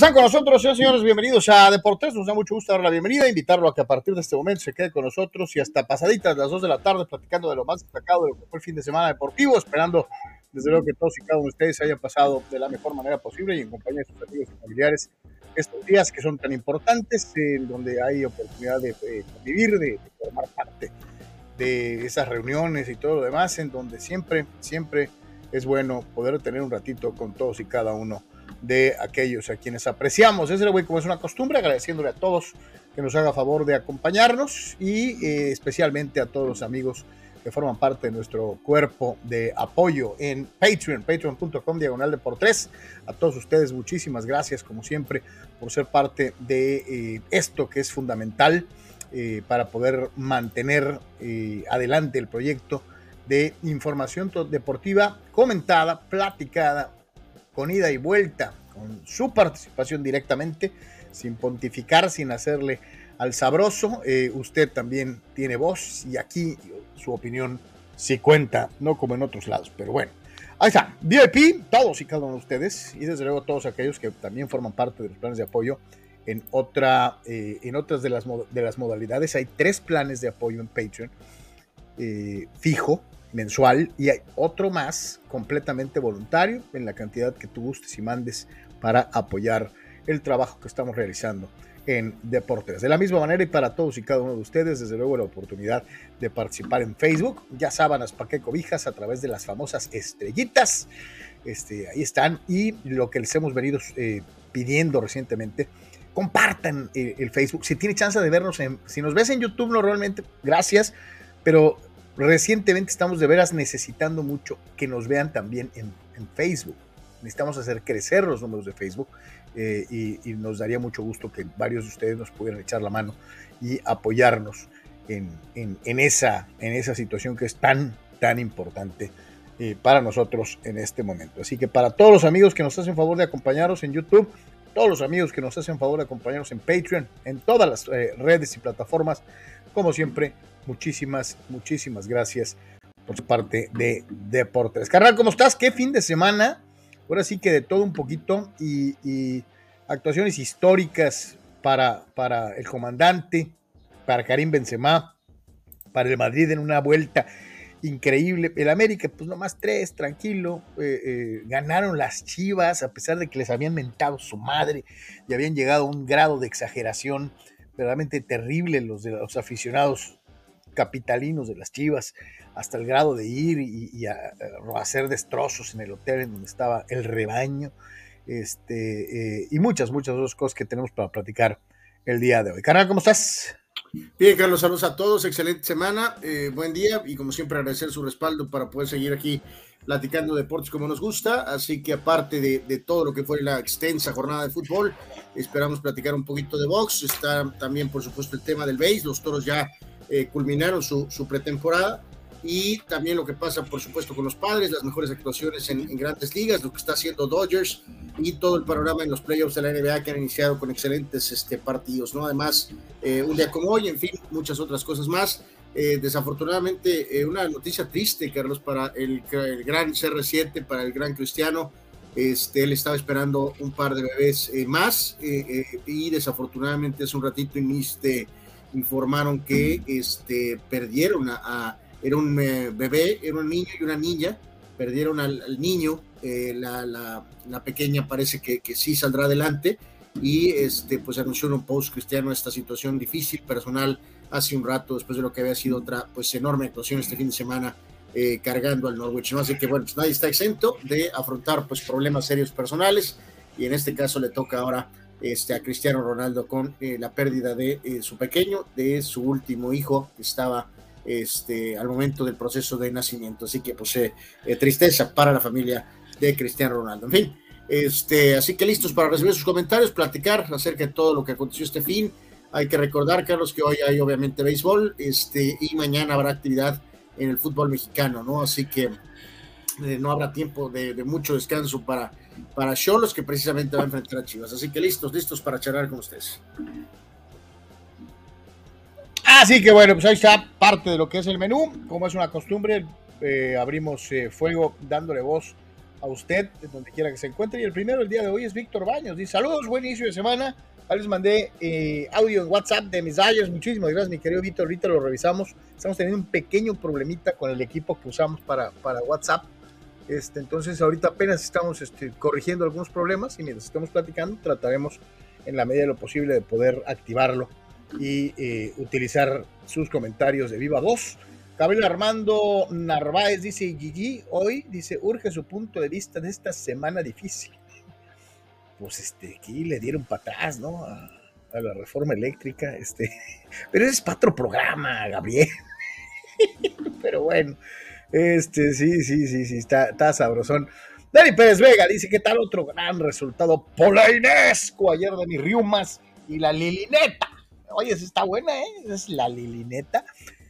¿Qué tal? ¿Cómo están con nosotros, señores? Bienvenidos a Deportes. Nos da mucho gusto dar la bienvenida, invitarlo a que a partir de este momento se quede con nosotros y hasta pasaditas las 2 de la tarde platicando de lo más destacado de lo que fue el fin de semana deportivo, esperando desde luego que todos y cada uno de ustedes hayan pasado de la mejor manera posible y en compañía de sus amigos y familiares estos días que son tan importantes, en donde hay oportunidad de, vivir, de, de formar parte de esas reuniones y todo lo demás, en donde siempre, siempre es bueno poder tener un ratito con todos y cada uno de aquellos a quienes apreciamos. Ese güey, como es una costumbre, agradeciéndole a todos que nos haga favor de acompañarnos y eh, especialmente a todos los amigos que forman parte de nuestro cuerpo de apoyo en Patreon, patreon.com diagonal de por tres. A todos ustedes, muchísimas gracias, como siempre, por ser parte de eh, esto que es fundamental eh, para poder mantener adelante el proyecto de información deportiva comentada, platicada, con ida y vuelta, con su participación directamente, sin pontificar, sin hacerle al sabroso. Eh, usted también tiene voz y aquí su opinión sí cuenta, no como en otros lados, pero bueno. Ahí está, VIP, todos y cada uno de ustedes, y desde luego todos aquellos que también forman parte de los planes de apoyo en, otra, eh, en otras de las, de las modalidades. Hay tres planes de apoyo en Patreon eh, fijo, mensual y hay otro más completamente voluntario en la cantidad que tú gustes y mandes para apoyar el trabajo que estamos realizando en Deportes. De la misma manera y para todos y cada uno de ustedes, desde luego la oportunidad de participar en Facebook, ya sábanas, pa' qué cobijas a través de las famosas estrellitas. Este, ahí están y lo que les hemos venido eh, pidiendo recientemente, compartan el, el, Facebook. Si tiene chance de vernos, en, si nos ves en YouTube normalmente, gracias, pero Recientemente estamos de veras necesitando mucho que nos vean también en, Facebook. Necesitamos hacer crecer los números de Facebook eh, y, nos daría mucho gusto que varios de ustedes nos pudieran echar la mano y apoyarnos en, esa, situación que es tan, tan importante eh, para nosotros en este momento. Así que para todos los amigos que nos hacen favor de acompañarnos en YouTube, todos los amigos que nos hacen favor de acompañarnos en Patreon, en todas las eh, redes y plataformas, como siempre, muchísimas, muchísimas gracias por su parte de Deportes. Carnal, ¿cómo estás? ¿Qué fin de semana? Ahora sí que de todo un poquito y, actuaciones históricas para, para el comandante, para Karim Benzema, para el Madrid en una vuelta increíble. El América, pues nomás tres, tranquilo. Eh, eh, ganaron las Chivas, a pesar de que les habían mentado su madre y habían llegado a un grado de exageración verdaderamente terrible los de los aficionados capitalinos de las Chivas, hasta el grado de ir y, hacer destrozos en el hotel en donde estaba el rebaño, este, eh, y muchas, muchas otras cosas que tenemos para platicar el día de hoy. Carnal, ¿cómo estás? Bien, Carlos, saludos a todos, excelente semana, eh, buen día y como siempre agradecer su respaldo para poder seguir aquí platicando deportes como nos gusta, así que aparte de, de, todo lo que fue la extensa jornada de fútbol, esperamos platicar un poquito de box, está también por supuesto el tema del base, los toros ya eh, culminaron su, pretemporada y también lo que pasa, por supuesto, con los padres, las mejores actuaciones en, grandes ligas, lo que está haciendo Dodgers y todo el panorama en los playoffs de la NBA que han iniciado con excelentes este, partidos, ¿no? Además, eh, un día como hoy, en fin, muchas otras cosas más. Eh, desafortunadamente, una noticia triste, Carlos, para el, gran CR7, para el gran Cristiano. Este, él estaba esperando un par de bebés más y desafortunadamente hace un ratito inició informaron que este, perdieron a, era un eh, bebé, era un niño y una niña, perdieron al, niño, eh, la, la, pequeña parece que, que, sí saldrá adelante y este, pues anunció en un post cristiano esta situación difícil, personal, hace un rato, después de lo que había sido otra pues enorme actuación este fin de semana eh, cargando al Norwich, ¿no? Así que bueno, pues nadie está exento de afrontar pues problemas serios personales y en este caso le toca ahora este, a Cristiano Ronaldo con eh, la pérdida de eh, su pequeño, de su último hijo que estaba este, al momento del proceso de nacimiento. Así que pues eh, tristeza para la familia de Cristiano Ronaldo. En fin, este, así que listos para recibir sus comentarios, platicar acerca de todo lo que aconteció este fin. Hay que recordar, Carlos, que hoy hay obviamente béisbol este, y mañana habrá actividad en el fútbol mexicano, ¿no? Así que no habrá tiempo de, mucho descanso para para Cholos, que precisamente va a enfrentar a Chivas. Así que listos, listos para charlar con ustedes. Así que bueno, pues ahí está parte de lo que es el menú. Como es una costumbre, eh, abrimos eh, fuego dándole voz a usted, donde quiera que se encuentre. Y el primero el día de hoy es Víctor Baños. Dice, saludos, buen inicio de semana. Ahí les mandé eh, audio en WhatsApp de mis Dyers. Muchísimas gracias, mi querido Víctor. Ahorita lo revisamos. Estamos teniendo un pequeño problemita con el equipo que usamos para, para WhatsApp. Este, entonces, ahorita apenas estamos este, corrigiendo algunos problemas y mientras estamos platicando, trataremos en la medida de lo posible de poder activarlo y eh, utilizar sus comentarios de viva voz. Gabriel Armando Narváez dice, Gigi, hoy dice, urge su punto de vista de esta semana difícil. Pues este, aquí le dieron para atrás, ¿no? A, la reforma eléctrica, este, pero es para otro programa, Gabriel. pero bueno, este, sí, sí, sí, sí, está, está sabrosón. Dani Pérez Vega dice, ¿qué tal otro gran resultado polainesco ayer de mis riumas y la Lilineta? Oye, esa está buena, ¿eh? es la Lilineta.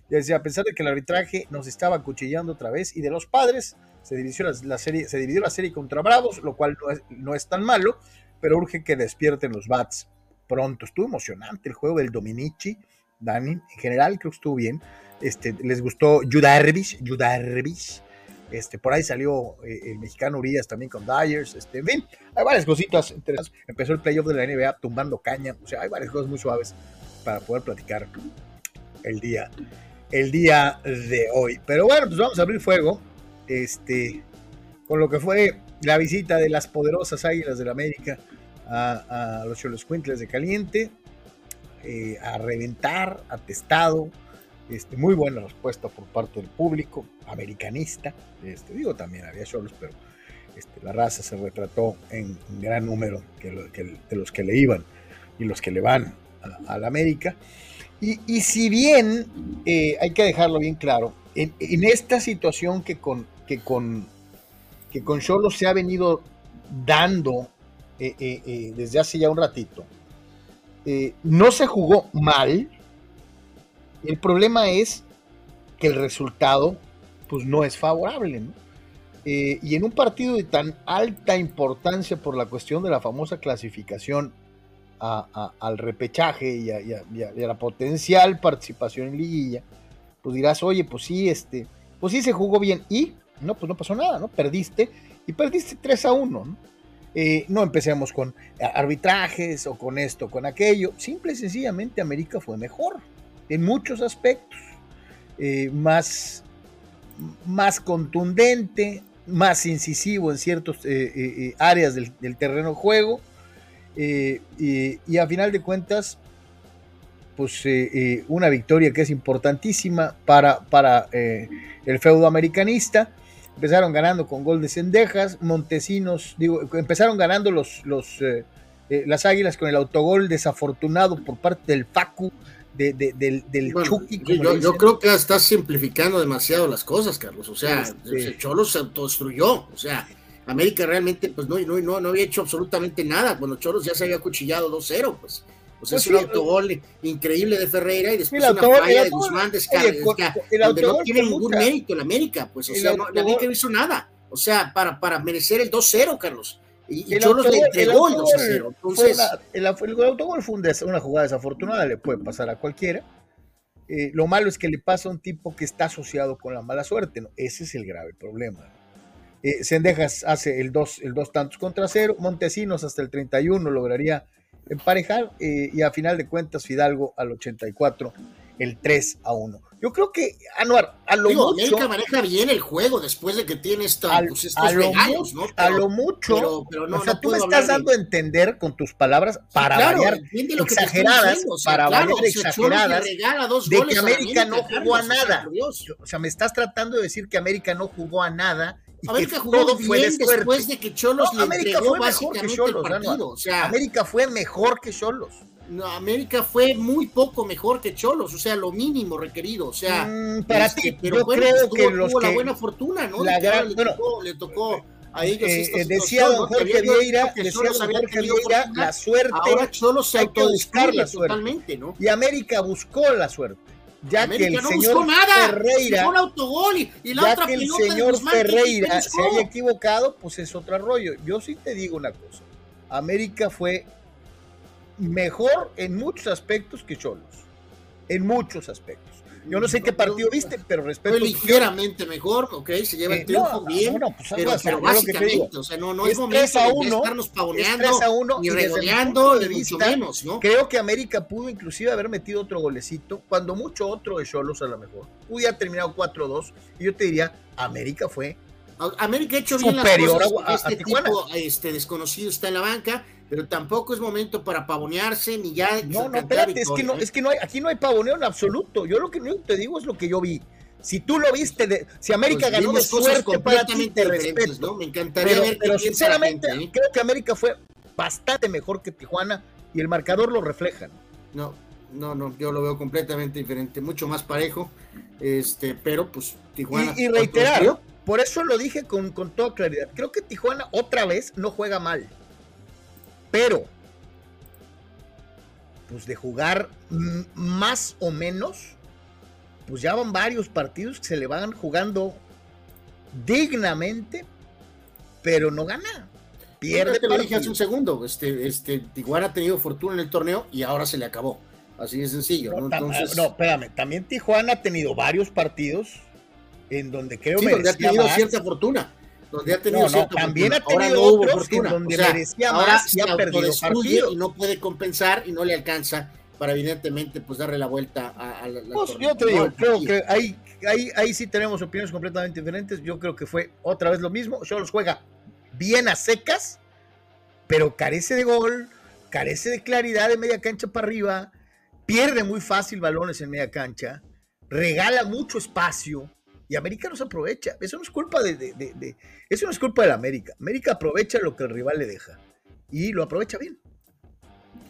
Decía, a pesar de que el arbitraje nos estaba cuchillando otra vez y de los padres, se dividió la, serie, se dividió la serie contra Bravos, lo cual no es, no es, tan malo, pero urge que despierten los bats pronto. Estuvo emocionante el juego del Dominici, Dani. En general creo que estuvo bien. Este, les gustó Judarvis, Judarvis. Este, por ahí salió eh, el mexicano Urias también con Dyers. Este, en fin, hay varias cositas interesantes. Empezó el playoff de la NBA tumbando caña. O sea, hay varias cosas muy suaves para poder platicar el día, el día de hoy. Pero bueno, pues vamos a abrir fuego. Este, con lo que fue la visita de las poderosas Águilas del América a, los Cholos de Caliente, eh, a reventar, atestado, este, muy buena respuesta por parte del público, americanista. Este, digo, también había solos, pero este, la raza se retrató en gran número de los que le iban y los que le van a, la América. Y, si bien eh, hay que dejarlo bien claro, en, esta situación que con, que con, que con se ha venido dando eh, desde hace ya un ratito, no se jugó mal, el problema es que el resultado pues no es favorable, eh, y en un partido de tan alta importancia por la cuestión de la famosa clasificación al repechaje y a, la potencial participación en liguilla, pues dirás, oye, pues sí, este, pues sí se jugó bien y no, pues no pasó nada, ¿no? Perdiste y perdiste 3 a 1, ¿no? Eh, no empecemos con arbitrajes o con esto, con aquello. Simple y sencillamente América fue mejor en muchos aspectos, eh, más, más contundente, más incisivo en ciertas eh, eh, áreas del, terreno de juego, y, a final de cuentas, pues una victoria que es importantísima para, para el feudo americanista. Empezaron ganando con gol de Cendejas, Montesinos, digo, empezaron ganando los, los, las Águilas con el autogol desafortunado por parte del Facu del, del Chucky. Yo, creo que estás simplificando demasiado las cosas, Carlos. O sea, este el Cholo se autodestruyó. O sea, América realmente pues no, no, no, había hecho absolutamente nada. Cuando Cholos ya se había cuchillado 2-0, pues. O sea, pues es un autogol increíble de Ferreira y después una falla de Guzmán descarga, donde no tiene ningún mérito en América. Pues, o sea, no, América no hizo nada. O sea, para, para merecer el 2-0, Carlos. Y, el Cholos le entregó el, 2 0. Entonces, el, autogol fue una jugada desafortunada, le puede pasar a cualquiera. Eh, lo malo es que le pasa a un tipo que está asociado con la mala suerte. ¿no? Ese es el grave problema. Eh, Sendejas hace el dos, el dos tantos contra cero. Montesinos hasta el 31 lograría emparejar. Eh, y a final de cuentas, Fidalgo al 84, el 3 a 1. Yo creo que Anuar, a lo mucho. América maneja bien el juego después de que tiene esta, pues, estos a lo ¿no? a lo mucho. Pero, no, o sea, tú me estás dando a entender con tus palabras para variar exageradas, para variar exageradas, de que América, no jugó a nada. O sea, me estás tratando de decir que América no jugó a nada. América que jugó todo bien fue después de que Cholos le América entregó fue mejor que Cholos, o sea, América fue mejor que Cholos. América fue muy poco mejor que Cholos, o sea, lo mínimo requerido, o sea, mm, para este, ti, pero yo creo pues, que los la buena fortuna, ¿no? La gran, le, tocó, le tocó a ellos eh, decía don Jorge Vieira, decía don Jorge Vieira, la suerte ahora Cholos se suerte, totalmente, ¿no? Y América buscó la suerte. Ya América que el no señor buscó nada, Ferreira, un autogol y, y la ya otra que el señor Ferreira se haya equivocado, pues es otro rollo. Yo sí te digo una cosa, América fue mejor en muchos aspectos que Cholos. En muchos aspectos. Yo no sé qué partido viste, pero respeto. Fue ligeramente mejor, ok, se lleva el eh, triunfo bien. pues, pero, pero básicamente, o sea, no, no es, momento a uno, de estarnos pavoneando a uno, ni regoleando, ni mucho menos, ¿no? Creo que América pudo inclusive haber metido otro golecito, cuando mucho otro de Cholos a lo mejor. Pudiera terminado 4-2, y yo te diría, América fue América ha hecho bien superior las cosas, a, este tipo este, desconocido está en la banca, pero tampoco es momento para pavonearse ni ya. No, no, espérate, es que no, es que no hay, aquí no hay pavoneo en absoluto. Yo lo que te digo es lo que yo vi. Si tú lo viste, de, si América pues ganó de suerte para ti, te respeto. ¿no? Me encantaría pero, ver pero sinceramente, ¿eh? creo que América fue bastante mejor que Tijuana y el marcador lo refleja. No, no, no, yo lo veo completamente diferente, mucho más parejo, este, pero pues Tijuana. Y, y reiterar, por eso lo dije con, con toda claridad. Creo que Tijuana otra vez no juega mal. Pero, pues de jugar más o menos, pues ya van varios partidos que se le van jugando dignamente, pero no gana. Pierde. Te lo dije hace un segundo. Este, este, Tijuana ha tenido fortuna en el torneo y ahora se le acabó. Así de sencillo. No, Entonces... no espérame. También Tijuana ha tenido varios partidos en donde creo sí, donde ha tenido cierta fortuna donde ha tenido no, también ha tenido otros donde merecía más y ha perdido y no puede compensar y no le alcanza para evidentemente pues darle la vuelta a, la, pues, yo te digo creo que ahí, ahí, ahí sí tenemos opiniones completamente diferentes. Yo creo que fue otra vez lo mismo. Los juega bien a secas pero carece de gol carece de claridad de media cancha para arriba pierde muy fácil balones en media cancha regala mucho espacio y América no se aprovecha. Eso no es culpa de, de, eso no es culpa de la América. América aprovecha lo que el rival le deja y lo aprovecha bien.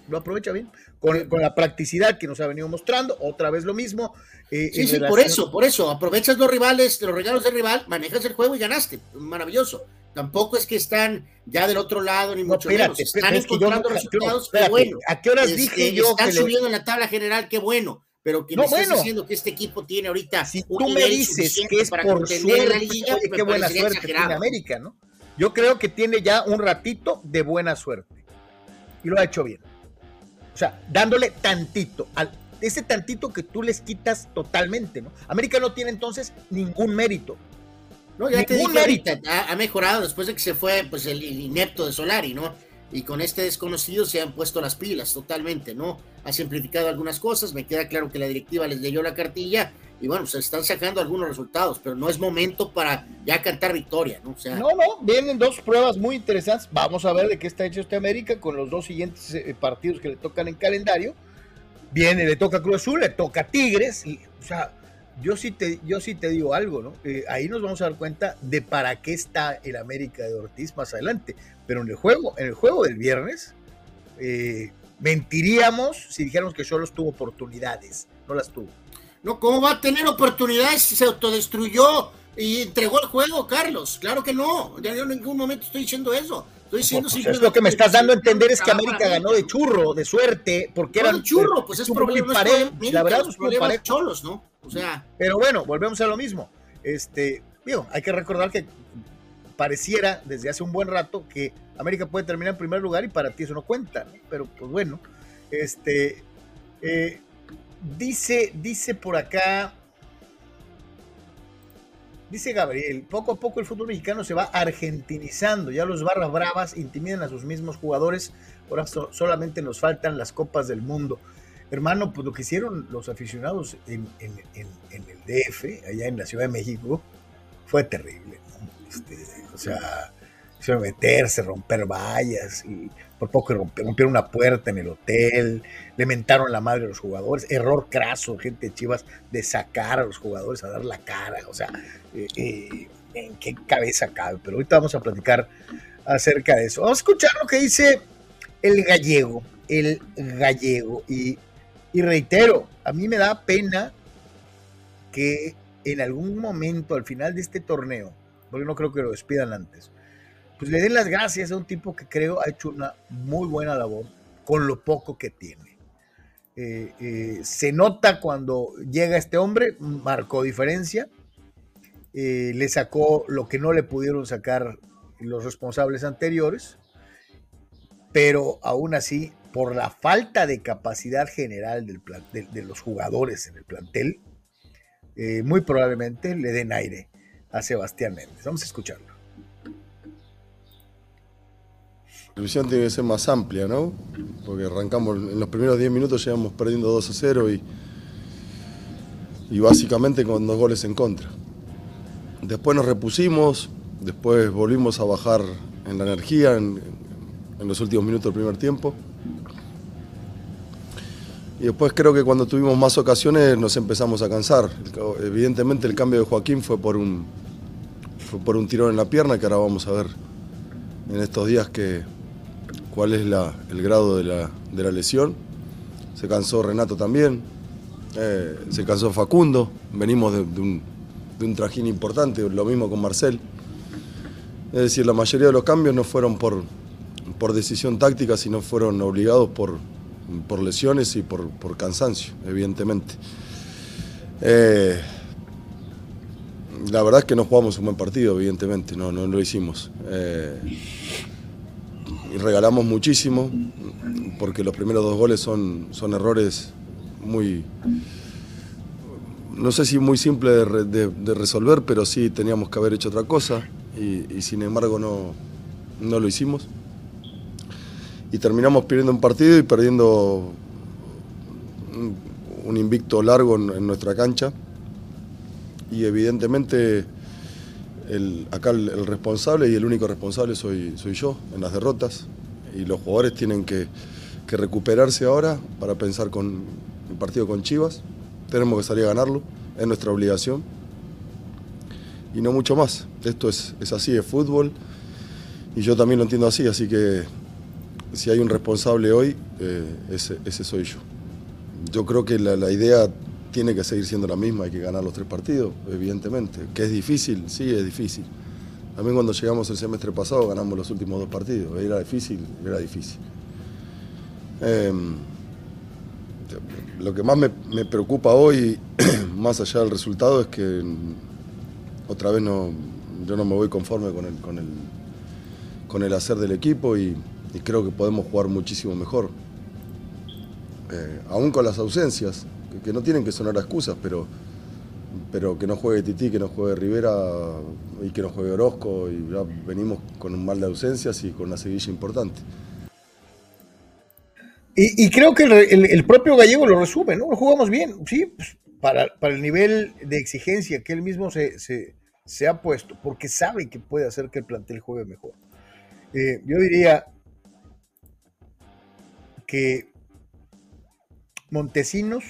Lo aprovecha bien. Con, con la practicidad que nos ha venido mostrando, otra vez lo mismo. Eh, sí, sí, por eso, por eso. Aprovechas los rivales, los regalos del rival, manejas el juego y ganaste. Maravilloso. Tampoco es que están ya del otro lado, ni mucho menos. Están encontrando resultados, qué bueno. ¿A qué horas dije yo? Están subiendo en la tabla general, qué bueno pero que no, me estás diciendo que este equipo tiene ahorita si tú me dices que es por suerte, qué buena suerte tiene América, ¿no? Yo creo que tiene ya un ratito de buena suerte y lo ha hecho bien. O sea, dándole tantito, al, ese tantito que tú les quitas totalmente, ¿no? América no tiene entonces ningún mérito. No, ya te dije ha, mejorado después de que se fue pues el inepto de Solari, ¿no? Y con este desconocido se han puesto las pilas totalmente, ¿no? Ha simplificado algunas cosas, me queda claro que la directiva les leyó la cartilla y bueno, se están sacando algunos resultados, pero no es momento para ya cantar victoria, ¿no? O sea, no, no, vienen dos pruebas muy interesantes, vamos a ver de qué está hecho este América con los dos siguientes eh, partidos que le tocan en calendario. Viene, le toca Cruz Azul, le toca Tigres, y, o sea, yo sí te, yo sí te digo algo, ¿no? Eh, ahí nos vamos a dar cuenta de para qué está el América de Ortiz más adelante. Pero en el juego, en el juego del viernes, eh, mentiríamos si dijéramos que solo tuvo oportunidades. No las tuvo. No, ¿cómo va a tener oportunidades si se autodestruyó y entregó el juego, Carlos? Claro que no. Ya yo en ningún momento estoy diciendo eso. Estoy diciendo pues, pues lo que me estás dando a entender es que América ganó de churro, de suerte, porque era. churro, pues es problema. la verdad, es problemas cholos, ¿no? O sea. Pero bueno, volvemos a lo mismo. Este, digo, hay que recordar que pareciera desde hace un buen rato que América puede terminar en primer lugar y para ti eso no cuenta, pero pues bueno, este, eh, dice, dice por acá, dice Gabriel, poco a poco el fútbol mexicano se va argentinizando, ya los barras bravas intimidan a sus mismos jugadores, ahora solamente nos faltan las copas del mundo. Hermano, pues lo que hicieron los aficionados en, el DF, allá en la Ciudad de México, fue terrible. Este, o sea, hicieron meterse, romper vallas, y por poco rompieron una puerta en el hotel, le mentaron la madre a los jugadores, error craso, gente de Chivas, de sacar a los jugadores a dar la cara, o sea, eh, eh, en qué cabeza cabe, pero ahorita vamos a platicar acerca de eso. Vamos a escuchar lo que dice el gallego, el gallego, y y reitero, a mí me da pena que en algún momento al final de este torneo, porque no creo que lo despidan antes, pues le den las gracias a un tipo que creo ha hecho una muy buena labor con lo poco que tiene. Eh, eh, se nota cuando llega este hombre, marcó diferencia, eh, le sacó lo que no le pudieron sacar los responsables anteriores, pero aún así por la falta de capacidad general del de, los jugadores en el plantel, eh, muy probablemente le den aire a Sebastián Méndez. Vamos a escucharlo. La visión tiene que ser más amplia, ¿no? Porque arrancamos, en los primeros 10 minutos llegamos perdiendo 2 a 0 y, y básicamente con dos goles en contra. Después nos repusimos, después volvimos a bajar en la energía en, en los últimos minutos del primer tiempo. Y después creo que cuando tuvimos más ocasiones nos empezamos a cansar. Evidentemente el cambio de Joaquín fue por un, por un tirón en la pierna que ahora vamos a ver en estos días que, cuál es la, el grado de la, de la, lesión. Se cansó Renato también, eh, se cansó Facundo, venimos de, de, un, de, un, trajín importante, lo mismo con Marcel. Es decir, la mayoría de los cambios no fueron por, por decisión táctica, sino fueron obligados por, por lesiones y por, por cansancio, evidentemente. Eh, la verdad es que no jugamos un buen partido, evidentemente, no, no lo hicimos. Eh, y regalamos muchísimo, porque los primeros dos goles son, son errores muy, no sé si muy simples de, de, de, resolver, pero sí teníamos que haber hecho otra cosa y, y sin embargo no, no lo hicimos y terminamos perdiendo un partido y perdiendo un invicto largo en, nuestra cancha. Y evidentemente acá el, responsable y el único responsable soy, soy yo en las derrotas. Y los jugadores tienen que, que recuperarse ahora para pensar con el partido con Chivas. Tenemos que salir a ganarlo, es nuestra obligación. Y no mucho más. Esto es, es así, es fútbol. Y yo también lo entiendo así, así que si hay un responsable hoy, eh, ese, ese, soy yo. Yo creo que la, la, idea tiene que seguir siendo la misma, hay que ganar los tres partidos, evidentemente. Que es difícil, sí, es difícil. También cuando llegamos el semestre pasado ganamos los últimos dos partidos, era difícil, era difícil. Eh, lo que más me, me, preocupa hoy, más allá del resultado, es que otra vez no, yo no me voy conforme con el, con el, con el hacer del equipo y, y creo que podemos jugar muchísimo mejor. Eh, aún con las ausencias, que, no tienen que sonar excusas, pero, pero que no juegue Tití, que no juegue Rivera y que no juegue Orozco, y ya venimos con un mal de ausencias y con una seguilla importante. Y, creo que el, propio Gallego lo resume, ¿no? Jugamos bien, sí, pues para, para, el nivel de exigencia que él mismo se, se, se, ha puesto, porque sabe que puede hacer que el plantel juegue mejor. Eh, yo diría, que Montesinos,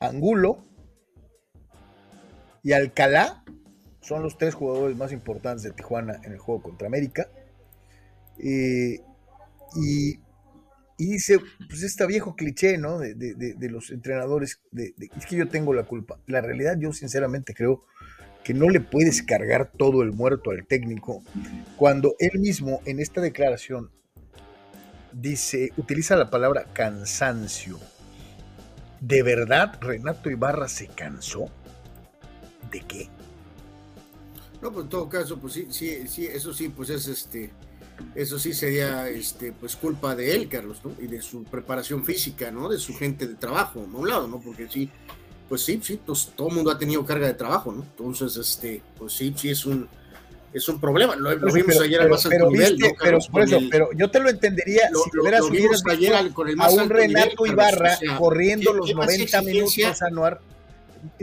Angulo y Alcalá son los tres jugadores más importantes de Tijuana en el juego contra América. Eh, y, y, dice, pues este viejo cliché, ¿no? De, de, los entrenadores, es que yo tengo la culpa. La realidad, yo sinceramente creo que no le puedes cargar todo el muerto al técnico cuando él mismo en esta declaración dice, utiliza la palabra cansancio. ¿De verdad Renato Ibarra se cansó? ¿De qué? No, pues en todo caso, pues sí, sí, sí, eso sí, pues es este, eso sí sería este, pues culpa de él, Carlos, ¿no? Y de su preparación física, ¿no? De su gente de trabajo, a un lado, ¿no? Porque sí, pues sí, sí, pues todo el mundo ha tenido carga de trabajo, ¿no? Entonces, este, pues sí, sí es un, es un problema. Lo, lo vimos pero, ayer al más alto nivel. Viste, ¿no, pero, por eso, el, pero yo te lo entendería lo, si lo, hubieras vimos ayer al, con el más a un Renato nivel, Ibarra o sea, corriendo los 90 minutos anuar.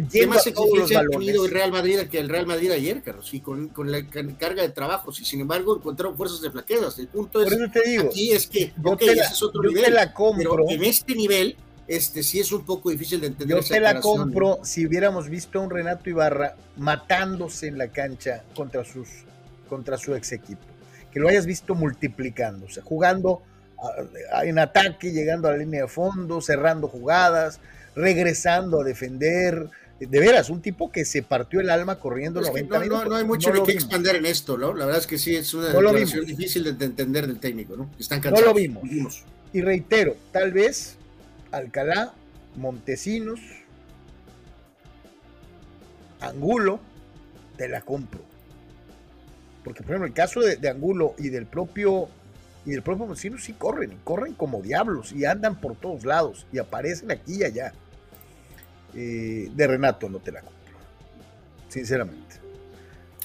¿Qué más exigencia ha tenido el Real Madrid que el Real Madrid ayer, Carlos? Y con, con la carga de trabajo, y sin embargo encontraron fuerzas de flaquezas. El punto es, digo, aquí es que, yo okay, te la, ese es otro yo nivel, te la compro. pero en este nivel este sí es un poco difícil de entender. Yo te la compro si hubiéramos visto a un Renato Ibarra matándose en la cancha contra sus contra su ex equipo. Que lo hayas visto multiplicándose, jugando en ataque, llegando a la línea de fondo, cerrando jugadas, regresando a defender. De veras, un tipo que se partió el alma corriendo es 90 no, minutos. No, no, hay mucho no que expandir en esto, ¿no? La verdad es que sí, es una no difícil de entender del técnico, ¿no? Están cansados. No lo vimos. vimos. Y reitero, tal vez Alcalá, Montesinos, Angulo, te la compro porque por ejemplo el caso de, Angulo y del propio y del propio Montesinos sí corren y corren como diablos y andan por todos lados y aparecen aquí y allá eh, de Renato no te la compro sinceramente.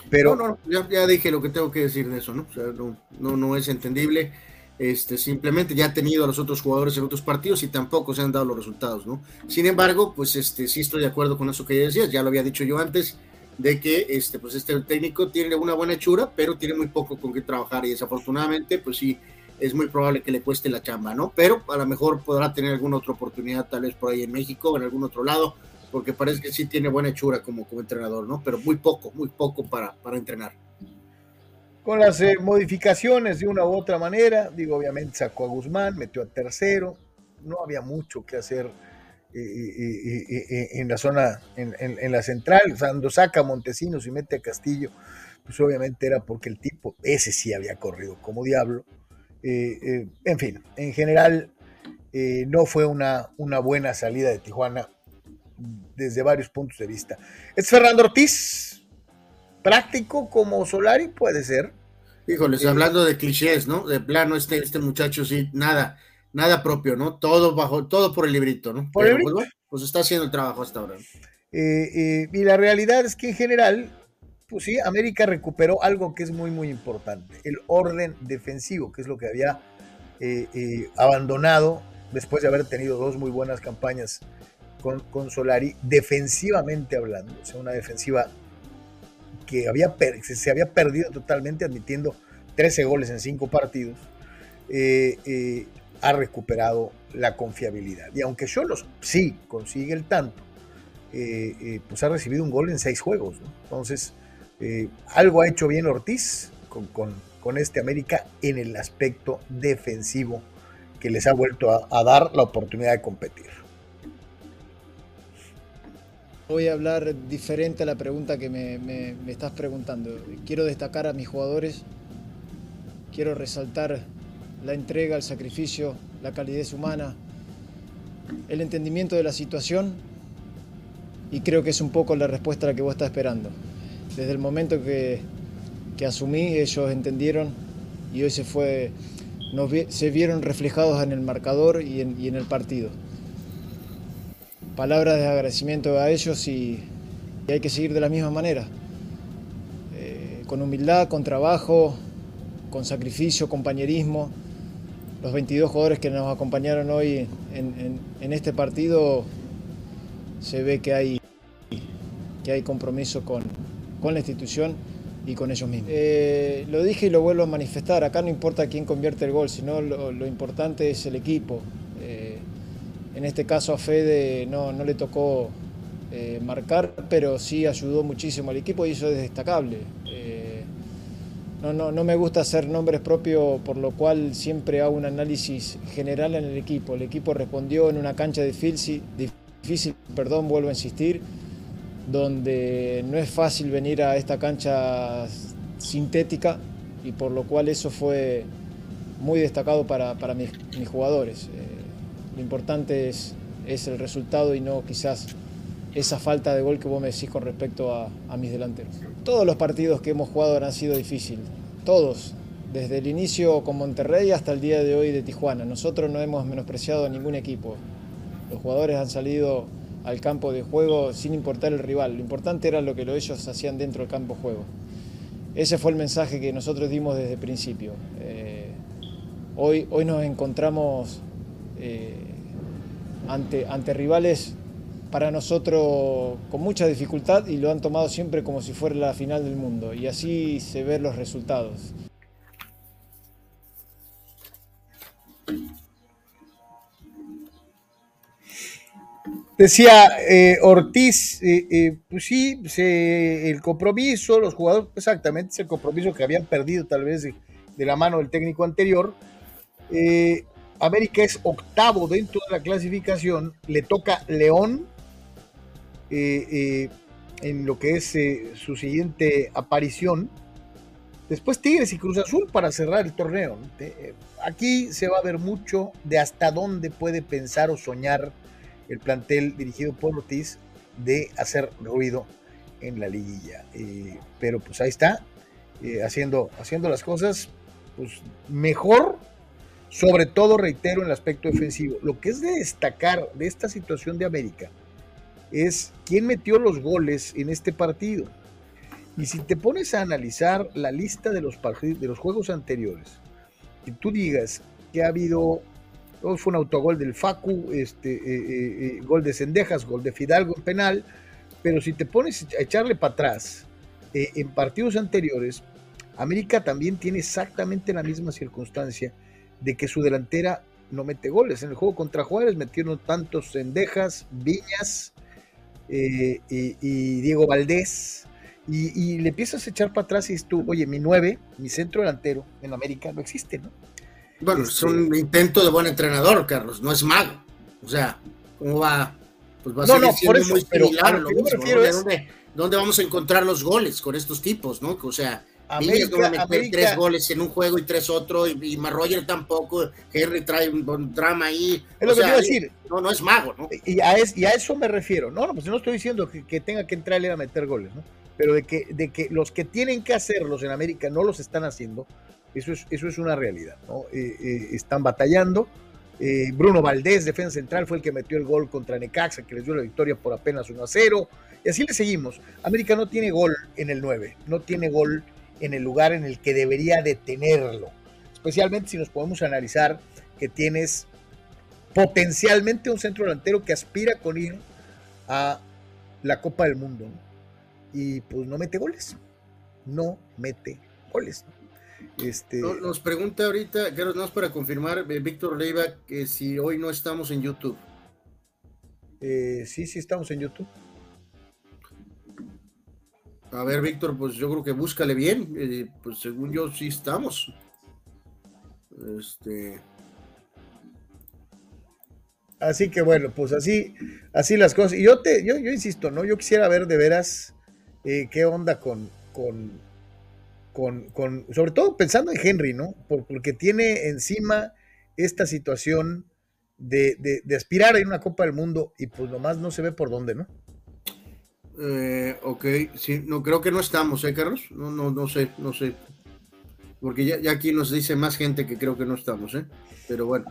Pero no, no, ya, dije lo que tengo que decir de eso, ¿no? O sea, no, no, no es entendible. Este, simplemente ya ha tenido a los otros jugadores en otros partidos y tampoco se han dado los resultados, ¿no? Sin embargo, pues este, sí estoy de acuerdo con eso que ya decías, ya lo había dicho yo antes, de que este, pues este técnico tiene una buena hechura, pero tiene muy poco con qué trabajar y desafortunadamente, pues sí, es muy probable que le cueste la chamba, ¿no? Pero a lo mejor podrá tener alguna otra oportunidad, tal vez por ahí en México o en algún otro lado, porque parece que sí tiene buena hechura como, como entrenador, ¿no? Pero muy poco, muy poco para, para entrenar. Con las eh, modificaciones de una u otra manera, digo, obviamente sacó a Guzmán, metió a tercero, no había mucho que hacer eh, eh, en la zona, en, la central, cuando saca a Montesinos y mete a Castillo, pues obviamente era porque el tipo, ese sí había corrido como diablo. en fin, en general no fue una, una buena salida de Tijuana desde varios puntos de vista. Es Fernando Ortiz, práctico como Solari, puede ser. Híjoles, hablando de clichés, ¿no? De plano, este, este muchacho sí, nada, nada propio, ¿no? Todo bajo, todo por el librito, ¿no? Por el pues, pues, está haciendo el trabajo hasta ahora. Eh, eh, y la realidad es que en general, pues sí, América recuperó algo que es muy, muy importante, el orden defensivo, que es lo que había eh, abandonado después de haber tenido dos muy buenas campañas con, Solari, defensivamente hablando, o sea, una defensiva que había se había perdido totalmente, admitiendo 13 goles en 5 partidos, eh, eh, ha recuperado la confiabilidad. Y aunque Cholos sí consigue el tanto, eh, pues ha recibido un gol en 6 juegos. Entonces, algo ha hecho bien Ortiz con, con, este América en el aspecto defensivo que les ha vuelto a dar la oportunidad de competir. Voy a hablar diferente a la pregunta que me, estás preguntando. Quiero destacar a mis jugadores, quiero resaltar la entrega, el sacrificio, la calidez humana, el entendimiento de la situación y creo que es un poco la respuesta a la que vos estás esperando. Desde el momento que, asumí, ellos entendieron y hoy se, fue, se vieron reflejados en el marcador y en el partido palabras de agradecimiento a ellos y, hay que seguir de la misma manera. Eh, con humildad, con trabajo, con sacrificio, compañerismo. Los 22 jugadores que nos acompañaron hoy en, este partido se ve que hay, que hay compromiso con, la institución y con ellos mismos. Eh, lo dije y lo vuelvo a manifestar, acá no importa quién convierte el gol, sino lo importante es el equipo, en este caso a Fede no, no le tocó eh, marcar, pero sí ayudó muchísimo al equipo y eso es destacable. Eh, no, no, no, me gusta hacer nombres propios, por lo cual siempre hago un análisis general en el equipo. El equipo respondió en una cancha difícil, difícil perdón, vuelvo a insistir, donde no es fácil venir a esta cancha sintética y por lo cual eso fue muy destacado para, mis, jugadores. Eh, lo importante es, es el resultado y no quizás esa falta de gol que vos me decís con respecto a, mis delanteros. Todos los partidos que hemos jugado han sido difíciles, todos, desde el inicio con Monterrey hasta el día de hoy de Tijuana. Nosotros no hemos menospreciado a ningún equipo. Los jugadores han salido al campo de juego sin importar el rival. Lo importante era lo que ellos hacían dentro del campo de juego. Ese fue el mensaje que nosotros dimos desde el principio. Eh, hoy, hoy nos encontramos eh, ante, ante rivales para nosotros con mucha dificultad y lo han tomado siempre como si fuera la final del mundo. Y así se ven los resultados. Decía eh, Ortiz, pues sí, el compromiso, los jugadores, exactamente, es el compromiso que habían perdido tal vez de, la mano del técnico anterior. América es octavo dentro de la clasificación, le toca León eh, eh, en lo que es eh, su siguiente aparición. Después Tigres y Cruz Azul para cerrar el torneo. Aquí se va a ver mucho de hasta dónde puede pensar o soñar el plantel dirigido por Ortiz de hacer ruido en la liguilla. pero pues ahí está, haciendo, haciendo las cosas pues, mejor sobre todo, reitero, en el aspecto defensivo. Lo que es de destacar de esta situación de América es quién metió los goles en este partido. Y si te pones a analizar la lista de los, de los juegos anteriores, y tú digas que ha habido, fue un autogol del Facu, este, eh, eh, eh, gol de Cendejas, gol de Fidalgo en penal, pero si te pones a echarle para atrás, en partidos anteriores, América también tiene exactamente la misma circunstancia de que su delantera no mete goles. En el juego contra Juárez metieron tantos Cendejas, Viñas y, y Diego Valdés y, le empiezas a echar para atrás y dices tú, oye, mi 9, mi centro delantero en América no existe, ¿no? Bueno, es un este intento de buen entrenador, Carlos, no es mago. O sea, ¿cómo va? Pues va a no, ser no, muy similar, lo, ¿Dónde, vamos a encontrar los goles con estos tipos, no? O sea, América, va a meter tres goles en un juego y tres otro, y, y Roger tampoco, Henry trae un, drama ahí. Es lo que quiero decir. No, no es mago, ¿no? Y a, y a eso me refiero. No, no, pues no estoy diciendo que, que tenga que entrarle a meter goles, ¿no? pero de que, de que los que tienen que hacerlos en América no los están haciendo, eso es, eso es una realidad. ¿no? Eh, eh, están batallando. Eh, Bruno Valdés, defensa central, fue el que metió el gol contra Necaxa, que les dio la victoria por apenas 1 a 0. Y así le seguimos. América no tiene gol en el 9, no tiene gol en el lugar en el que debería de tenerlo. Especialmente si nos podemos analizar que tienes potencialmente un centro delantero que aspira con ir a la Copa del Mundo. ¿no? y pues no mete goles. No mete goles. Este... Nos pregunta ahorita, Carlos, no para confirmar, eh, Víctor Leiva, que si hoy no estamos en YouTube. Eh, sí, sí estamos en YouTube. A ver, Víctor, pues yo creo que búscale bien. Eh, pues según yo sí estamos. Este. Así que bueno, pues así, así las cosas. Y yo te, yo, yo insisto, ¿no? Yo quisiera ver de veras eh, qué onda con, con, con, sobre todo pensando en Henry, ¿no? Porque tiene encima esta situación de, de, aspirar a una Copa del Mundo y pues nomás no se ve por dónde, ¿no? Eh, ok, sí, no creo que no estamos, ¿eh, Carlos? No, no, no sé, no sé. Porque ya, aquí nos dice más gente que creo que no estamos, ¿eh? Pero bueno.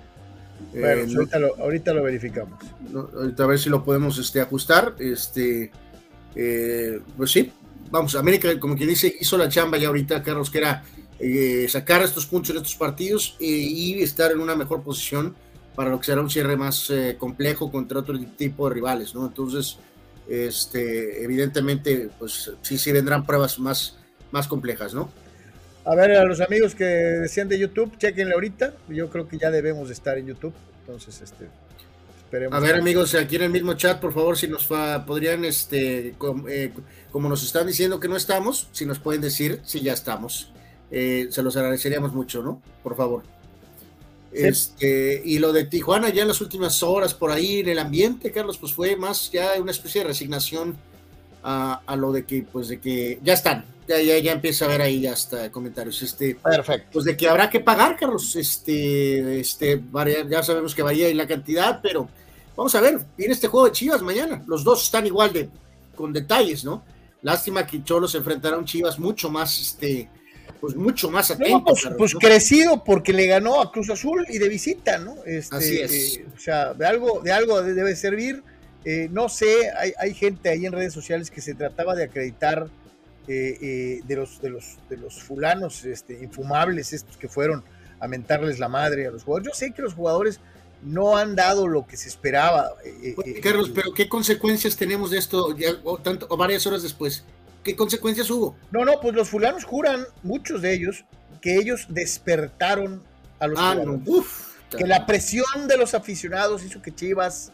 Bueno, eh, ahorita, lo, verificamos. ahorita a ver si lo podemos este, ajustar. Este, eh, pues sí, vamos, América, como quien dice, hizo la chamba ya ahorita, Carlos, que era eh, sacar estos puntos en estos partidos eh, y estar en una mejor posición para lo que será un cierre más complejo contra otro tipo de rivales, ¿no? Entonces, este, evidentemente, pues sí, sí vendrán pruebas más, más complejas, ¿no? A ver, a los amigos que decían de YouTube, chequenle ahorita. Yo creo que ya debemos de estar en YouTube. Entonces, este, a ver, amigos, aquí en el mismo chat, por favor, si nos podrían, este, eh, como nos están diciendo que no estamos, si nos pueden decir si ya estamos. Eh, se los agradeceríamos mucho, ¿no? Por favor. Este, y lo de Tijuana ya en las últimas horas por ahí en el ambiente, Carlos, pues fue más ya una especie de resignación a, lo de que, pues de que ya están, ya, ya, ya empieza a ver ahí hasta comentarios. Este, Perfecto. Pues de que habrá que pagar, Carlos. Este, este, ya sabemos que varía la cantidad, pero Vamos a ver, viene este juego de Chivas mañana. Los dos están igual de con detalles, ¿no? Lástima que Cholos enfrentará a un Chivas mucho más, este, pues mucho más atento. pues, pues crecido porque le ganó a Cruz Azul y de visita, ¿no? Este, Así es. Eh, o sea, de algo, de algo debe servir. Eh, no sé, hay, gente ahí en redes sociales que se trataba de acreditar eh, de, los, de, los, de los fulanos este, infumables, estos que fueron a mentarles la madre a los jugadores. Yo sé que los jugadores no han dado lo que se esperaba. Eh, eh, Carlos, pero ¿qué consecuencias tenemos de esto ya, o, tanto, o varias horas después? ¿Qué consecuencias hubo? No, no, pues los fulanos juran, muchos de ellos, que ellos despertaron a los ah, que la presión de los aficionados hizo que Chivas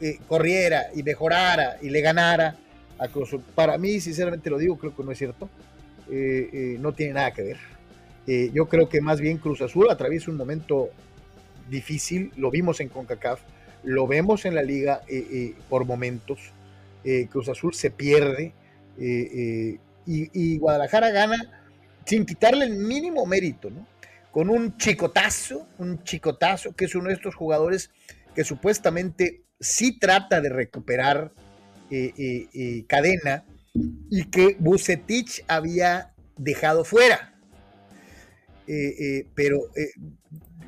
eh, corriera y mejorara y le ganara a Cruz Azul. Para mí, sinceramente lo digo, creo que no es cierto. no tiene nada que ver. yo creo que más bien Cruz Azul atraviesa un momento difícil, lo vimos en CONCACAF, lo vemos en la liga eh, eh, por momentos, eh, Cruz Azul se pierde y, Guadalajara gana sin quitarle el mínimo mérito, ¿no? Con un chicotazo, un chicotazo, que es uno de estos jugadores que supuestamente sí trata de recuperar cadena y que Bucetich había dejado fuera. pero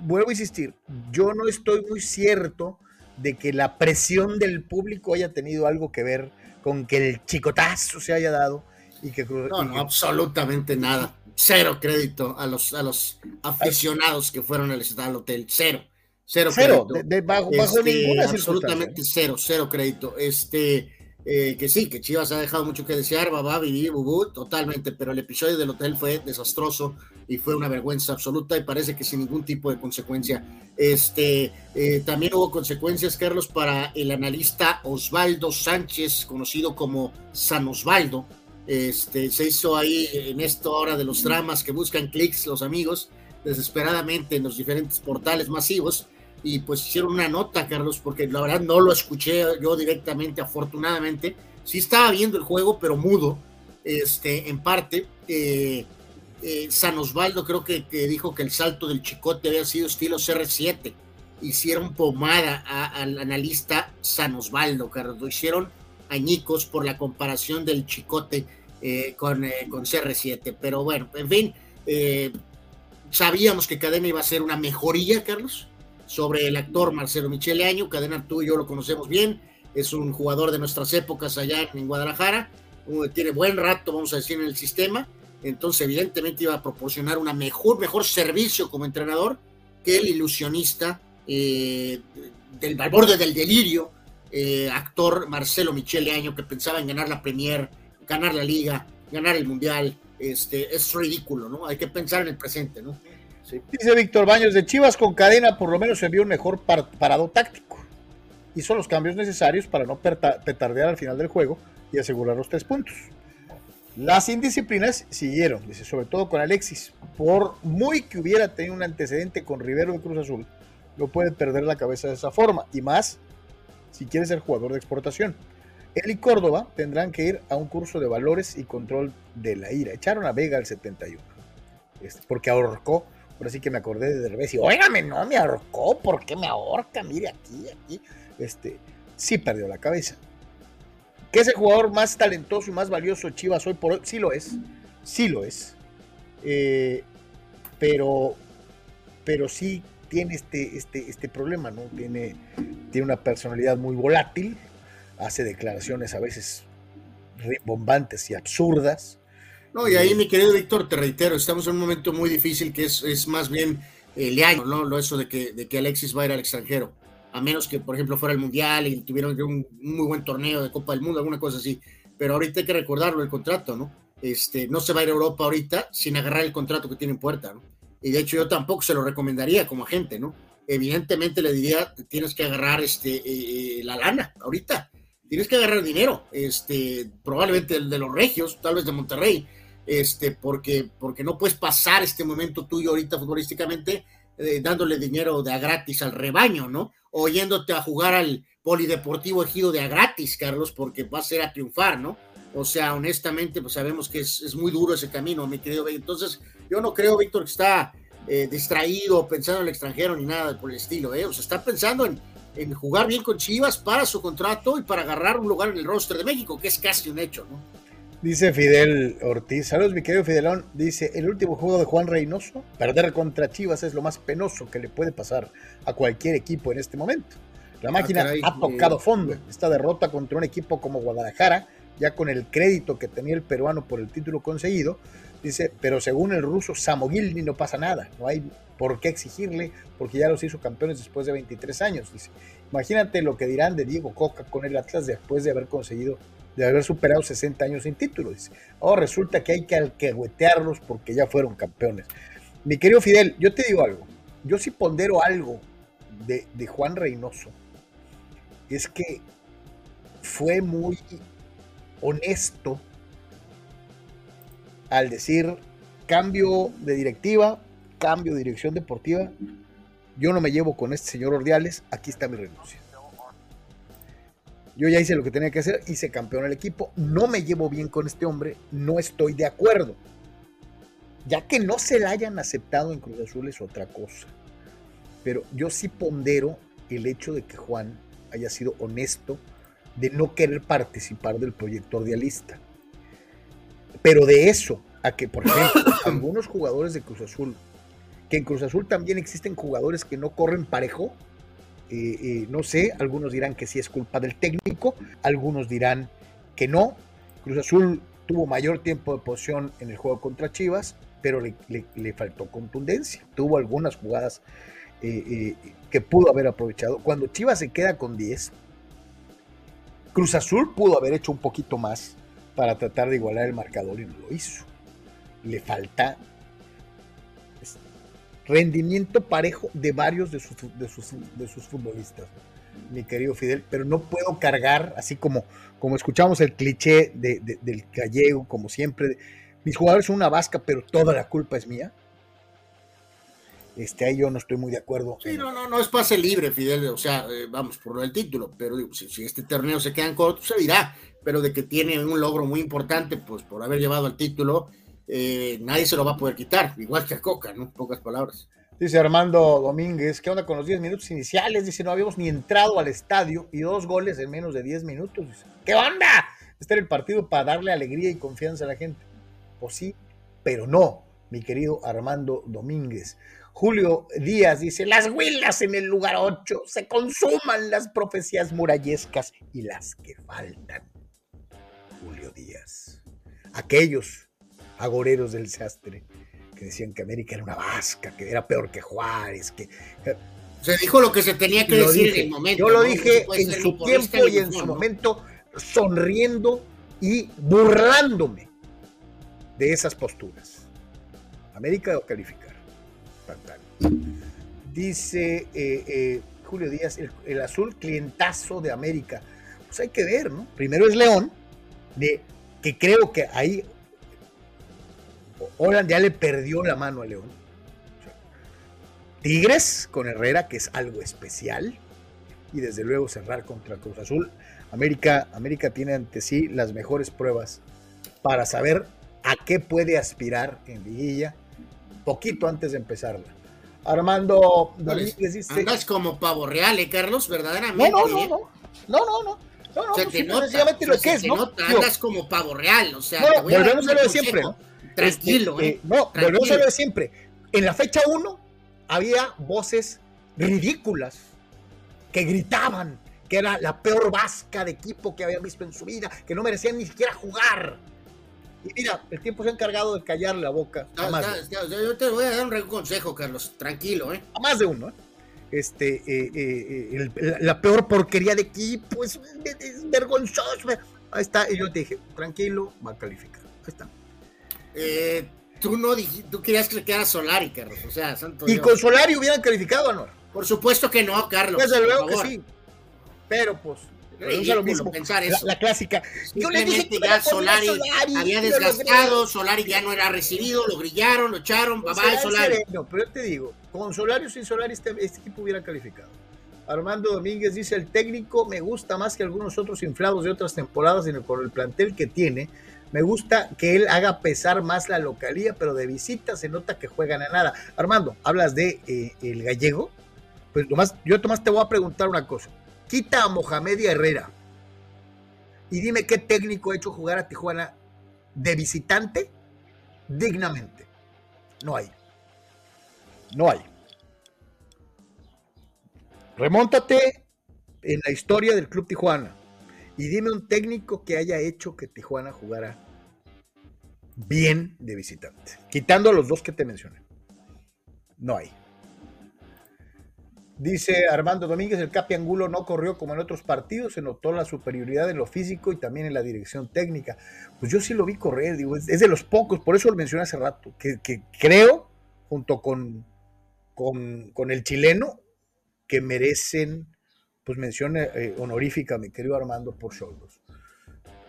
vuelvo a insistir, yo no estoy muy cierto de que la presión del público haya tenido algo que ver con que el chicotazo se haya dado Y que no, no, absolutamente nada. Cero crédito a los, a los aficionados que fueron al Estado Hotel. Cero. Cero, cero de, bajo, bajo este, ninguna Absolutamente cero, cero crédito. Este, eh, que sí, que Chivas ha dejado mucho que desear, va, vivir, bubú, totalmente, pero el episodio del hotel fue desastroso y fue una vergüenza absoluta y parece que sin ningún tipo de consecuencia. Este, eh, también hubo consecuencias, Carlos, para el analista Osvaldo Sánchez, conocido como San Osvaldo. Este, se hizo ahí en esta hora de los dramas que buscan clics los amigos desesperadamente en los diferentes portales masivos y pues hicieron una nota, Carlos, porque la verdad no lo escuché yo directamente, afortunadamente. Sí estaba viendo el juego, pero mudo, este, en parte. Eh, eh, San Osvaldo creo que, dijo que el salto del chicote había sido estilo CR7. Hicieron pomada al analista San Osvaldo, Carlos. Lo hicieron añicos por la comparación del chicote eh, con, con CR7. Pero bueno, en fin, sabíamos que Cadena iba a ser una mejoría, Carlos sobre el actor Marcelo Michele Año. Cadena, tú y yo lo conocemos bien. Es un jugador de nuestras épocas allá en Guadalajara. Tiene buen rato, vamos a decir, en el sistema. Entonces, evidentemente, iba a proporcionar una mejor, mejor servicio como entrenador que el ilusionista eh, del borde del delirio, eh, actor Marcelo Michele Año, que pensaba en ganar la Premier, ganar la Liga, ganar el Mundial. Este, es ridículo, ¿no? Hay que pensar en el presente, ¿no? Dice Víctor Baños, de Chivas con cadena por lo menos se vio un mejor parado táctico. Hizo los cambios necesarios para no petardear al final del juego y asegurar los tres puntos. Las indisciplinas siguieron, dice, sobre todo con Alexis. Por muy que hubiera tenido un antecedente con Rivero de Cruz Azul, no puede perder la cabeza de esa forma. Y más si quiere ser jugador de exportación. Él y Córdoba tendrán que ir a un curso de valores y control de la ira. Echaron a Vega al 71. Este, porque ahorcó Ahora sí que me acordé de Derbez y, óigame, no me ahorcó, ¿por qué me ahorca? Mire aquí, aquí. Este, sí perdió la cabeza. Que es el jugador más talentoso y más valioso Chivas hoy por hoy, sí lo es, sí lo es. Eh, pero, pero sí tiene este, este, este problema, ¿no? Tiene, tiene una personalidad muy volátil, hace declaraciones a veces bombantes y absurdas. No, y ahí, mi querido Víctor, te reitero, estamos en un momento muy difícil que es, es más bien el año, ¿no? Lo eso de que, de que Alexis va a ir al extranjero. A menos que, por ejemplo, fuera el Mundial y tuvieron un, muy buen torneo de Copa del Mundo, alguna cosa así. Pero ahorita hay que recordarlo, el contrato, ¿no? Este, no se va a ir a Europa ahorita sin agarrar el contrato que tiene en puerta, ¿no? Y de hecho yo tampoco se lo recomendaría como agente, ¿no? Evidentemente le diría, tienes que agarrar este, eh, eh, la lana ahorita, tienes que agarrar dinero, este, probablemente el de los regios, tal vez de Monterrey, este, porque, porque no puedes pasar este momento tuyo ahorita futbolísticamente eh, dándole dinero de a gratis al rebaño, ¿no? O yéndote a jugar al Polideportivo Ejido de a gratis, Carlos, porque va a ser a triunfar, ¿no? O sea, honestamente, pues sabemos que es, muy duro ese camino, mi querido Entonces, yo no creo, Víctor, que está eh, distraído pensando en el extranjero ni nada por el estilo, ¿eh? O sea, está pensando en, en jugar bien con Chivas para su contrato y para agarrar un lugar en el roster de México, que es casi un hecho, ¿no? Dice Fidel Ortiz, saludos mi querido Fidelón, dice, el último juego de Juan Reynoso, perder contra Chivas es lo más penoso que le puede pasar a cualquier equipo en este momento. La ah, máquina ha tocado fondo. Esta derrota contra un equipo como Guadalajara, ya con el crédito que tenía el peruano por el título conseguido, dice, pero según el ruso Samogilny no pasa nada, no hay por qué exigirle, porque ya los hizo campeones después de 23 años. Dice, imagínate lo que dirán de Diego Coca con el Atlas después de haber conseguido de haber superado 60 años sin título. Dice, ahora resulta que hay que alcahuetearlos porque ya fueron campeones. Mi querido Fidel, yo te digo algo, yo sí pondero algo de, de Juan Reynoso, es que fue muy honesto al decir cambio de directiva, cambio de dirección deportiva, yo no me llevo con este señor Ordiales, aquí está mi renuncia. Yo ya hice lo que tenía que hacer, hice campeón el equipo, no me llevo bien con este hombre, no estoy de acuerdo. Ya que no se la hayan aceptado en Cruz Azul es otra cosa. Pero yo sí pondero el hecho de que Juan haya sido honesto de no querer participar del proyecto ordialista. Pero de eso a que, por ejemplo, algunos jugadores de Cruz Azul, que en Cruz Azul también existen jugadores que no corren parejo, eh, eh, no sé, algunos dirán que sí es culpa del técnico, algunos dirán que no. Cruz Azul tuvo mayor tiempo de posición en el juego contra Chivas, pero le, faltó contundencia. Tuvo algunas jugadas eh, que pudo haber aprovechado. Cuando Chivas se queda con 10, Cruz Azul pudo haber hecho un poquito más para tratar de igualar el marcador y no lo hizo. Le falta rendimiento parejo de varios de sus, de sus, futbolistas, mi querido Fidel, pero no puedo cargar, así como, como escuchamos el cliché del gallego, como siempre, mis jugadores son una vasca, pero toda la culpa es mía. Este, ahí yo no estoy muy de acuerdo. Sí, no, no, no es pase libre, Fidel, o sea, eh, vamos, por del título, pero si, este torneo se queda en corto, se dirá, pero de que tiene un logro muy importante, pues por haber llevado el título, eh, nadie se lo va a poder quitar, igual que a Coca, ¿no? Pocas palabras. Dice Armando Domínguez, ¿qué onda con los 10 minutos iniciales? Dice, no habíamos ni entrado al estadio y dos goles en menos de 10 minutos. Dice, ¿qué onda? Este era el partido para darle alegría y confianza a la gente. Pues sí, pero no, mi querido Armando Domínguez. Julio Díaz dice, las huilas en el lugar 8, se consuman las profecías murallescas y las que faltan. Julio Díaz. Aquellos agoreros del sastre que decían que América era una vasca, que era peor que Juárez, que... Se dijo lo que se tenía que decir en el momento. Yo lo dije en su tiempo y en su momento, sonriendo y burlándome de esas posturas. América o calificar. Dice eh, eh, Julio Díaz, el, azul clientazo de América. Pues hay que ver, ¿no? Primero es León, de, que creo que ahí Holland ya le perdió la mano a León. Tigres con Herrera, que es algo especial. Y desde luego cerrar contra Cruz Azul. América, América tiene ante sí las mejores pruebas para saber a qué puede aspirar en Liguilla poquito antes de empezarla. Armando Domínguez dice. Andas como pavo real, ¿eh, Carlos? Verdaderamente. No, no, no, no. No, no, no. No, no, pues sencillamente lo que es, ¿no? andas como pavo real, o sea, no, volvemos a, lo de siempre, ¿no? Tranquilo, ¿eh? No, volvemos a lo de siempre. En la fecha 1 había voces ridículas que gritaban que era la peor vasca de equipo que habían visto en su vida, que no merecían ni siquiera jugar. Y mira, el tiempo se ha encargado de callar la boca. yo te voy a dar un consejo, Carlos. Tranquilo, ¿eh? A más de uno, ¿eh? Este, eh, eh, la peor porquería de equipo es, vergonzoso. Ahí está, y yo te dije, tranquilo, va a calificar. Ahí está. Tú no dijiste, tú querías que le quedara Solari, Carlos. O sea, santo Y con Solari hubieran calificado, ¿no? Por supuesto que no, Carlos. Desde luego que sí. Pero pues, lo mismo. Pensar eso. La, clásica. Yo le dije que ya Solari, había desgastado, Solari ya no era recibido, lo grillaron, lo echaron, papá pues Solari. No, pero yo te digo, con Solari o sin Solari este, este, equipo hubiera calificado. Armando Domínguez dice, el técnico me gusta más que algunos otros inflados de otras temporadas en el, con el plantel que tiene. Me gusta que él haga pesar más la localía, pero de visita se nota que juegan a nada. Armando, hablas de eh, el gallego. Pues nomás, yo Tomás te voy a preguntar una cosa. Quita a Mohamed y Herrera. Y dime qué técnico ha hecho jugar a Tijuana de visitante dignamente. No hay. No hay. Remóntate en la historia del Club Tijuana y dime un técnico que haya hecho que Tijuana jugara bien de visitante, quitando los dos que te mencioné. No hay. Dice Armando Domínguez, el Capi Angulo no corrió como en otros partidos, se notó la superioridad en lo físico y también en la dirección técnica. Pues yo sí lo vi correr, digo, es, de los pocos, por eso lo mencioné hace rato, que, creo, junto con, con, el chileno, que merecen pues mención eh, honorífica, mi querido Armando, por solos.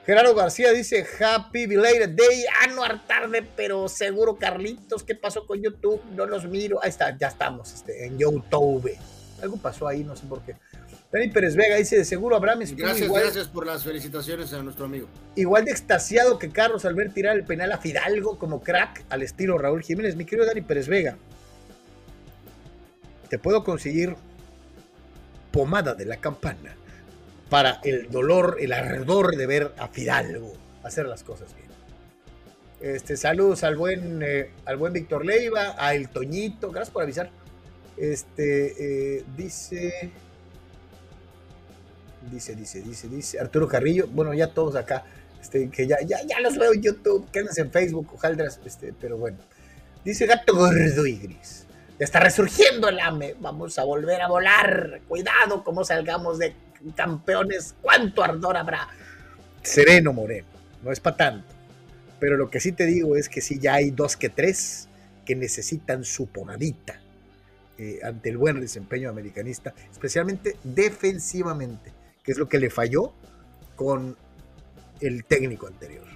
Gerardo García dice, Happy Belated Day, ah, no tarde, pero seguro Carlitos, ¿qué pasó con YouTube? No los miro, ahí está, ya estamos este, en YouTube. Algo pasó ahí, no sé por qué. Dani Pérez Vega dice, de seguro Abraham Gracias, gracias por las felicitaciones a nuestro amigo. Igual de extasiado que Carlos al ver tirar el penal a Fidalgo como crack al estilo Raúl Jiménez. Mi querido Dani Pérez Vega, te puedo conseguir pomada de la campana para el dolor, el ardor de ver a Fidalgo hacer las cosas bien. Este, saludos al buen, eh, al buen Víctor Leiva, a El Toñito, gracias por avisar. Este, eh, dice, dice, dice, dice, dice, Arturo Carrillo, bueno, ya todos acá este, que ya, ya, ya los veo en YouTube, quédense en Facebook, Ojaldras, este, pero bueno. Dice Gato Gordo y Gris. Está resurgiendo el AME, vamos a volver a volar. Cuidado como salgamos de campeones, cuánto ardor habrá. Sereno Moreno, no es para tanto. Pero lo que sí te digo es que sí ya hay dos que tres que necesitan su ponadita eh, ante el buen desempeño americanista, especialmente defensivamente, que es lo que le falló con el técnico anterior.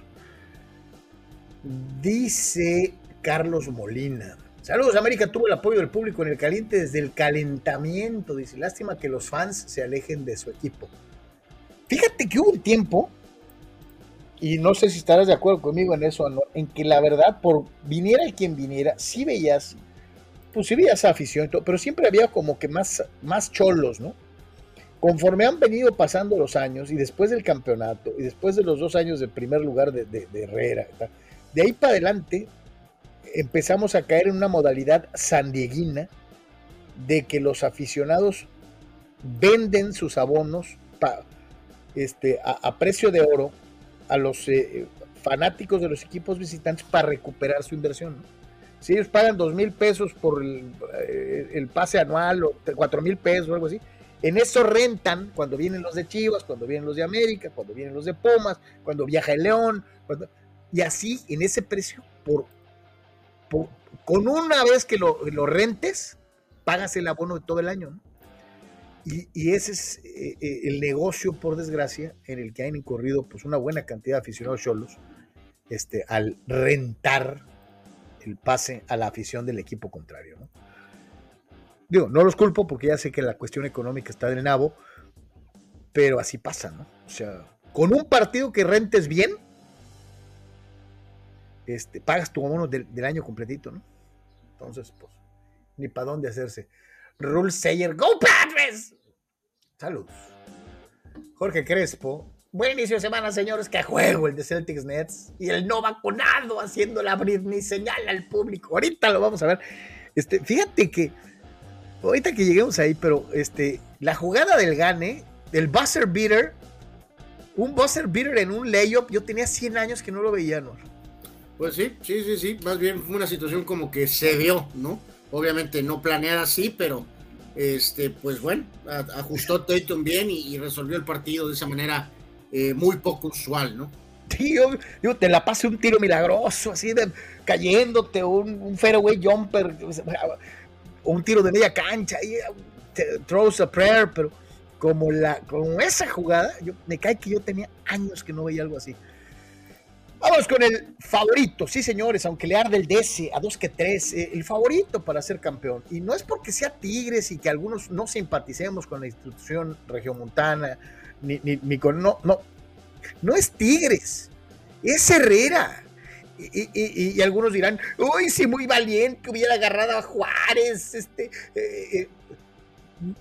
Dice Carlos Molina. Saludos, América tuvo el apoyo del público en el caliente desde el calentamiento. Dice, lástima que los fans se alejen de su equipo. Fíjate que hubo un tiempo, y no sé si estarás de acuerdo conmigo en eso, no, en que la verdad, por viniera quien viniera, sí veías, pues sí veías afición, pero siempre había como que más, más cholos, ¿no? Conforme han venido pasando los años y después del campeonato y después de los dos años de primer lugar de Herrera, de ahí para adelante empezamos a caer en una modalidad sandieguina de que los aficionados venden sus abonos este, a, precio de oro a los eh, fanáticos de los equipos visitantes para recuperar su inversión. Si ellos pagan dos mil pesos por el, eh, pase anual o cuatro mil pesos o algo así, en eso rentan cuando vienen los de Chivas, cuando vienen los de América, cuando vienen los de Pumas, cuando viaja el León, y así en ese precio por con una vez que lo, rentes, pagas el abono de todo el año. Y, ese es eh, eh, el negocio, por desgracia, en el que han incurrido pues, una buena cantidad de aficionados cholos este, al rentar el pase a la afición del equipo contrario. ¿no? Digo, no los culpo porque ya sé que la cuestión económica está del nabo, pero así pasa, ¿no? O sea, con un partido que rentes bien, este, pagas tu abono del, año completito, ¿no? Entonces, pues, ni para dónde hacerse. Rule Sayer, ¡Go Padres! Salud. Jorge Crespo. Buen inicio de semana, señores. Que juego el de Celtics Nets. Y el no vacunado haciendo la Britney señal al público. Ahorita lo vamos a ver. Este, fíjate que. Ahorita que lleguemos ahí, pero este, la jugada del Gane, del buzzer beater, un buzzer beater en un layup, yo tenía 100 años que no lo veía, ¿no? Pues sí, sí, sí, sí. Más bien fue una situación como que se dio, ¿no? Obviamente no planeada así, pero este, pues bueno, ajustó Tatum bien y, resolvió el partido de esa manera eh, muy poco usual, ¿no? Tío, yo, te la pasé un tiro milagroso, así de cayéndote, un, un fairway jumper, un tiro de media cancha, y throws a prayer, pero como la, como esa jugada, yo, me cae que yo tenía años que no veía algo así. Vamos con el favorito, sí señores, aunque le arde el DC a dos que tres, eh, el favorito para ser campeón. Y no es porque sea Tigres y que algunos no simpaticemos con la institución regiomontana, ni, ni, con... No, no, no es Tigres, es Herrera. Y, algunos dirán, uy, sí, muy valiente, hubiera agarrado a Juárez. Este, eh, eh,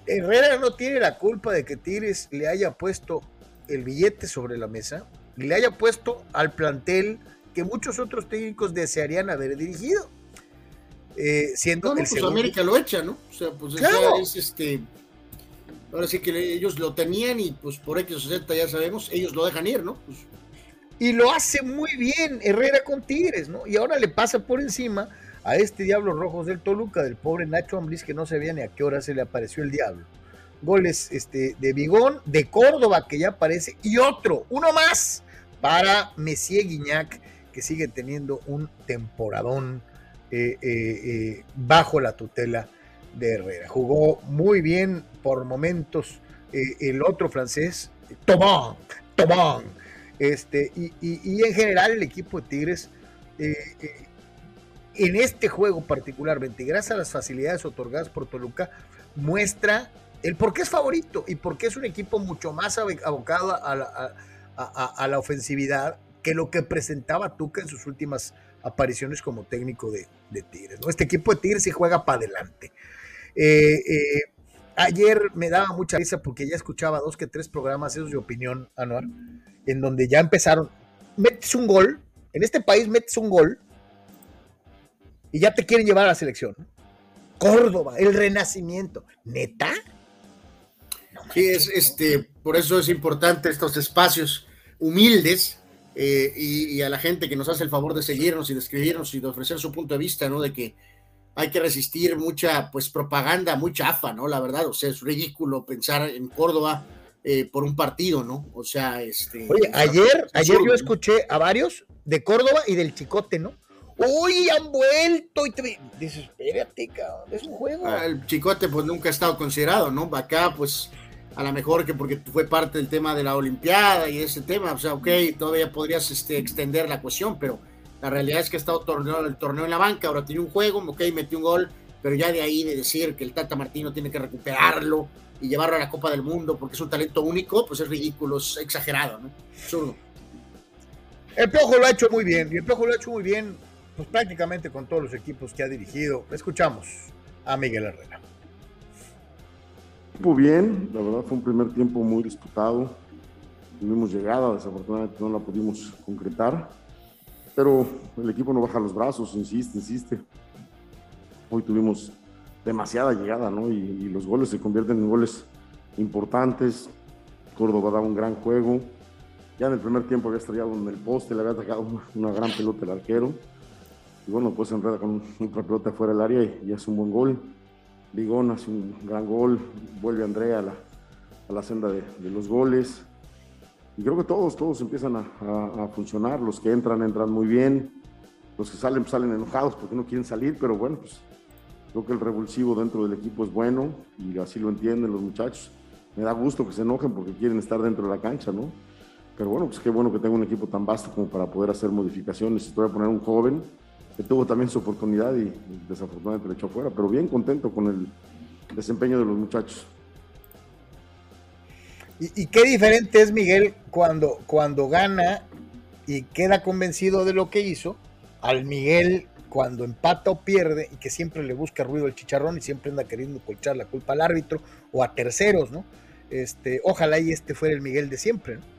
Herrera no tiene la culpa de que Tigres le haya puesto el billete sobre la mesa le haya puesto al plantel que muchos otros técnicos desearían haber dirigido. Eh, siendo no, no, pues América lo echa, ¿no? O sea, pues claro. es este. Ahora sí que ellos lo tenían y pues por X o Z ya sabemos, ellos lo dejan ir, ¿no? Pues, y lo hace muy bien Herrera con Tigres, ¿no? Y ahora le pasa por encima a este Diablo Rojos del Toluca, del pobre Nacho Ambriz, que no sabía ni a qué hora se le apareció el diablo goles este, de Bigón, de Córdoba, que ya aparece, y otro, uno más para Messier Guiñac, que sigue teniendo un temporadón eh, eh, eh, bajo la tutela de Herrera. Jugó muy bien por momentos el otro francés, Tobán, Tobán. Este, y, y, en general el equipo de Tigres en este juego particularmente, gracias a las facilidades otorgadas por Toluca, muestra el por qué es favorito y por qué es un equipo mucho más abocado a la, ofensividad que lo que presentaba Tuca en sus últimas apariciones como técnico de, Tigres. Este equipo de Tigres sí juega para adelante. Eh, eh, ayer me daba mucha risa porque ya escuchaba dos que tres programas esos de opinión, Anuar, en donde ya empezaron, metes un gol, en este país metes un gol y ya te quieren llevar a la selección. Córdoba, el renacimiento. ¿Neta? Sí, es este, por eso es importante estos espacios humildes eh, y, a la gente que nos hace el favor de seguirnos y de escribirnos y de ofrecer su punto de vista, ¿no? De que hay que resistir mucha, pues, propaganda muy chafa, ¿no? La verdad, o sea, es ridículo pensar en Córdoba eh, por un partido, ¿no? O sea, este... Oye, ayer, ayer yo escuché a varios de Córdoba y del Chicote, ¿no? Uy, han vuelto y te dices, espérate, cabrón, es un juego. Ah, el Chicote pues nunca ha estado considerado, ¿no? Acá pues a lo mejor que porque fue parte del tema de la Olimpiada y ese tema, o sea, ok, todavía podrías este, extender la cuestión, pero la realidad es que ha estado torneo, el torneo en la banca, ahora tiene un juego, ok, metió un gol, pero ya de ahí de decir que el Tata Martino tiene que recuperarlo y llevarlo a la Copa del Mundo porque es un talento único, pues es ridículo, es exagerado, ¿no? Absurdo. El Piojo lo ha hecho muy bien, y el Piojo lo ha hecho muy bien, pues prácticamente con todos los equipos que ha dirigido. Escuchamos a Miguel Herrera. Equipo bien, la verdad fue un primer tiempo muy disputado. Tuvimos llegada, desafortunadamente no la pudimos concretar, pero el equipo no baja los brazos, insiste, insiste. Hoy tuvimos demasiada llegada, ¿no? Y, y los goles se convierten en goles importantes. Córdoba da un gran juego ya en el primer tiempo había estrellado en el poste, le había atacado una, gran pelota el arquero. Y bueno, pues enreda con otra pelota fuera del área y, y hace un buen gol. Ligón hace un gran gol, vuelve Andrea a la, a la senda de, de, los goles. Y creo que todos, todos empiezan a, a, a, funcionar. Los que entran, entran muy bien. Los que salen, salen enojados porque no quieren salir, pero bueno, pues creo que el revulsivo dentro del equipo es bueno y así lo entienden los muchachos. Me da gusto que se enojen porque quieren estar dentro de la cancha, ¿no? Pero bueno, pues qué bueno que tenga un equipo tan vasto como para poder hacer modificaciones. Estoy a poner un joven que tuvo también su oportunidad y desafortunadamente le echó fuera, pero bien contento con el desempeño de los muchachos. Y, y qué diferente es Miguel cuando, cuando gana y queda convencido de lo que hizo, al Miguel cuando empata o pierde y que siempre le busca ruido el chicharrón y siempre anda queriendo colchar la culpa al árbitro o a terceros, ¿no? Este, ojalá y este fuera el Miguel de siempre, ¿no?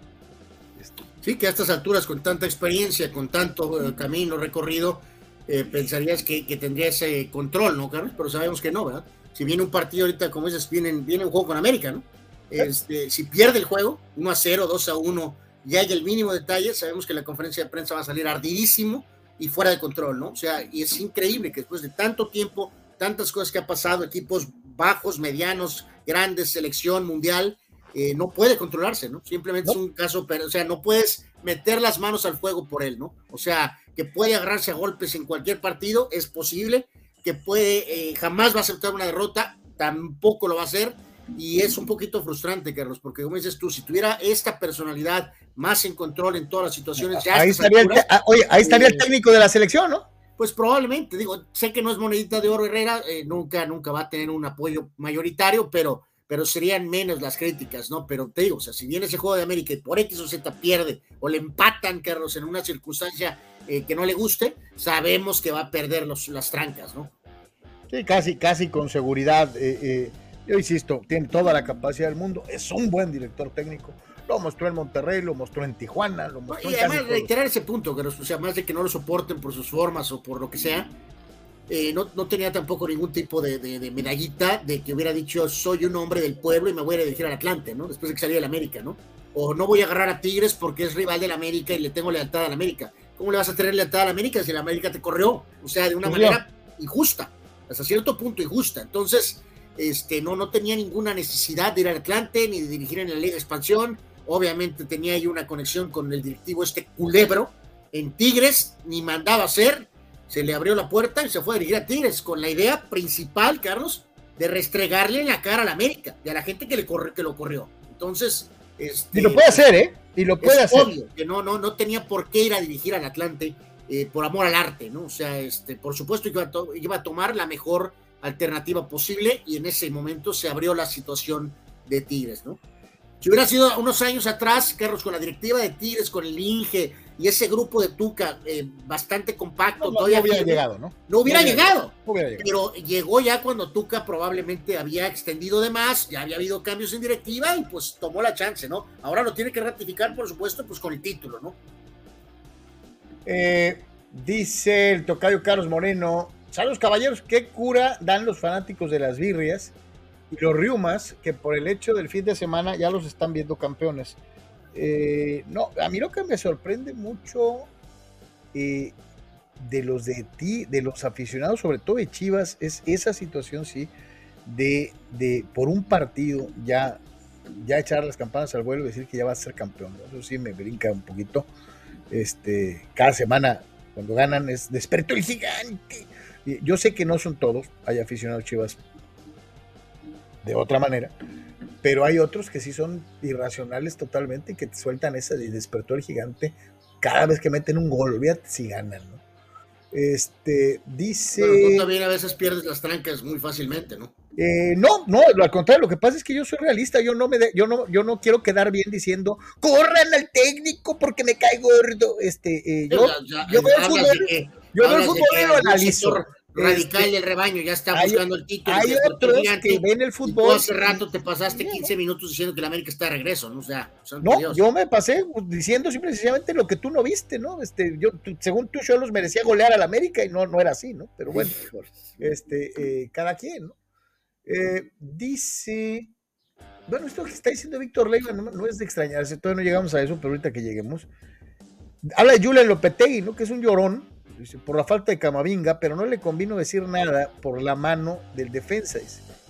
Sí, que a estas alturas, con tanta experiencia, con tanto eh, camino recorrido, eh, pensarías que, que, tendría ese control, ¿no, Carlos? Pero sabemos que no, ¿verdad? Si viene un partido ahorita, como dices, viene, viene un juego con América, ¿no? Este, si pierde el juego, 1 a 0, 2 a 1, y hay el mínimo detalle, sabemos que la conferencia de prensa va a salir ardidísimo y fuera de control, ¿no? O sea, y es increíble que después de tanto tiempo, tantas cosas que ha pasado, equipos bajos, medianos, grandes, selección mundial, eh, no puede controlarse, ¿no? Simplemente ¿No? es un caso, pero, o sea, no puedes meter las manos al fuego por él, ¿no? O sea, que puede agarrarse a golpes en cualquier partido, es posible, que puede, eh, jamás va a aceptar una derrota, tampoco lo va a hacer, y es un poquito frustrante, Carlos, porque como dices tú, si tuviera esta personalidad más en control en todas las situaciones, ya ahí estaría, alturas, el, oye, ahí estaría eh, el técnico de la selección, ¿no? Pues probablemente, digo, sé que no es monedita de oro Herrera, eh, nunca, nunca va a tener un apoyo mayoritario, pero pero serían menos las críticas, ¿no? Pero te digo, o sea, si viene ese juego de América y por X o Z pierde o le empatan, Carlos, en una circunstancia eh, que no le guste, sabemos que va a perder los, las trancas, ¿no? Sí, casi, casi con seguridad. Eh, eh, yo insisto, tiene toda la capacidad del mundo, es un buen director técnico. Lo mostró en Monterrey, lo mostró en Tijuana, lo mostró y en además reiterar ese punto, Carlos, o sea, más de que no lo soporten por sus formas o por lo que sea, eh, no, no, tenía tampoco ningún tipo de, de, de, medallita de que hubiera dicho soy un hombre del pueblo y me voy a dirigir al Atlante, ¿no? Después de que salía del América, ¿no? O no voy a agarrar a Tigres porque es rival del América y le tengo lealtad al América. ¿Cómo le vas a tener lealtad al América si el América te corrió? O sea, de una manera injusta, hasta cierto punto injusta. Entonces, este, no, no tenía ninguna necesidad de ir al Atlante ni de dirigir en la Liga de Expansión. Obviamente tenía ahí una conexión con el directivo este culebro en Tigres, ni mandaba hacer se le abrió la puerta y se fue a dirigir a Tigres con la idea principal, Carlos, de restregarle en la cara a la América y a la gente que, le corre, que lo corrió. Entonces, este, y lo puede hacer, ¿eh? Y lo puede es hacer. Obvio que no, no, no tenía por qué ir a dirigir al Atlante eh, por amor al arte, ¿no? O sea, este, por supuesto que iba a, iba a tomar la mejor alternativa posible y en ese momento se abrió la situación de Tigres, ¿no? Si hubiera sido unos años atrás, Carlos, con la directiva de Tigres, con el Inge y ese grupo de Tuca eh, bastante compacto, No, no, todavía no hubiera llegado, ¿no? no hubiera No hubiera llegado. No hubiera llegado. Pero llegó ya cuando Tuca probablemente había extendido de más, ya había habido cambios en directiva y pues tomó la chance, ¿no? Ahora lo tiene que ratificar, por supuesto, pues con el título, ¿no? Eh, dice el tocayo Carlos Moreno. Saludos caballeros, ¿qué cura dan los fanáticos de las birrias y los riumas que por el hecho del fin de semana ya los están viendo campeones? Eh, no, a mí lo que me sorprende mucho eh, de los de ti, de los aficionados, sobre todo de Chivas, es esa situación, sí, de, de por un partido ya, ya echar las campanas al vuelo y decir que ya va a ser campeón. Eso sí me brinca un poquito. Este, cada semana, cuando ganan, es despertó el gigante. Yo sé que no son todos, hay aficionados Chivas de otra manera, pero hay otros que sí son irracionales totalmente y que te sueltan esa de despertó el gigante cada vez que meten un gol, olvídate si ganan, ¿no? Este, dice. Pero tú también a veces pierdes las trancas muy fácilmente, ¿no? Eh, no, no, al contrario, lo que pasa es que yo soy realista, yo no me yo no, yo no quiero quedar bien diciendo corran al técnico porque me cae gordo. Este, eh, yo, yo, veo el fútbol, yo veo el fútbol y lo analizo radical este, del rebaño, ya está buscando el título. Hay otros que ven el fútbol. hace rato te pasaste 15 minutos diciendo que la América está de regreso, ¿no? O sea, no, yo me pasé diciendo simplemente lo que tú no viste, ¿no? Este, yo, según tú, yo los merecía golear al América y no, no era así, ¿no? Pero bueno, este, eh, cada quien, ¿no? Eh, dice. Bueno, esto que está diciendo Víctor Leiva no, es de extrañarse, todavía no llegamos a eso, pero ahorita que lleguemos. Habla de Julian Lopetegui, ¿no? Que es un llorón por la falta de Camavinga, pero no le convino decir nada por la mano del defensa.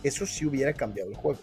Eso sí hubiera cambiado el juego.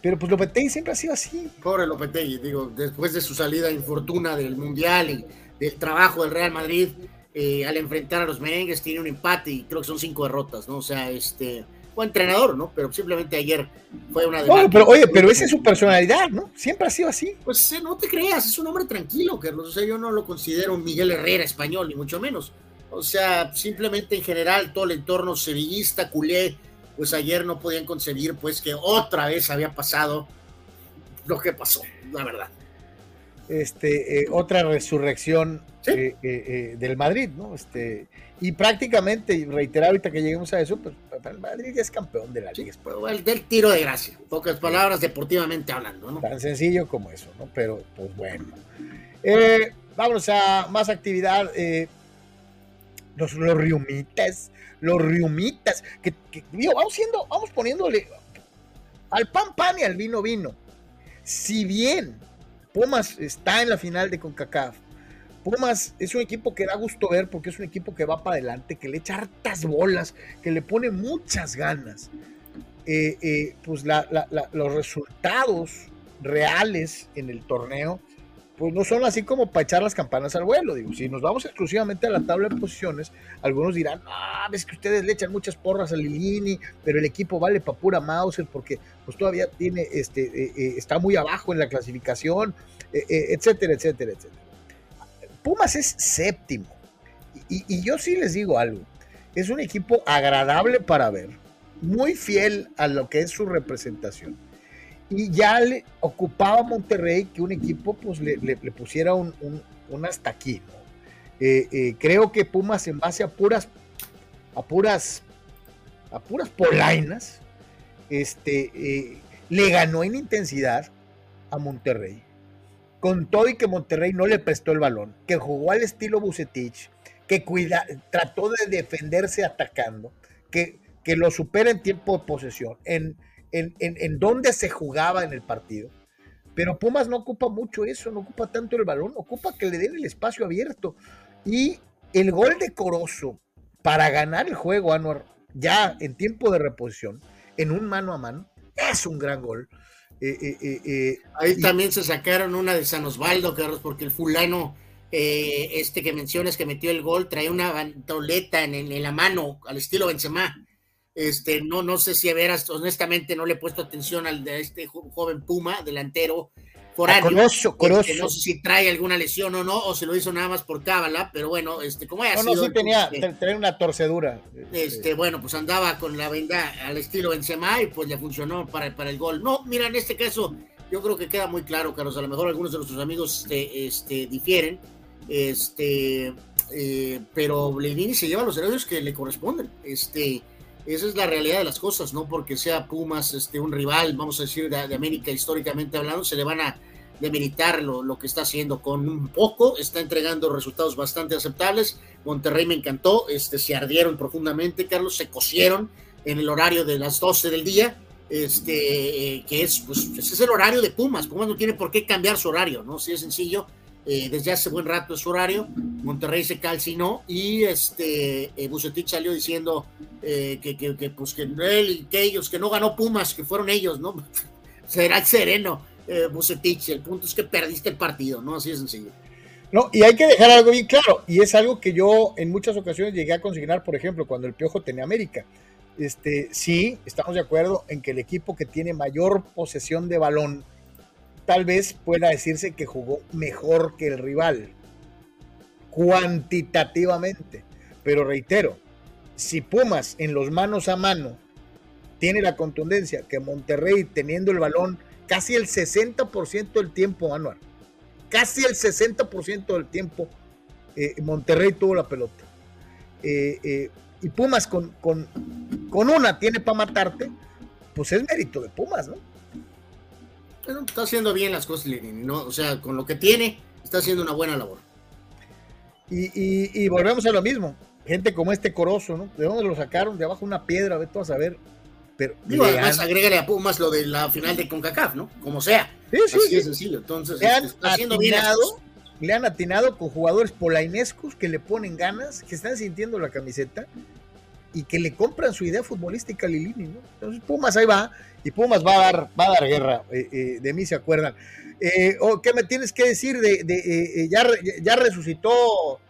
Pero pues Lopetegui siempre ha sido así. Pobre Lopetegui, digo, después de su salida infortuna del Mundial y del trabajo del Real Madrid, eh, al enfrentar a los merengues tiene un empate y creo que son cinco derrotas, ¿no? O sea, este entrenador, ¿no? Pero simplemente ayer fue una de pero oye, pero esa es su personalidad, ¿no? Siempre ha sido así. Pues no te creas, es un hombre tranquilo, Carlos. O sea, yo no lo considero un Miguel Herrera español, ni mucho menos. O sea, simplemente en general todo el entorno sevillista, culé, pues ayer no podían concebir pues que otra vez había pasado lo que pasó, la verdad. Este, eh, otra resurrección eh, eh, del Madrid, ¿no? Este, y prácticamente, reiterar ahorita que lleguemos a eso, pues el Madrid ya es campeón de la liga. el del tiro de gracia, pocas palabras deportivamente hablando, ¿no? Tan sencillo como eso, ¿no? Pero, pues bueno. Eh, vamos a más actividad. Eh, los, los riumitas, los riumitas, que, vamos siendo, vamos poniéndole al pan pan y al vino vino. Si bien Pumas está en la final de CONCACAF, Pumas es un equipo que da gusto ver porque es un equipo que va para adelante, que le echa hartas bolas, que le pone muchas ganas. Eh, eh, pues los resultados reales en el torneo, pues no son así como para echar las campanas al vuelo. Digo, si nos vamos exclusivamente a la tabla de posiciones, algunos dirán, ah, ves que ustedes le echan muchas porras a Lilini, pero el equipo vale para pura Mauser porque pues todavía tiene, este, eh, está muy abajo en la clasificación, etcétera, etcétera, etcétera. Pumas es séptimo. Y, yo sí les digo algo. Es un equipo agradable para ver, muy fiel a lo que es su representación. Y ya le ocupaba Monterrey que un equipo pues, le, pusiera un, hasta aquí. Eh, eh, creo que Pumas en base a puras, a puras, a puras polainas, este, eh, le ganó en intensidad a Monterrey con todo y que Monterrey no le prestó el balón, que jugó al estilo Bucetich, que cuida, trató de defenderse atacando, que, que lo supera en tiempo de posesión, en, en, en, dónde se jugaba en el partido. Pero Pumas no ocupa mucho eso, no ocupa tanto el balón, ocupa que le den el espacio abierto. Y el gol de Corozo para ganar el juego, Anuar, ya en tiempo de reposición, en un mano a mano, es un gran gol. Eh, eh, eh, Ahí también se sacaron una de San Osvaldo, Carlos, porque el fulano, este que mencionas que metió el gol, traía una bandoleta en, la mano, al estilo Benzema. Este, no, no sé si a veras, honestamente no le he puesto atención al de este joven Puma, delantero, Corozo, este, no sé si trae alguna lesión o no, o se lo hizo nada más por cábala, pero bueno, este, como haya no, No, sí tenía, este, una torcedura. Este, bueno, pues andaba con la venda al estilo Benzema y pues le funcionó para, para el gol. No, mira, en este caso, yo creo que queda muy claro, Carlos, a lo mejor algunos de nuestros amigos este, este, difieren, este, eh, pero Lenini se lleva los herederos que le corresponden. Este, esa es la realidad de las cosas, no porque sea Pumas este, un rival, vamos a decir, de, de América históricamente hablando, se le van a de militar lo, que está haciendo con un poco, está entregando resultados bastante aceptables. Monterrey me encantó, este, se ardieron profundamente, Carlos, se cosieron en el horario de las 12 del día este, que es, pues, ese es el horario de Pumas. Pumas no tiene por qué cambiar su horario, ¿no? Si es sencillo, eh, desde hace buen rato es su horario. Monterrey se calcinó y este, eh, salió diciendo eh, que, que, pues, que él y que ellos, que no ganó Pumas, que fueron ellos, ¿no? Será el sereno, Bucetich. El punto es que perdiste el partido, ¿no? Así de sencillo. No, y hay que dejar algo bien claro, y es algo que yo en muchas ocasiones llegué a consignar, por ejemplo, cuando el Piojo tenía América. Este, sí, estamos de acuerdo en que el equipo que tiene mayor posesión de balón, tal vez pueda decirse que jugó mejor que el rival, cuantitativamente. Pero reitero, si Pumas en los manos a mano tiene la contundencia que Monterrey teniendo el balón casi el 60% del tiempo, Anuar, casi el 60% del tiempo eh, Monterrey tuvo la pelota. Eh, eh, y Pumas con, con, con una tiene para matarte, pues es mérito de Pumas, ¿no? Pero está haciendo bien las cosas, ¿no? O sea, con lo que tiene, está haciendo una buena labor. Y, y, volvemos a lo mismo. Gente como este Corozo, ¿no? ¿De dónde lo sacaron? De abajo una piedra, ve tú a saber. Pero además, agrégale a Pumas lo de la final de CONCACAF, ¿no? Como sea. Sí, sí, Así sencillo. Entonces, le han, está haciendo atinado, le han atinado con jugadores polainescos que le ponen ganas, que están sintiendo la camiseta y que le compran su idea futbolística a Lilini, ¿no? Entonces Pumas ahí va, y Pumas va a dar, va a dar guerra, eh, eh, de mí se acuerdan. Eh, oh, ¿Qué me tienes que decir de, de ya, ya resucitó,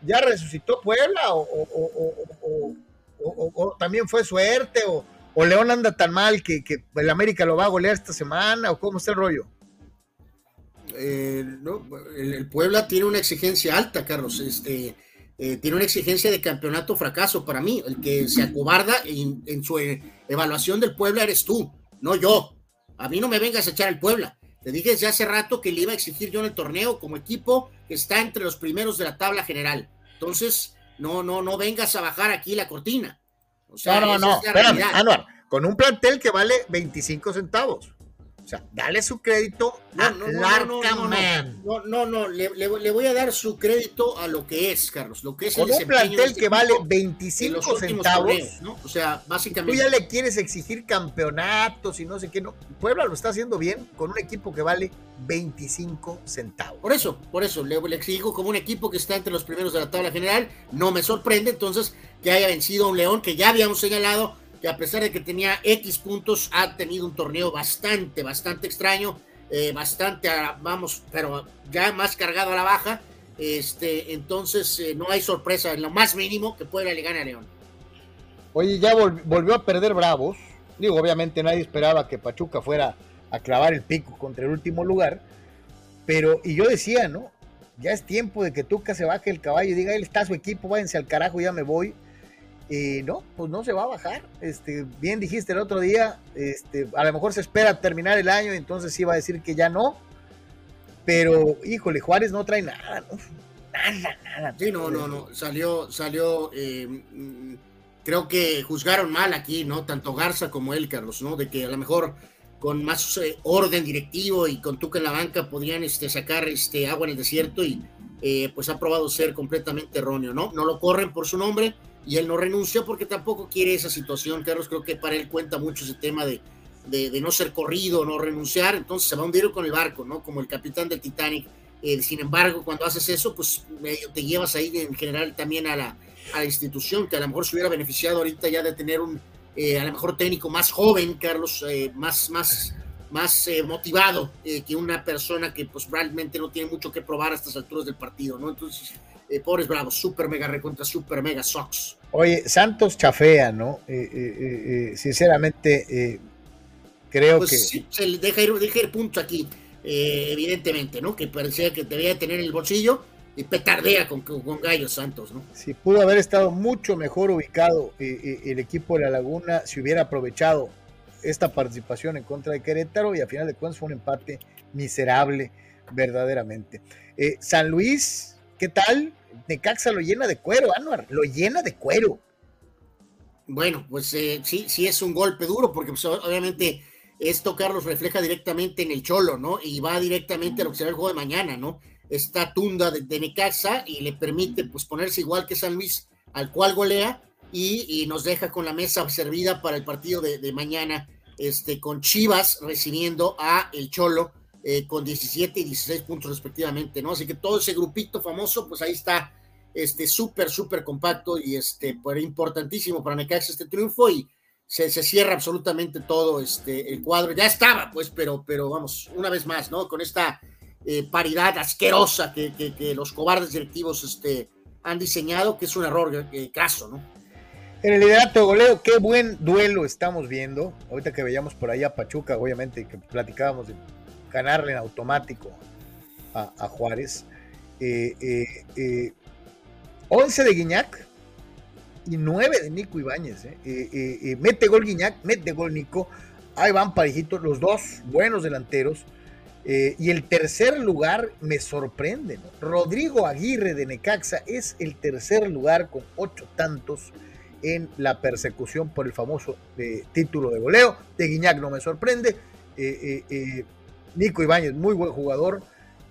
ya resucitó Puebla o, o también fue suerte o, o León anda tan mal que, el América lo va a golear esta semana, o cómo está el rollo. Eh, el, Puebla tiene una exigencia alta, Carlos. Este, eh, tiene una exigencia de campeonato fracaso para mí. El que se acobarda en, su eh, evaluación del Puebla eres tú, no yo. A mí no me vengas a echar al Puebla. Te dije desde hace rato que le iba a exigir yo en el torneo como equipo que está entre los primeros de la tabla general. Entonces, no, no, no vengas a bajar aquí la cortina no, no, no, espérame, Anuar, con un plantel que vale 25 centavos. O sea, dale su crédito a no, no, no, no, le, voy a dar su crédito a lo que es, Carlos, lo que es Con un plantel este que vale 25 centavos, ¿no? O sea, básicamente. Tú ya le quieres exigir campeonatos y no sé qué, no. Puebla lo está haciendo bien con un equipo que vale 25 centavos. Por eso, por eso, le, le exijo como un equipo que está entre los primeros de la tabla general, no me sorprende entonces que haya vencido a un León que ya habíamos señalado que a pesar de que tenía X puntos, ha tenido un torneo bastante, bastante extraño, eh, bastante, vamos, pero ya más cargado a la baja. Este, entonces eh, no hay sorpresa en lo más mínimo que pueda le gane a León. Oye, ya volvió a perder Bravos. Digo, obviamente nadie esperaba que Pachuca fuera a clavar el pico contra el último lugar. Pero, y yo decía, ¿no? Ya es tiempo de que Tuca se baje el caballo y diga, él está su equipo, váyanse al carajo, ya me voy no, pues no se va a bajar. Este, bien dijiste el otro día, este, a lo mejor se espera terminar el año, entonces sí va a decir que ya no. Pero, híjole, Juárez no trae nada, ¿no? Nada, nada. Sí, no, no, no. Salió, salió. Eh, creo que juzgaron mal aquí, ¿no? Tanto Garza como él, Carlos, ¿no? De que a lo mejor con más eh, orden directivo y con Tuca en la banca podrían este, sacar este, agua en el desierto y eh, pues ha probado ser completamente erróneo, ¿no? No lo corren por su nombre y él no renuncia porque tampoco quiere esa situación. Carlos, creo que para él cuenta mucho ese tema de, de, no ser corrido, no renunciar, entonces se va a hundir con el barco, ¿no? Como el capitán del Titanic. Eh, sin embargo, cuando haces eso, pues te llevas ahí en general también a la, a la institución, que a lo mejor se hubiera beneficiado ahorita ya de tener un, eh, a lo mejor técnico más joven, Carlos, eh, más, más, más motivado que una persona que pues realmente no tiene mucho que probar a estas alturas del partido, ¿no? Entonces, eh, pobres bravos, super mega recontra, super mega Sox. Oye, Santos chafea, ¿no? Eh, eh, sinceramente, creo pues que. Sí, se le deja ir, deja ir punto aquí, evidentemente, ¿no? Que parecía que debía tener en el bolsillo y petardea con, con, Gallos Santos, ¿no? Sí, pudo haber estado mucho mejor ubicado el equipo de la Laguna si hubiera aprovechado esta participación en contra de Querétaro y a final de cuentas fue un empate miserable verdaderamente. San Luis, ¿qué tal? Necaxa lo llena de cuero, Anuar, lo llena de cuero. Bueno, pues eh, sí, sí es un golpe duro, porque pues, obviamente esto, Carlos, refleja directamente en el Cholo, ¿no? Y va directamente a lo que será el juego de mañana, ¿no? Esta tunda de, Necaxa y le permite pues ponerse igual que San Luis, al cual golea, y, nos deja con la mesa servida para el partido de, mañana este, con Chivas recibiendo a el Cholo eh, con 17 y 16 puntos respectivamente, ¿no? Así que todo ese grupito famoso, pues ahí está, este, súper, súper compacto y este, pues importantísimo para Necaxa este triunfo y se, se, cierra absolutamente todo este, el cuadro. Ya estaba, pues, pero, pero vamos, una vez más, ¿no? Con esta eh, paridad asquerosa que, que, los cobardes directivos este, han diseñado, que es un error eh, caso, ¿no? En el liderato de goleo, qué buen duelo estamos viendo. Ahorita que veíamos por allá a Pachuca, obviamente, que platicábamos de ganarle en automático a, Juárez. Eh, eh, eh, 11 de Guiñac y 9 de Nico Ibáñez. Eh. mete gol Guiñac, mete gol Nico. Ahí van parejitos los dos buenos delanteros. y el tercer lugar me sorprende. Rodrigo Aguirre de Necaxa es el tercer lugar con ocho tantos en la persecución por el famoso eh, título de goleo. De Guiñac no me sorprende. Eh, eh, Nico Ibáñez, muy buen jugador,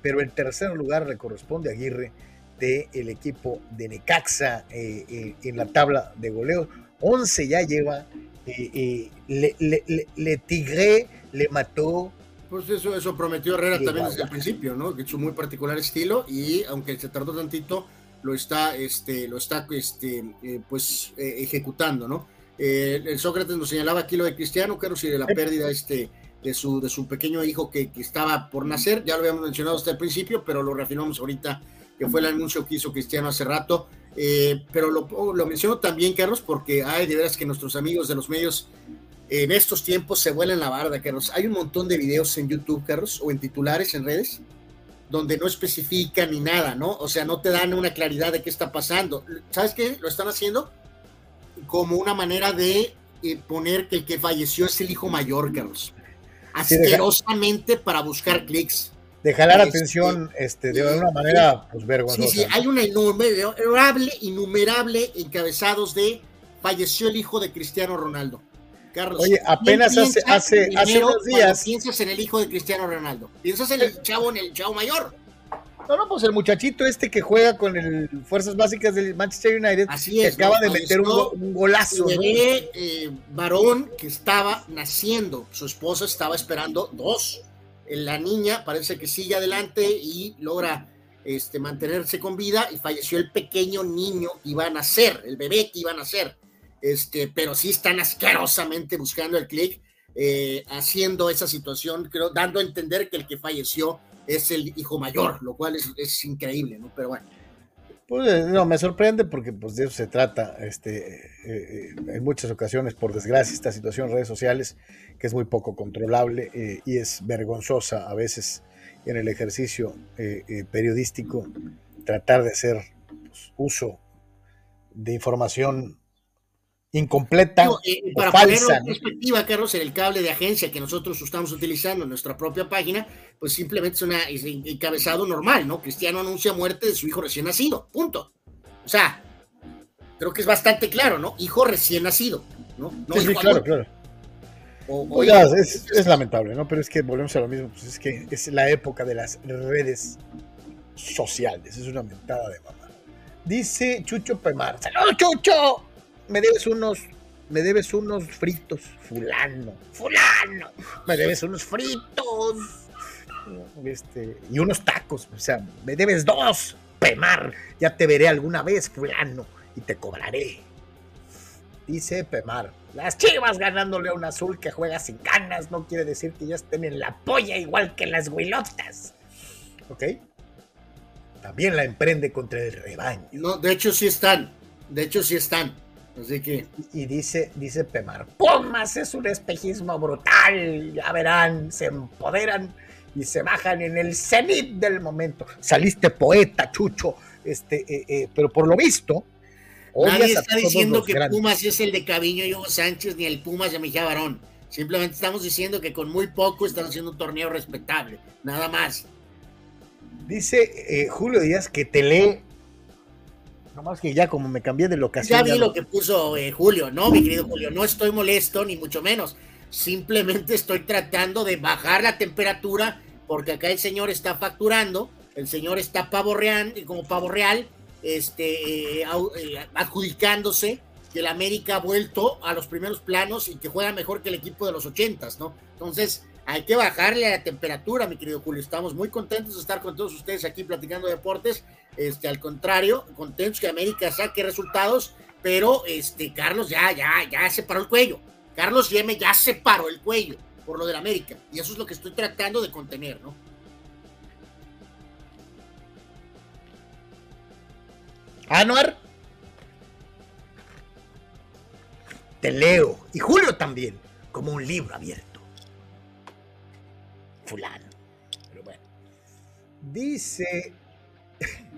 pero el tercer lugar le corresponde a Aguirre del equipo de Necaxa en la tabla de goleo. 11 ya lleva. le, le, le, tigre, le mató. Pues eso, eso prometió Herrera también desde el principio, ¿no? Que es un muy particular estilo y aunque se tardó tantito, lo está, este, lo está, este, eh, pues, eh, ejecutando, ¿no? Eh, el Sócrates nos señalaba aquí lo de Cristiano, claro, si de la pérdida este, de, su, de su pequeño hijo que, que, estaba por nacer, ya lo habíamos mencionado hasta el principio, pero lo reafirmamos ahorita, que fue el anuncio que hizo Cristiano hace rato, pero lo, lo, menciono también, Carlos, porque hay de veras que nuestros amigos de los medios en estos tiempos se vuelan la barda, Carlos. Hay un montón de videos en YouTube, Carlos, o en titulares en redes, donde no especifican ni nada, ¿no? O sea, no te dan una claridad de qué está pasando. ¿Sabes qué? Lo están haciendo como una manera de eh, poner que el que falleció es el hijo mayor, Carlos. Asquerosamente para buscar clics. De jalar este, atención este, de una manera pues, vergonzosa. Sí, sí, hay una innumerable, innumerable encabezados de falleció el hijo de Cristiano Ronaldo. Carlos, Oye, apenas hace, hace, hace unos días. Piensas en el hijo de Cristiano Ronaldo. Piensas en el chavo, en el chavo mayor. No, no, pues el muchachito este que juega con el Fuerzas Básicas del Manchester United, Así es, que acaba de meter un, un, golazo. Un bebé eh, varón que estaba naciendo, su esposa estaba esperando dos. La niña parece que sigue adelante y logra este, mantenerse con vida y falleció el pequeño niño que iba a nacer, el bebé que iba a nacer este, pero sí están asquerosamente buscando el clic, eh, haciendo esa situación, creo, dando a entender que el que falleció es el hijo mayor, lo cual es, es increíble, ¿no? Pero bueno. Pues eh, no, me sorprende porque pues de eso se trata, este, eh, en muchas ocasiones, por desgracia, esta situación en redes sociales, que es muy poco controlable y es vergonzosa a veces en el ejercicio periodístico, tratar de hacer pues, uso de información incompleta eh, para falsa. en perspectiva, Carlos, en el cable de agencia que nosotros estamos utilizando en nuestra propia página, pues simplemente es, una, es un encabezado normal, ¿no? Cristiano anuncia muerte de su hijo recién nacido, punto. O sea, creo que es bastante claro, ¿no? Hijo recién nacido, ¿no? no sí, sí claro, claro. O, o Oiga, es, es, lamentable, ¿no? Pero es que volvemos a lo mismo, pues es que es la época de las redes sociales, es una mentada de mamá. Dice Chucho Pemar, ¡Saludos, Chucho! Me debes unos, me debes unos fritos, fulano, fulano, me debes unos fritos, este, y unos tacos, o sea, me debes dos, Pemar, ya te veré alguna vez, fulano, y te cobraré. Dice Pemar, las chivas ganándole a un azul que juega sin ganas no quiere decir que ya estén en la polla igual que las huilotas. ¿Ok? También la emprende contra el rebaño. No, de hecho sí están. De hecho sí están. Así que. Y dice, dice Pemar, Pumas es un espejismo brutal. Ya verán, se empoderan y se bajan en el cenit del momento. Saliste poeta, Chucho. Este, eh, eh, pero por lo visto. Nadie está diciendo que Pumas es el de Caviño y Hugo Sánchez ni el Pumas de Mejía Barón. Simplemente estamos diciendo que con muy poco están haciendo un torneo respetable. Nada más. Dice eh, Julio Díaz que te lee más que ya como me cambié de locación. Ya vi lo que puso eh, Julio, ¿no, mi querido Julio? No estoy molesto, ni mucho menos. Simplemente estoy tratando de bajar la temperatura porque acá el señor está facturando, el señor está pavo real, como pavo real, este, eh, eh, adjudicándose que el América ha vuelto a los primeros planos y que juega mejor que el equipo de los ochentas, ¿no? Entonces, hay que bajarle a la temperatura, mi querido Julio. Estamos muy contentos de estar con todos ustedes aquí platicando deportes. Este, al contrario, contentos que América saque resultados, pero este, Carlos ya, ya, ya se paró el cuello. Carlos Yeme ya se paró el cuello por lo del América. Y eso es lo que estoy tratando de contener, ¿no? Anuar. Te leo. Y Julio también. Como un libro abierto. Fulano. Pero bueno. Dice.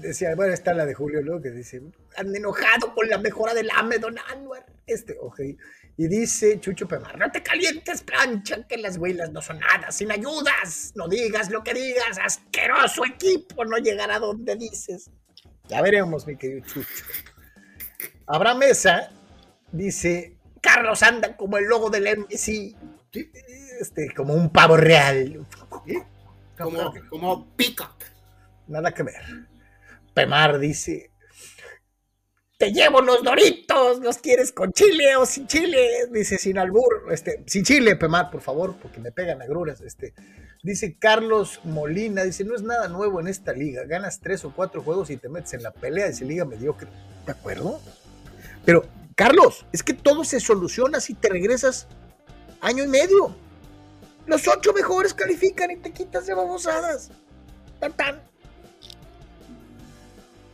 Decía, bueno, está la de Julio, ¿no? Que dice, han enojado con la mejora del AME, don Anuar. Este, ok. Y dice Chucho Pemar, no te calientes, plancha, que las huilas no son nada, sin ayudas. No digas lo que digas, asqueroso equipo, no llegará donde dices. Ya veremos, mi querido Chucho. Abraham Mesa dice, Carlos anda como el logo del NBC, este, como un pavo real. Como, como Peacock. Nada que ver. Pemar dice, te llevo los doritos, los quieres con chile o sin chile, dice sin albur, este, sin chile, Pemar, por favor, porque me pegan agruras, este, dice Carlos Molina, dice, no es nada nuevo en esta liga, ganas tres o cuatro juegos y te metes en la pelea, dice liga mediocre, ¿de acuerdo? Pero, Carlos, es que todo se soluciona si te regresas año y medio. Los ocho mejores califican y te quitas de babosadas. Tan, tan.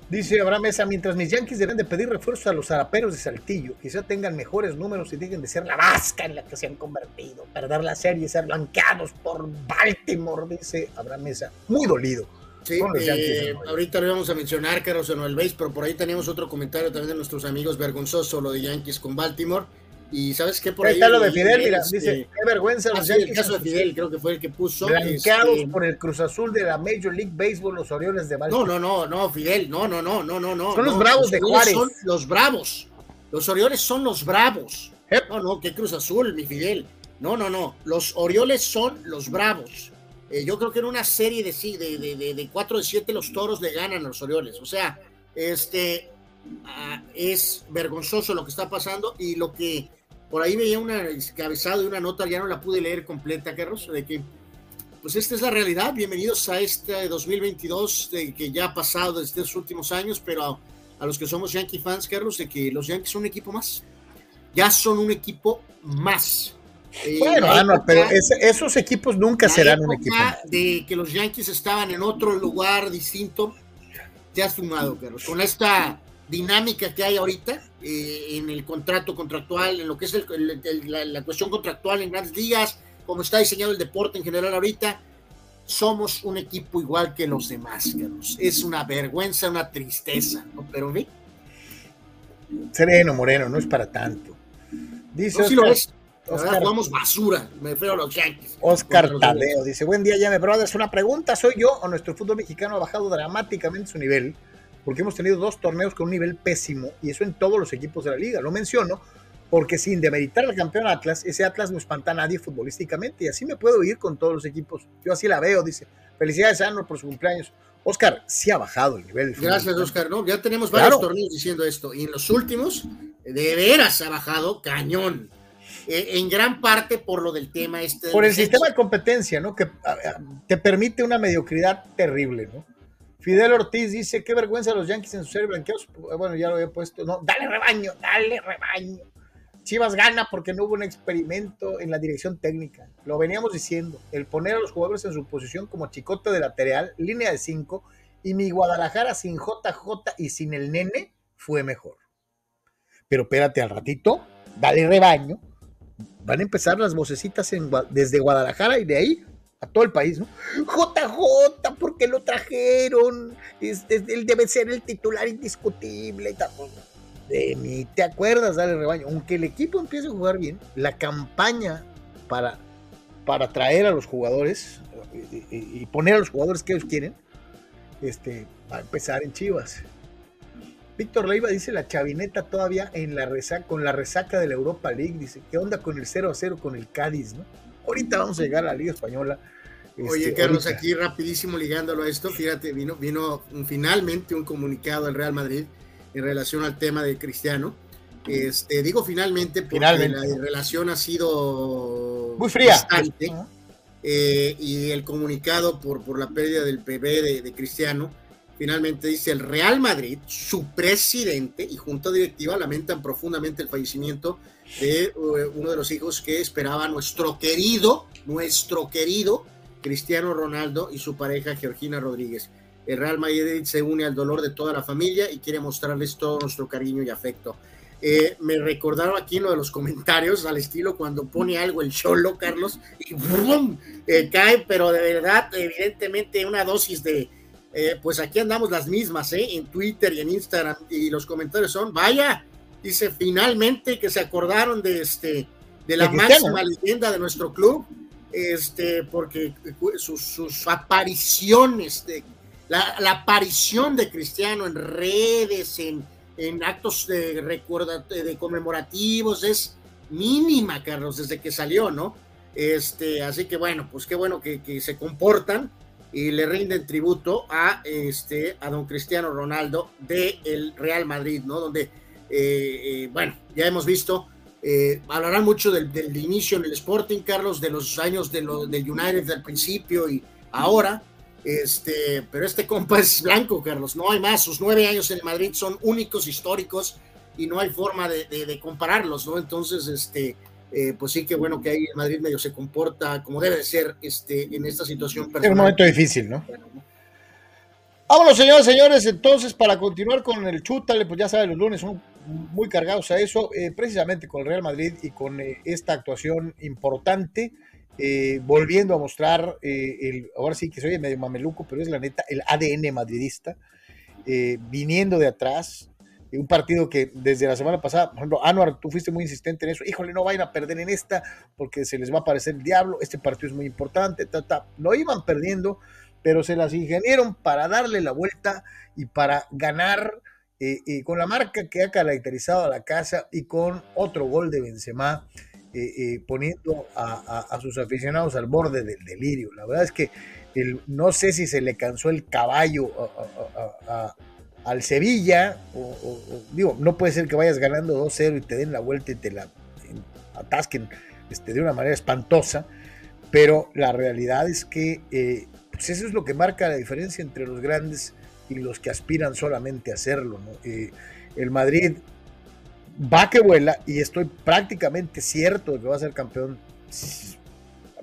Dice Abraham Mesa, mientras mis Yankees deben de pedir refuerzos a los zaraperos de Saltillo, quizá tengan mejores números y dejen de ser la vasca en la que se han convertido, perder la serie y ser blanqueados por Baltimore, dice Abraham Mesa, muy dolido. Sí, eh, ahorita lo vamos a mencionar, Carlos, en el base, pero por ahí teníamos otro comentario también de nuestros amigos vergonzoso, lo de Yankees con Baltimore. Y sabes qué por ahí. está lo de Fidel, mira, dice, qué vergüenza los Yankees. El caso de Fidel, creo que fue el que puso. Blanqueados este, por el Cruz Azul de la Major League Baseball, los Orioles de Baltimore. No, no, no, no, Fidel, no, no, no, no, no, no. Son los Bravos de Juárez. Son los Bravos. Los Orioles son los Bravos. No, no, qué Cruz Azul, mi Fidel. No, no, no. Los Orioles son los Bravos. Eh, yo creo que en una serie de, de, de, de, de 4 de 7 los toros le ganan a los Orioles. O sea, este uh, es vergonzoso lo que está pasando y lo que por ahí veía una cabezada de una nota, ya no la pude leer completa, Carlos, de que pues esta es la realidad. Bienvenidos a este 2022 de que ya ha pasado desde los últimos años, pero a, a, los que somos Yankee fans, Carlos, de que los Yankees son un equipo más. Ya son un equipo más. Eh, bueno, ah, no, pero ese, esos equipos nunca serán un equipo. De que los Yankees estaban en otro lugar distinto, ya has fumado, Carlos. Con esta dinámica que hay ahorita eh, en el contrato contractual, en lo que es el, el, la, la, cuestión contractual en grandes ligas, como está diseñado el deporte en general ahorita, somos un equipo igual que los demás, Carlos. Es una vergüenza, una tristeza, ¿no? Pero ¿sí? Sereno, Moreno, no es para tanto. Dice no, sí lo es. Oscar, vamos basura, me refiero a los Yankees. Oscar Tadeo dice, buen día, Llame Brothers, una pregunta, ¿soy yo o nuestro fútbol mexicano ha bajado dramáticamente su nivel? Porque hemos tenido dos torneos con un nivel pésimo y eso en todos los equipos de la liga. Lo menciono porque sin demeritar al campeón Atlas, ese Atlas no espanta a nadie futbolísticamente y así me puedo ir con todos los equipos. Yo así la veo, dice. Felicidades a Arnold por su cumpleaños. Oscar, sí ha bajado el nivel. Gracias, Oscar. ¿no? Ya tenemos varios claro. torneos diciendo esto y en los últimos, de veras ha bajado cañón. Eh, en gran parte por lo del tema este. Por el sistema de competencia, ¿no? Que a, a, te permite una mediocridad terrible, ¿no? Fidel Ortiz dice, qué vergüenza los Yankees en su serie blanqueados. Bueno, ya lo había puesto. No, dale rebaño, dale rebaño. Chivas gana porque no hubo un experimento en la dirección técnica. Lo veníamos diciendo. El poner a los jugadores en su posición como chicote de lateral, línea de 5, y mi Guadalajara sin JJ y sin el nene fue mejor. Pero espérate al ratito, dale rebaño. Van a empezar las vocecitas desde Guadalajara y de ahí a todo el país, ¿no? JJ, ¿por qué lo trajeron? Es, es, él debe ser el titular indiscutible y tal. De mí, ¿te acuerdas, Dale Rebaño? Aunque el equipo empiece a jugar bien, la campaña para, para traer a los jugadores y poner a los jugadores que ellos quieren, este, va a empezar en Chivas. Víctor Leiva dice la chavineta todavía en la resaca, con la resaca de la Europa League. Dice, ¿qué onda con el 0 a 0 con el Cádiz, no? Ahorita vamos a llegar a la Liga Española. Oye, este, Carlos, ahorita. aquí rapidísimo ligándolo a esto, fíjate, vino, vino finalmente un comunicado del Real Madrid en relación al tema de Cristiano. Este, digo finalmente porque la relación ha sido muy fría. Eh, y el comunicado por, por la pérdida del bebé de, Cristiano, finalmente dice el Real Madrid, su presidente y junta directiva lamentan profundamente el fallecimiento de eh, uno de los hijos que esperaba nuestro querido, nuestro querido Cristiano Ronaldo y su pareja Georgina Rodríguez. El Real Madrid se une al dolor de toda la familia y quiere mostrarles todo nuestro cariño y afecto. Eh, me recordaron aquí lo de los comentarios al estilo cuando pone algo el cholo, Carlos, y ¡brum! Eh, cae, pero de verdad, evidentemente, una dosis de. Eh, pues aquí andamos las mismas, ¿eh? En Twitter y en Instagram, y los comentarios son: vaya, dice finalmente que se acordaron de este de la máxima leyenda de nuestro club, este, porque sus, sus apariciones, de, la, la aparición de Cristiano en redes, en en actos de, recuerda, de conmemorativos es mínima, Carlos, desde que salió, ¿no? Este, así que bueno, pues qué bueno que, se comportan y le rinden tributo a, este, a don Cristiano Ronaldo del el Real Madrid, ¿no? Donde, eh, eh, bueno, ya hemos visto, eh, hablarán mucho del, del, inicio en el Sporting, Carlos, de los años de lo, del United del principio y ahora, este, pero este compa es blanco, Carlos, no hay más. Sus nueve años en Madrid son únicos, históricos, y no hay forma de, compararlos, ¿no? Entonces, este, eh, pues sí que bueno que ahí el Madrid medio se comporta como debe de ser este, en esta situación. Es un momento difícil, ¿no? Vámonos, señores, señores. Entonces, para continuar con el chútale, pues ya saben, los lunes son muy cargados a eso, eh, precisamente con el Real Madrid y con eh, esta actuación importante. Eh, volviendo a mostrar, el, ahora sí que soy medio mameluco, pero es la neta, el ADN madridista, viniendo de atrás, un partido que desde la semana pasada, por ejemplo, Anuar, tú fuiste muy insistente en eso, híjole, no vayan a perder en esta porque se les va a aparecer el diablo, este partido es muy importante, ta, ta. no iban perdiendo, pero se las ingenieron para darle la vuelta y para ganar con la marca que ha caracterizado a la casa y con otro gol de Benzema eh, eh, poniendo a, sus aficionados al borde del delirio. La verdad es que no sé si se le cansó el caballo al Sevilla, o, digo, no puede ser que vayas ganando 2-0 y te den la vuelta y te la atasquen este, de una manera espantosa, pero la realidad es que eh, pues eso es lo que marca la diferencia entre los grandes y los que aspiran solamente a hacerlo. el Madrid va que vuela y estoy prácticamente cierto de que va a ser campeón.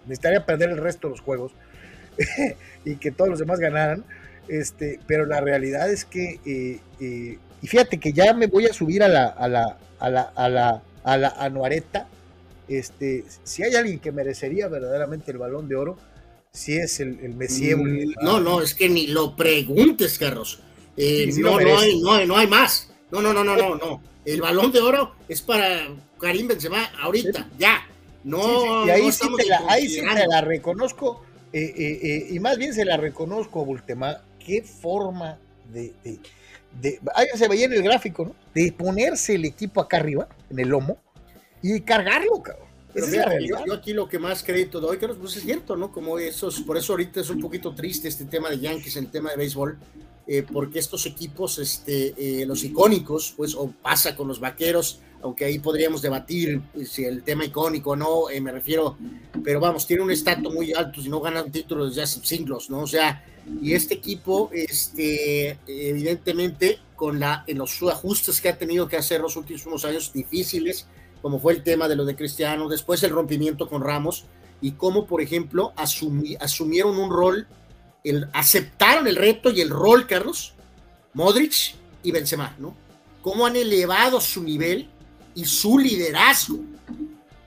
Necesitaría perder el resto de los juegos y que todos los demás ganaran. Este, pero la realidad es que, eh, eh, y fíjate que ya me voy a subir a la, a la, a la, a la, a la anuareta. Este, si hay alguien que merecería verdaderamente el balón de oro, si es el, el mm, No, no, es que ni lo preguntes, Carlos. Eh, no, no, hay, no, hay, no hay más. No, no, no, no, no, no. El balón de oro es para Karim Benzema ahorita, ya. No, y ahí, sí te la, ahí sí te la reconozco, eh, eh, eh, y más bien se la reconozco a Bultema. Qué forma de, de, ahí se veía en el gráfico, ¿no? De ponerse el equipo acá arriba, en el lomo, y cargarlo, cabrón. Yo, aquí lo que más crédito doy, que pues es cierto, ¿no? Como esos, por eso ahorita es un poquito triste este tema de Yankees, el tema de béisbol, eh, porque estos equipos, este, eh, los icónicos, pues, o pasa con los vaqueros, aunque ahí podríamos debatir pues, si el tema icónico o no, eh, me refiero, pero vamos, tiene un estatus muy alto si no ganan títulos desde hace siglos, ¿no? O sea, y este equipo, este, evidentemente, con la, en los ajustes que ha tenido que hacer los últimos años difíciles, como fue el tema de lo de Cristiano, después el rompimiento con Ramos, y cómo, por ejemplo, asumieron un rol aceptaron el reto y el rol, Carlos, Modric y Benzema, ¿no? Cómo han elevado su nivel y su liderazgo,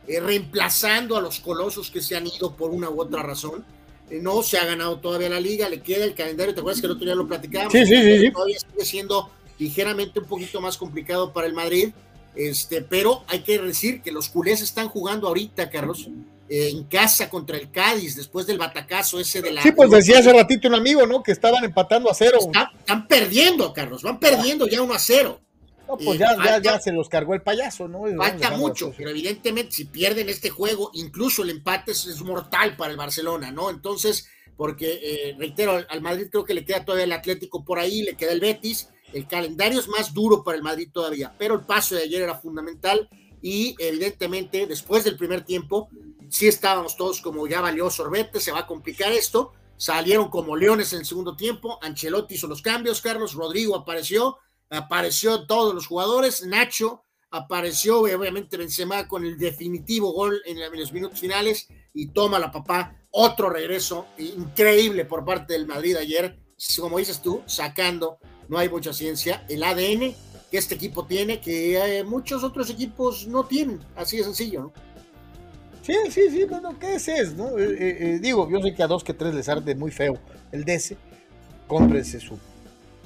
eh, reemplazando a los colosos que se han ido por una u otra razón. Eh, no se ha ganado todavía la liga, le queda el calendario, ¿te acuerdas que el otro día lo platicábamos? Sí, sí, sí. Todavía sigue siendo ligeramente un poquito más complicado para el Madrid, este, pero hay que decir que los culés están jugando ahorita, Carlos, en casa contra el Cádiz después del batacazo ese de la. Sí, pues decía hace ratito un amigo, ¿no? Que estaban empatando a cero. Están, perdiendo, Carlos, van perdiendo ya uno a cero. No, pues ya, ya, ya, se los cargó el payaso, ¿no? falta mucho, pero evidentemente si pierden este juego, incluso el empate es, mortal para el Barcelona, ¿no? Entonces, porque, eh, reitero, al, Madrid creo que le queda todavía el Atlético por ahí, le queda el Betis, El calendario es más duro para el Madrid todavía, pero el paso de ayer era fundamental y evidentemente después del primer tiempo sí estábamos todos como ya valió sorbete, se va a complicar esto. Salieron como leones en el segundo tiempo. Ancelotti hizo los cambios, Carlos Rodrigo apareció, apareció todos los jugadores, Nacho apareció obviamente Benzema con el definitivo gol en los minutos finales y toma la papá otro regreso increíble por parte del Madrid ayer, como dices tú, sacando, no hay mucha ciencia, el ADN que este equipo tiene, que eh, muchos otros equipos no tienen, así de sencillo, ¿no? Sí, sí, sí, bueno, ¿qué es eso? No? Eh, eh, digo, yo sé que a dos que tres les arde muy feo el DC, cómprense su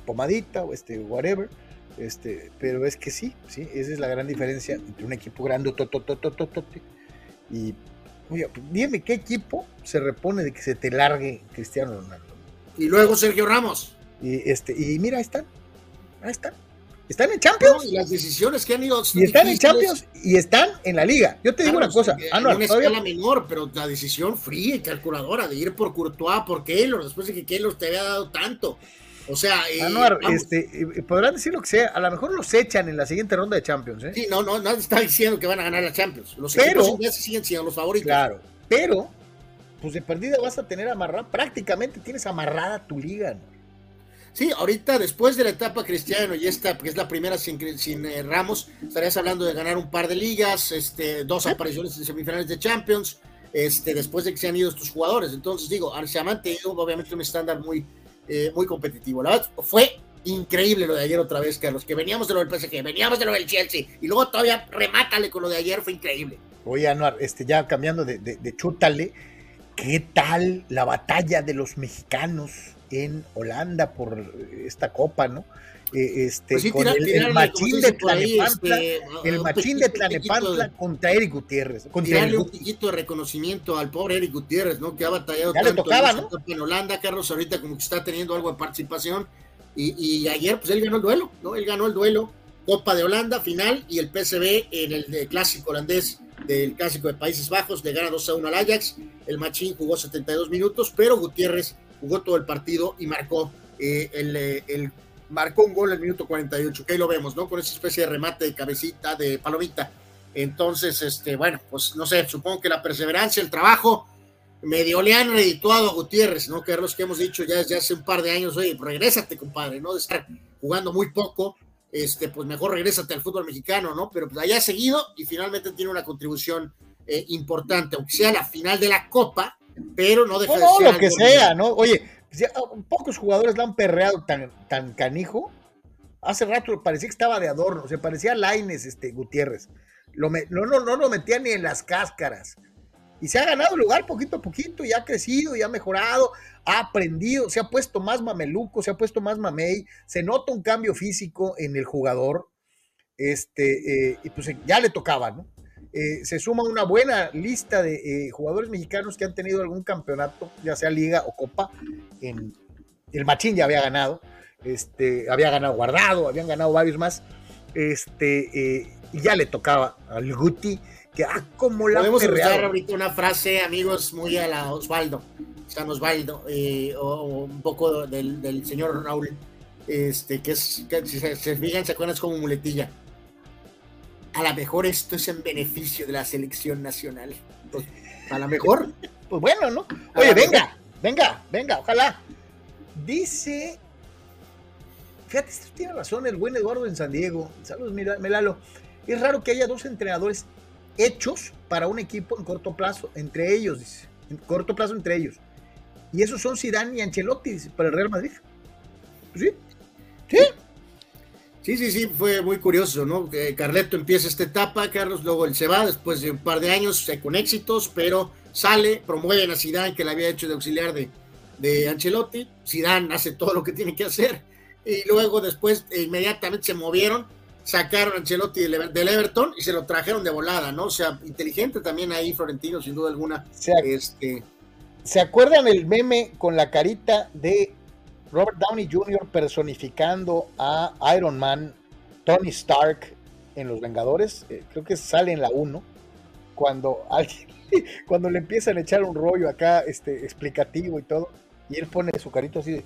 pomadita o este, whatever, este, pero es que sí, sí, esa es la gran diferencia entre un equipo grande y oye, dime qué equipo se repone de que se te largue Cristiano Ronaldo. Y luego Sergio Ramos. Y este, y mira, ahí están, ahí están. Están en Champions. y las decisiones que han ido. Y están en Champions y están en la liga. Yo te digo una cosa. Ah, no, una escala menor, pero la decisión fría y calculadora de ir por Courtois, por Keylor, después de que Keylor te había dado tanto. O sea, eh, Anuar, este, eh, podrán decir lo que sea, a lo mejor los echan en la siguiente ronda de Champions. ¿eh? Sí, no, no, nadie está diciendo que van a ganar la Champions. Los pero, equipos siguen siendo los favoritos. Claro, pero, pues de perdida vas a tener amarrada, prácticamente tienes amarrada tu liga. Sí, ahorita después de la etapa Cristiano y esta, que es la primera sin, sin eh, Ramos, estarías hablando de ganar un par de ligas, este, dos apariciones en semifinales de Champions, este, después de que se han ido estos jugadores. Entonces, digo, se ha mantenido obviamente un estándar muy, eh, muy competitivo. La verdad, fue increíble lo de ayer otra vez, Carlos, que veníamos de lo del PSG, veníamos de lo del Chelsea, y luego todavía remátale con lo de ayer, fue increíble. Oye, Anuar, este, ya cambiando de, de, de chútale, ¿qué tal la batalla de los mexicanos en Holanda por esta copa, ¿no? Eh, este, pues con el, machín de Tlanepantla, este, el machín de Tlanepantla contra Eric Gutiérrez. Contra tirarle un poquito de reconocimiento al pobre Eric Gutiérrez, ¿no? Que ha batallado ya tanto tocaba, ¿no? en Holanda, Carlos, ahorita como que está teniendo algo de participación. Y, y, ayer, pues él ganó el duelo, ¿no? Él ganó el duelo, Copa de Holanda, final, y el PSV en el clásico holandés del clásico de Países Bajos, le gana 2 a 1 al Ajax. El machín jugó 72 minutos, pero Gutiérrez jugó todo el partido y marcó eh, eh, el, marcó un gol en el minuto 48, que ahí lo vemos, ¿no? Con esa especie de remate de cabecita, de palomita. Entonces, este, bueno, pues no sé, supongo que la perseverancia, el trabajo, medio le han redituado a Gutiérrez, ¿no? Lo que hemos dicho ya hace un par de años, oye, regrésate, compadre, ¿no? De estar jugando muy poco, este, pues mejor regrésate al fútbol mexicano, ¿no? Pero pues allá ha seguido y finalmente tiene una contribución eh, importante, aunque sea la final de la Copa, pero no deja de ser. lo que sea, ¿no? Oye, pues pocos jugadores la han perreado tan, tan canijo. Hace rato parecía que estaba de adorno, se parecía a Laines, este, Gutiérrez. Lo no, no, no lo metía ni en las cáscaras. Y se ha ganado el lugar poquito a poquito, y ha crecido, y ha mejorado, ha aprendido, se ha puesto más mameluco, se ha puesto más mamey, se nota un cambio físico en el jugador. Este, eh, y pues ya le tocaba, ¿no? Eh, se suma una buena lista de eh, jugadores mexicanos que han tenido algún campeonato, ya sea liga o copa. En, el Machín ya había ganado, este, había ganado Guardado, habían ganado varios más. Este, eh, y ya le tocaba al Guti, que ah, como la Podemos usar ahorita una frase, amigos, muy a la Osvaldo, San Osvaldo, o, un poco del, señor Raúl, este, que es, que si se, se fijan, se acuerdan, es como muletilla a lo mejor esto es en beneficio de la selección nacional. Pues, a lo mejor. Pues bueno, ¿no? Oye, venga, venga, venga, ojalá. Dice, fíjate, tiene razón el buen Eduardo en San Diego. Saludos, Melalo. Es raro que haya dos entrenadores hechos para un equipo en corto plazo, entre ellos, dice. En corto plazo entre ellos. Y esos son Zidane y Ancelotti, dice, para el Real Madrid. ¿Sí? ¿Sí? Sí, sí, sí, fue muy curioso, ¿no? Que Carleto empieza esta etapa, Carlos, luego él se va después de un par de años eh, con éxitos, pero sale, promueven a Zidane, que le había hecho de auxiliar de, de Ancelotti, Zidane hace todo lo que tiene que hacer, y luego después eh, inmediatamente se movieron, sacaron a Ancelotti del, del, Everton y se lo trajeron de volada, ¿no? O sea, inteligente también ahí Florentino, sin duda alguna. Se, este... ¿Se acuerdan el meme con la carita de Robert Downey Jr. personificando a Iron Man, Tony Stark en Los Vengadores, eh, creo que sale en la 1, cuando alguien, cuando le empiezan a echar un rollo acá este, explicativo y todo, y él pone su carito así de...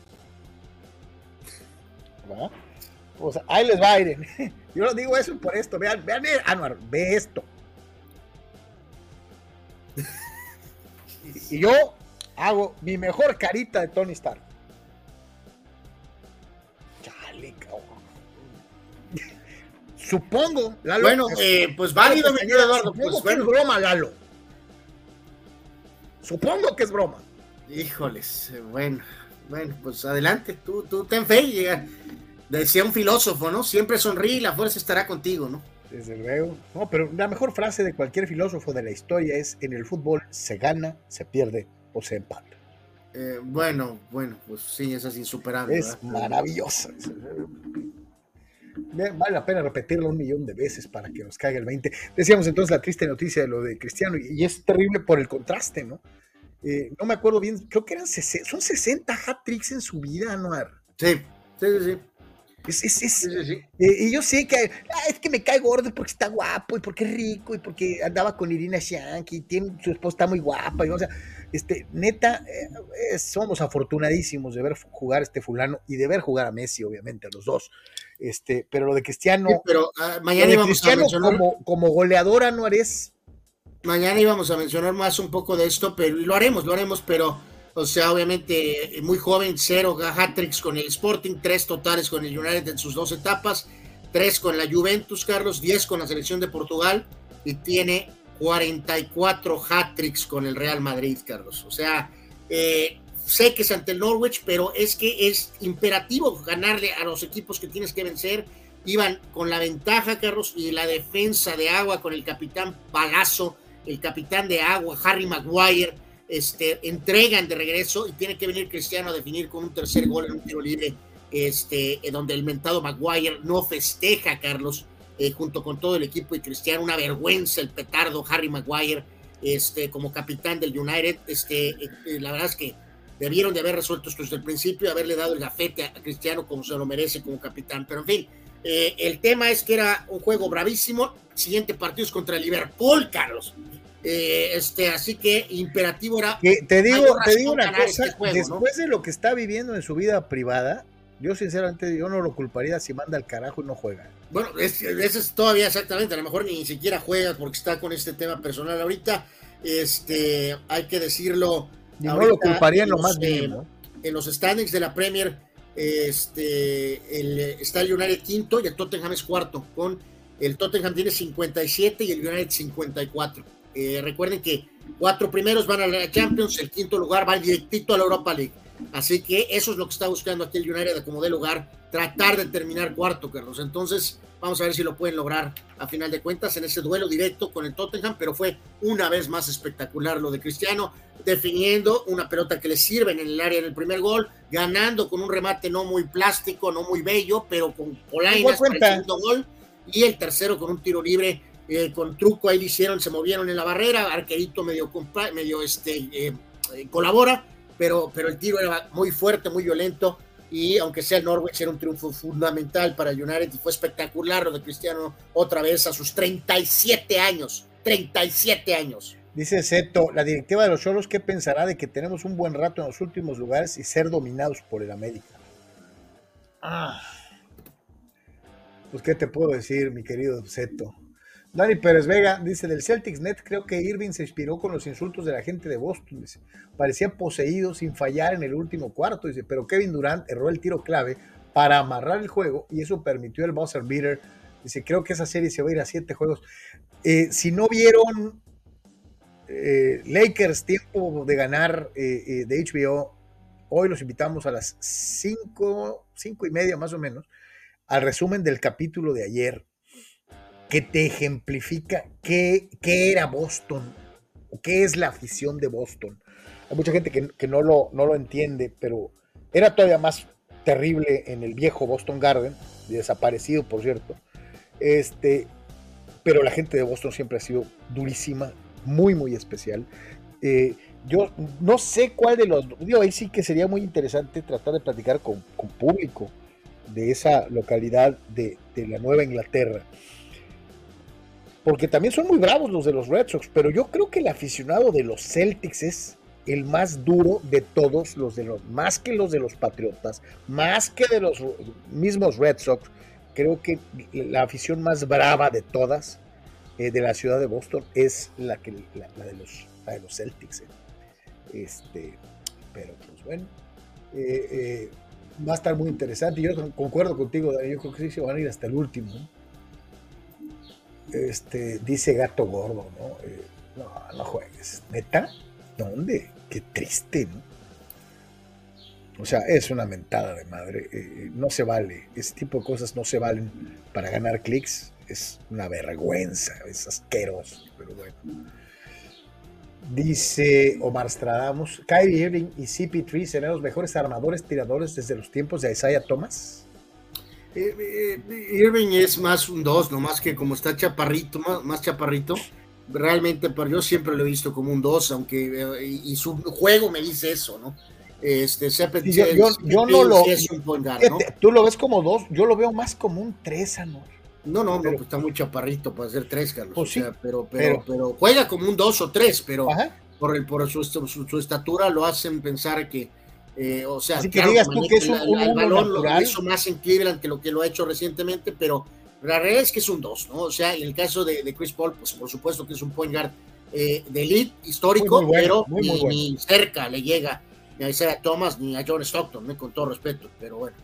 O sea, ahí les va, Aiden. Yo lo digo eso por esto. Vean, vean, Anuar, ve esto. y yo hago mi mejor carita de Tony Stark. Supongo, Lalo. Bueno, eh, pues válido, mi Eduardo. Pues, bueno. es broma, Lalo. Supongo que es broma. Híjoles, eh, bueno, bueno, pues adelante, tú, tú ten fe y decía un filósofo, ¿no? Siempre sonríe y la fuerza estará contigo, ¿no? Desde luego. No, pero la mejor frase de cualquier filósofo de la historia es: en el fútbol se gana, se pierde o se empata. Eh, bueno, bueno, pues sí, esa es insuperable. Es maravillosa. Vale la pena repetirlo un millón de veces para que nos caiga el 20. Decíamos entonces la triste noticia de lo de Cristiano y, es terrible por el contraste, ¿no? Eh, no me acuerdo bien, creo que eran son 60 hat-tricks en su vida, ¿no? Sí, sí, sí. Eh, y yo sé que ah, es que me cae gordo porque está guapo y porque es rico y porque andaba con Irina Shank y tiene, su esposa está muy guapa. Y, o sea, este, neta, eh, somos afortunadísimos de ver jugar este fulano y de ver jugar a Messi, obviamente, a los dos. Este, pero lo de Cristiano, pero ah, mañana íbamos a mencionar, como, como goleadora no eres. Mañana íbamos a mencionar más un poco de esto, pero lo haremos, lo haremos, pero o sea, obviamente muy joven, cero hat-tricks con el Sporting, tres totales con el United en sus dos etapas, tres con la Juventus, Carlos, diez con la selección de Portugal y tiene 44 hat-tricks con el Real Madrid, Carlos. O sea, eh, sé que es ante el Norwich, pero es que es imperativo ganarle a los equipos que tienes que vencer. Iban con la ventaja, Carlos, y la defensa de agua con el capitán Palazo, el capitán de agua, Harry Maguire este, entregan de regreso y tiene que venir Cristiano a definir con un tercer gol en un tiro libre, este, donde el mentado Maguire no festeja, Carlos, eh, junto con todo el equipo y Cristiano, una vergüenza el petardo Harry Maguire, este, como capitán del United, este, eh, eh, la verdad es que debieron de haber resuelto esto desde el principio, haberle dado el gafete a Cristiano como se lo merece como capitán, pero en fin, el tema es que era un juego bravísimo, siguiente partido es contra Liverpool, Carlos, eh, este, así que imperativo era. te digo, te digo una cosa, este después de lo que está viviendo en su vida privada, yo sinceramente yo no lo culparía si manda al carajo y no juega. Bueno, eso es todavía exactamente, a lo mejor ni siquiera juega porque está con este tema personal ahorita. Este, hay que decirlo. Y no lo culparía en lo más mínimo. En los standings de la Premier, este, el, está el United quinto y el Tottenham es cuarto. Con el Tottenham tiene 57 y el United 54. Eh, recuerden que cuatro primeros van a la Champions, el quinto lugar va directito a la Europa League. Así que eso es lo que está buscando aquí el United como de lugar, tratar de terminar cuarto, Carlos. Entonces, vamos a ver si lo pueden lograr a final de cuentas en ese duelo directo con el Tottenham, pero fue una vez más espectacular lo de Cristiano, definiendo una pelota que le sirve en el área del primer gol, ganando con un remate no muy plástico, no muy bello, pero con polainas para el segundo gol, y el tercero con un tiro libre eh, con truco ahí lo hicieron, se movieron en la barrera, Arquerito medio, medio este, eh, eh, colabora, pero, pero el tiro era muy fuerte, muy violento, y aunque sea el Norwich, era un triunfo fundamental para United y fue espectacular lo de Cristiano otra vez a sus 37 años, 37 años. Dice Seto, la directiva de los Cholos, ¿qué pensará de que tenemos un buen rato en los últimos lugares y ser dominados por el América? Ah. Pues, ¿qué te puedo decir, mi querido Seto? Dani Pérez Vega dice, del Celtics Net creo que Irving se inspiró con los insultos de la gente de Boston. Dice, parecía poseído sin fallar en el último cuarto. Dice, pero Kevin Durant erró el tiro clave para amarrar el juego y eso permitió el buzzer beater. Dice, creo que esa serie se va a ir a siete juegos. Eh, si no vieron eh, Lakers tiempo de ganar eh, de HBO, hoy los invitamos a las cinco, cinco y media más o menos, al resumen del capítulo de ayer que te ejemplifica qué, qué era Boston qué es la afición de Boston. Hay mucha gente que, no, lo, no lo entiende, pero era todavía más terrible en el viejo Boston Garden, desaparecido por cierto. Este, pero la gente de Boston siempre ha sido durísima, muy, muy especial. Eh, yo no sé cuál de los. Digo, ahí sí que sería muy interesante tratar de platicar con, público de esa localidad de, de la Nueva Inglaterra porque también son muy bravos los de los Red Sox, pero yo creo que el aficionado de los Celtics es el más duro de todos los de los, más que los de los Patriotas, más que de los mismos Red Sox, creo que la afición más brava de todas eh, de la ciudad de Boston es la, que, la, de, los, de los Celtics. Eh. Este, pero pues bueno, eh, va a estar muy interesante. Yo concuerdo contigo, Yo creo que sí se van a ir hasta el último. Este, dice Gato Gordo, ¿no? no, no juegues. ¿Neta? ¿Dónde? Qué triste, ¿no? O sea, es una mentada de madre. no se vale. Ese tipo de cosas no se valen para ganar clics es una vergüenza, es asqueroso, pero bueno. Dice Omar Stradamus, Kyrie Irving y CP3 serán los mejores armadores tiradores desde los tiempos de Isaiah Thomas. Eh, eh, Irving es más un 2, más que como está chaparrito, más, chaparrito. Realmente, pero yo siempre lo he visto como un 2, aunque eh, y, su juego me dice eso, ¿no? Este, yo, no lo. Tú lo ves como 2, yo lo veo más como un 3, amor. No, no, no, pues está muy chaparrito para hacer tres, Carlos. Pues o sea, pero, pero, pero, juega como un dos o tres, pero por, el, por su, su, estatura lo hacen pensar que, eh, o sea, que digas tú que es un, el, balón lo hizo más en Cleveland que lo que lo ha hecho recientemente, pero la realidad es que es un dos, ¿no? O sea, en el caso de, de Chris Paul, pues por supuesto que es un point guard eh, de elite histórico, pero ni, cerca le llega ni a Isaiah Thomas ni a John Stockton, con todo respeto, pero bueno.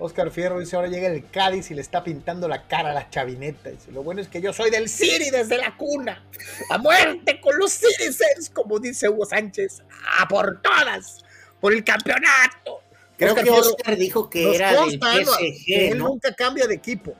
Oscar Fierro dice, ahora llega el Cádiz y le está pintando la cara a la chavineta. Dice, lo bueno es que yo soy del City desde la cuna. A muerte con los Citizens, como dice Hugo Sánchez. A por todas, por el campeonato. Creo que Oscar dijo que era del PSG, Él nunca cambia de equipo.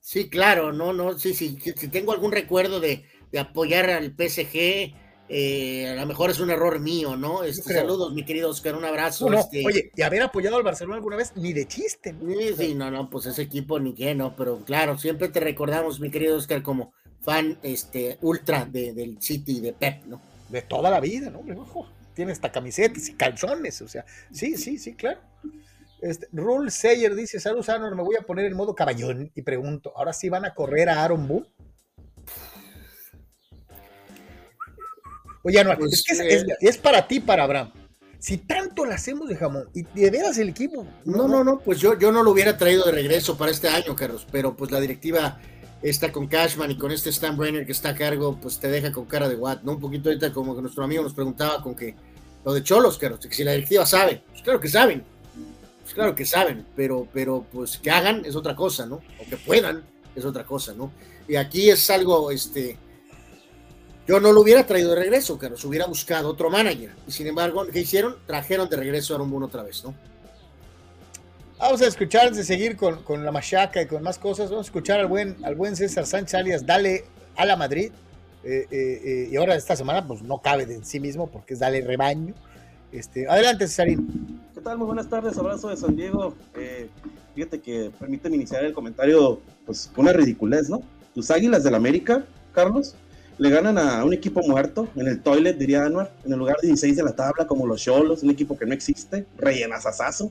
Sí, claro, no, no, sí, sí. Si tengo algún recuerdo de, de apoyar al PSG, eh, a lo mejor es un error mío, ¿no? Este, saludos, mi querido Oscar, un abrazo. Este oye, y haber apoyado al Barcelona alguna vez, ni de chiste. ¿no? Sí, sí, no, no, pues ese equipo ni qué, ¿no? Pero claro, siempre te recordamos, mi querido Oscar, como fan este, ultra de, del City de Pep, ¿no? De toda la vida, ¿no? Tiene hasta camisetas y calzones, o sea, sí, sí, sí, claro. Este, Rule Sayer dice, saludos Anor, me voy a poner en modo caballón y pregunto, ¿ahora sí van a correr a Aaron Boone? Oye, no, pues, es, que es, para ti, para Abraham. Si tanto lo hacemos de jamón y de veras el equipo. No, no, no, pues yo, yo no lo hubiera traído de regreso para este año, Carlos, pero pues la directiva está con Cashman y con este Stan Brenner que está a cargo, pues te deja con cara de what, ¿no? Un poquito ahorita como que nuestro amigo nos preguntaba con que lo de Cholos, Carlos, que si la directiva sabe, pues claro que saben, pues claro que saben, pero, pero pues que hagan es otra cosa, ¿no? O que puedan es otra cosa, ¿no? Y aquí es algo, este, yo no lo hubiera traído de regreso, nos hubiera buscado otro manager. Y sin embargo, ¿qué hicieron? Trajeron de regreso a Aaron otra vez, ¿no? Vamos a escuchar, antes de seguir con, con, la machaca y con más cosas, vamos a escuchar al buen, al buen César Sánchez alias Dale a la Madrid. Eh, eh, eh, y ahora esta semana pues no cabe de sí mismo porque es Dale Rebaño. Este, adelante, Cesarín. ¿Qué tal? Muy buenas tardes, abrazo de San Diego. fíjate que permíteme iniciar el comentario pues con una ridiculez, ¿no? Tus águilas del América, Carlos, le ganan a un equipo muerto en el toilet, diría Anuar, en el lugar 16 de la tabla, como los Cholos, un equipo que no existe, rellenazazazo.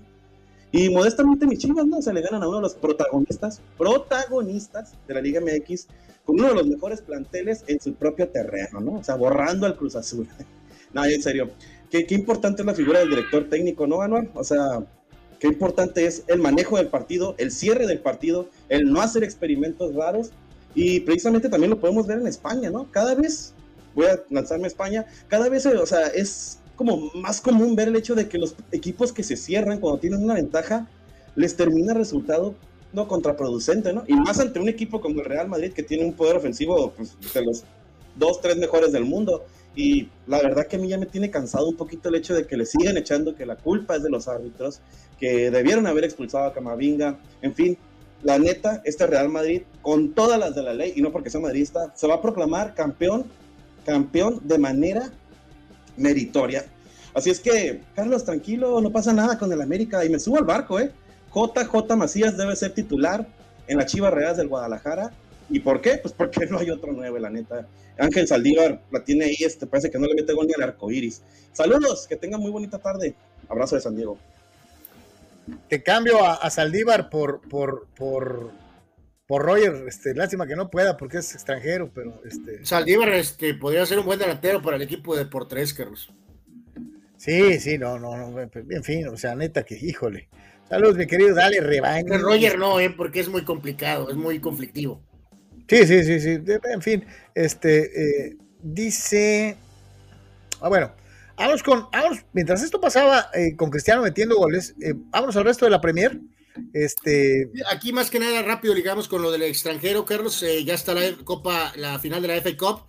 Y modestamente mis chivas, ¿no? Se le ganan a uno de los protagonistas, protagonistas de la Liga MX, con uno de los mejores planteles en su propio terreno, ¿no? O sea, borrando al Cruz Azul. no, en serio, qué, qué importante es la figura del director técnico, ¿no, Anuar? O sea, qué importante es el manejo del partido, el cierre del partido, el no hacer experimentos raros y precisamente también lo podemos ver en España, ¿no? Cada vez, voy a lanzarme a España, cada vez, o sea, es como más común ver el hecho de que los equipos que se cierran cuando tienen una ventaja, les termina resultado no contraproducente, ¿no? Y más ante un equipo como el Real Madrid que tiene un poder ofensivo pues, de los dos, tres mejores del mundo. Y la verdad que a mí ya me tiene cansado un poquito el hecho de que le siguen echando que la culpa es de los árbitros, que debieron haber expulsado a Camavinga, en fin, la neta, este Real Madrid, con todas las de la ley, y no porque sea madridista, se va a proclamar campeón, campeón de manera meritoria. Así es que, Carlos, tranquilo, no pasa nada con el América, y me subo al barco, ¿eh? JJ Macías debe ser titular en la Chivas Real del Guadalajara. ¿Y por qué? Pues porque no hay otro nueve, la neta. Ángel Saldívar la tiene ahí, este, parece que no le mete gol ni al arco iris. Saludos, que tengan muy bonita tarde. Abrazo de San Diego. Te cambio a, Saldívar por, por, por, por Roger. Este, lástima que no pueda porque es extranjero, pero este. Saldívar este, podría ser un buen delantero para el equipo de Portres, Carlos. Sí, sí, no, no, no, en fin, o sea, neta que, híjole. Saludos, mi querido, dale rebaño. Roger no, ¿eh? porque es muy complicado, es muy conflictivo. Sí, sí, sí, sí. En fin, este eh, dice. Ah, bueno, vamos con. mientras esto pasaba eh, con Cristiano metiendo goles, eh, vámonos al resto de la Premier. Este... Aquí más que nada rápido ligamos con lo del extranjero, Carlos. ya está la Copa, la final de la FA Cup.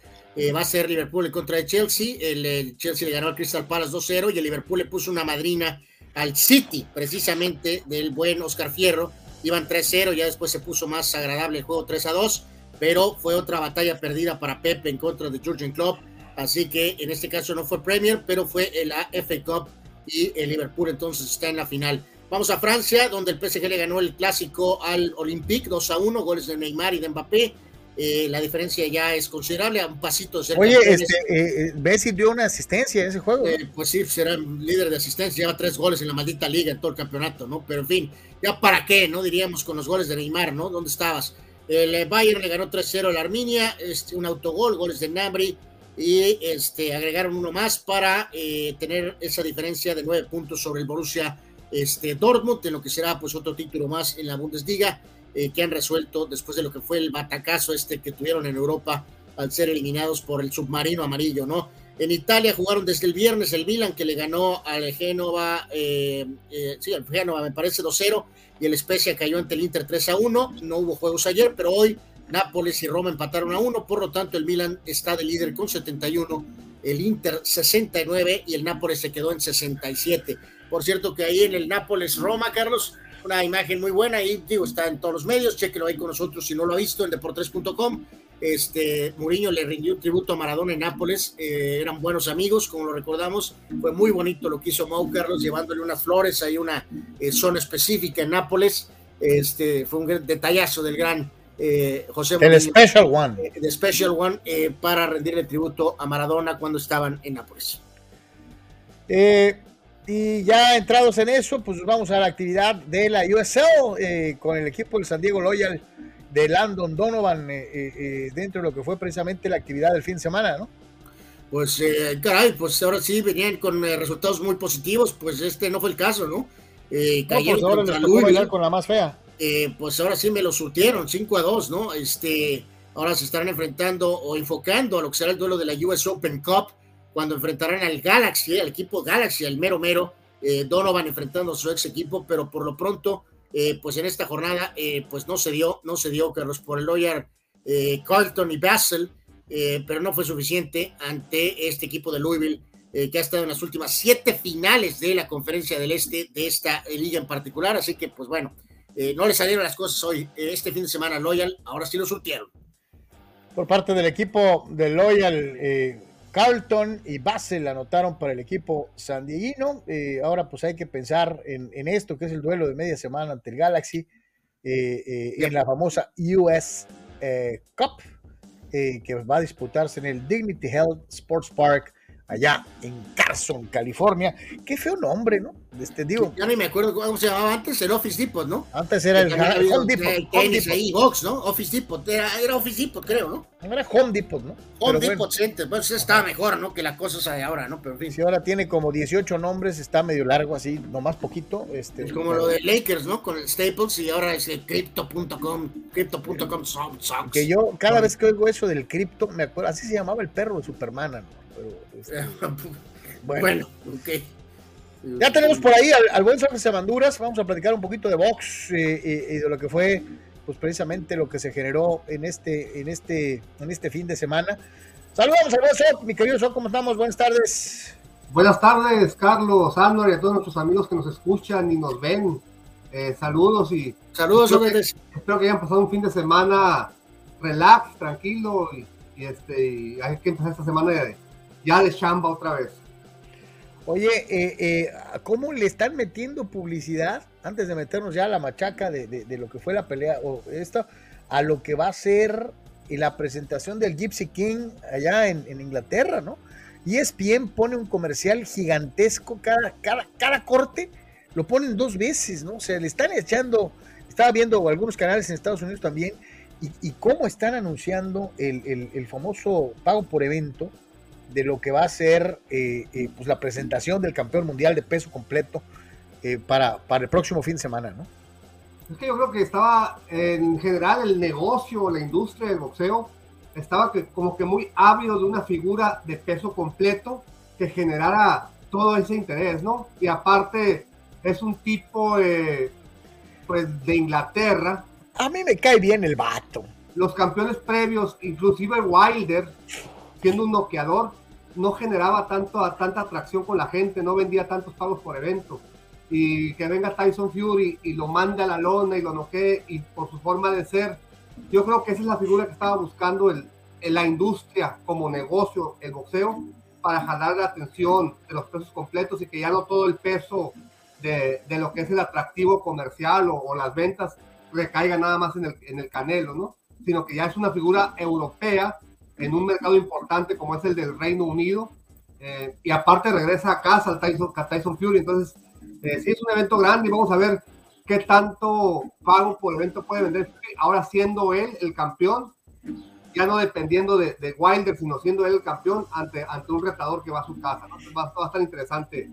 va a ser Liverpool contra el Chelsea. El, Chelsea le ganó al Crystal Palace 2-0 y el Liverpool le puso una madrina al City, precisamente del buen Oscar Fierro. Iban 3-0, ya después se puso más agradable el juego 3-2 pero fue otra batalla perdida para Pepe en contra de Jurgen Klopp, así que en este caso no fue Premier, pero fue la FA Cup y el Liverpool entonces está en la final. Vamos a Francia, donde el PSG le ganó el clásico al Olympique 2 a 1, goles de Neymar y de Mbappé. Eh, la diferencia ya es considerable, a un pasito de ser Oye, este, eh, eh, Messi dio una asistencia en ese juego. pues sí, será líder de asistencia, lleva tres goles en la maldita liga en todo el campeonato, ¿no? Pero en fin, ya para qué, ¿no? Diríamos con los goles de Neymar, ¿no? ¿Dónde estabas? El Bayern le ganó 3-0 a la Arminia, este, un autogol, goles de Nabri, y este, agregaron uno más para eh, tener esa diferencia de nueve puntos sobre el Borussia este, Dortmund, en lo que será pues otro título más en la Bundesliga, eh, que han resuelto después de lo que fue el batacazo este que tuvieron en Europa al ser eliminados por el submarino amarillo, ¿no? En Italia jugaron desde el viernes el Milan que le ganó al Génova, eh, sí, al Génova me parece 2-0, y el Spezia cayó ante el Inter 3 a 1. No hubo juegos ayer, pero hoy Nápoles y Roma empataron a 1. Por lo tanto, el Milan está de líder con 71, el Inter 69 y el Nápoles se quedó en 67. Por cierto, que ahí en el Nápoles-Roma, Carlos, una imagen muy buena. Ahí digo, está en todos los medios. Chequenlo ahí con nosotros si no lo ha visto en deportes.com. Este, Mourinho le rindió un tributo a Maradona en Nápoles, eh, eran buenos amigos, como lo recordamos, fue muy bonito lo que hizo Mau Carlos, llevándole unas flores, hay una eh, zona específica en Nápoles, este, fue un detallazo del gran eh, José El Special One. El Special One para rendirle tributo a Maradona cuando estaban en Nápoles. Y ya entrados en eso, pues vamos a la actividad de la USL con el equipo del San Diego Loyal de Landon Donovan eh, eh, eh, dentro de lo que fue precisamente la actividad del fin de semana, ¿no? Pues, caray, pues ahora sí venían con resultados muy positivos, pues este no fue el caso, ¿no? Eh, no, pues ahora les con la más fea. pues ahora sí me lo surtieron, 5 a 2, ¿no? Este, ahora se estarán enfrentando o enfocando a lo que será el duelo de la US Open Cup, cuando enfrentarán al Galaxy, al equipo Galaxy, al mero mero, Donovan enfrentando a su ex equipo, pero por lo pronto eh, pues en esta jornada eh, pues no se dio, no se dio Carlos por el lawyer eh, Carlton y Basel, pero no fue suficiente ante este equipo de Louisville que ha estado en las últimas siete finales de la conferencia del este de esta liga en particular, así que pues bueno, no le salieron las cosas hoy, este fin de semana Loyal, ahora sí lo surtieron. Por parte del equipo de Loyal, Carlton y Basel anotaron para el equipo sandieguino. Eh, ahora pues hay que pensar en, esto, que es el duelo de media semana ante el Galaxy, eh, eh, en la famosa US Cup, que va a disputarse en el Dignity Health Sports Park allá en Carson, California. Qué feo nombre, ¿no? Este, digo, ya ni me acuerdo cómo se llamaba antes, el Office Depot, ¿no? Antes era el, Home Depot. Tenis ahí, box, ¿no? Office Depot, era, Office Depot, creo, ¿no? Era Home Depot, ¿no? Home Depot Center, pues estaba mejor, ¿no? Que la cosa de ahora, ¿no? Pero en fin. Si ahora tiene como 18 nombres, está medio largo así, nomás poquito. Este, es como lo de Lakers, ¿no? Con el Staples y ahora es el Crypto.com, Crypto.com. Que yo, cada vez que oigo eso del cripto, me acuerdo, así se llamaba el perro de Superman, ¿no? Este, bueno, Ya tenemos por ahí al, buen Jorge Sabanduras. Vamos a platicar un poquito de box eh, eh, y de lo que fue, pues precisamente lo que se generó en este, en este, en este fin de semana. Saludos al buen mi querido Sok, ¿cómo estamos? Buenas tardes. Buenas tardes, Carlos, Andor y a todos nuestros amigos que nos escuchan y nos ven. Eh, saludos y saludos. Espero que, espero que, hayan pasado un fin de semana relax, tranquilo y, este y hay que empezar esta semana de, ya de chamba otra vez. Oye, eh, eh, ¿cómo le están metiendo publicidad antes de meternos ya a la machaca de, lo que fue la pelea o esto, a lo que va a ser la presentación del Gypsy King allá en, Inglaterra, ¿no? Y ESPN pone un comercial gigantesco cada, cada, cada corte, lo ponen dos veces, ¿no? O sea, le están echando, estaba viendo algunos canales en Estados Unidos también, y, cómo están anunciando el, el famoso pago por evento, de lo que va a ser eh, eh, pues la presentación del campeón mundial de peso completo eh, para, para el próximo fin de semana, ¿no? Es que yo creo que estaba en general el negocio, la industria del boxeo, estaba que, como que muy ávido de una figura de peso completo que generara todo ese interés, ¿no? Y aparte es un tipo pues de Inglaterra. A mí me cae bien el vato. Los campeones previos, inclusive Wilder, siendo un noqueador, no generaba tanto, tanta atracción con la gente, no vendía tantos pagos por evento. Y que venga Tyson Fury y lo mande a la lona y lo noquee y por su forma de ser, yo creo que esa es la figura que estaba buscando el, la industria como negocio, el boxeo, para jalar la atención de los pesos completos y que ya no todo el peso de, de lo que es el atractivo comercial o, o, las ventas recaiga nada más en el, en el canelo, ¿no? Sino que ya es una figura europea en un mercado importante como es el del Reino Unido. Eh, y aparte regresa a casa al Tyson, Tyson Fury. Entonces, eh, sí es un evento grande y vamos a ver qué tanto pago por evento puede vender. Ahora siendo él el campeón, ya no dependiendo de, de, Wilder, sino siendo él el campeón ante, ante un retador que va a su casa. ¿no? Va, va, a estar interesante.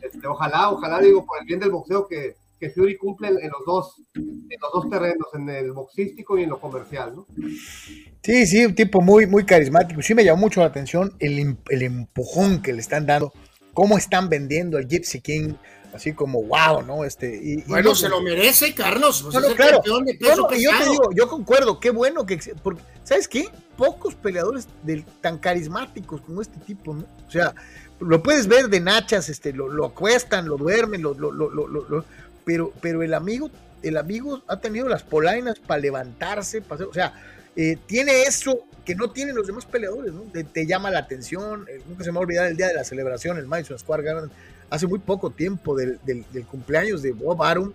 Este, ojalá, ojalá, digo, por el bien del boxeo, que, que Fury cumple en, los dos, en los dos terrenos, en el boxístico y en lo comercial. ¿no? Sí, sí, un tipo muy, muy carismático. Sí me llamó mucho la atención el, el empujón que le están dando, cómo están vendiendo al Gypsy King así como wow, ¿no? Este, y, bueno, y se lo merece, Carlos. Pues no, claro. De peso yo te digo, yo concuerdo, qué bueno que, porque, ¿sabes qué? Pocos peleadores del, tan carismáticos como este tipo, ¿no? O sea, lo puedes ver de nachas, este, lo, lo acuestan, lo duermen, lo, lo, lo, pero, pero el amigo, el amigo ha tenido las polainas para levantarse, para hacer, o sea, eh, tiene eso que no tienen los demás peleadores, ¿no? Te, llama la atención, eh, nunca se me va a olvidar el día de la celebración, el Madison Square Garden, hace muy poco tiempo del, del, cumpleaños de Bob Arum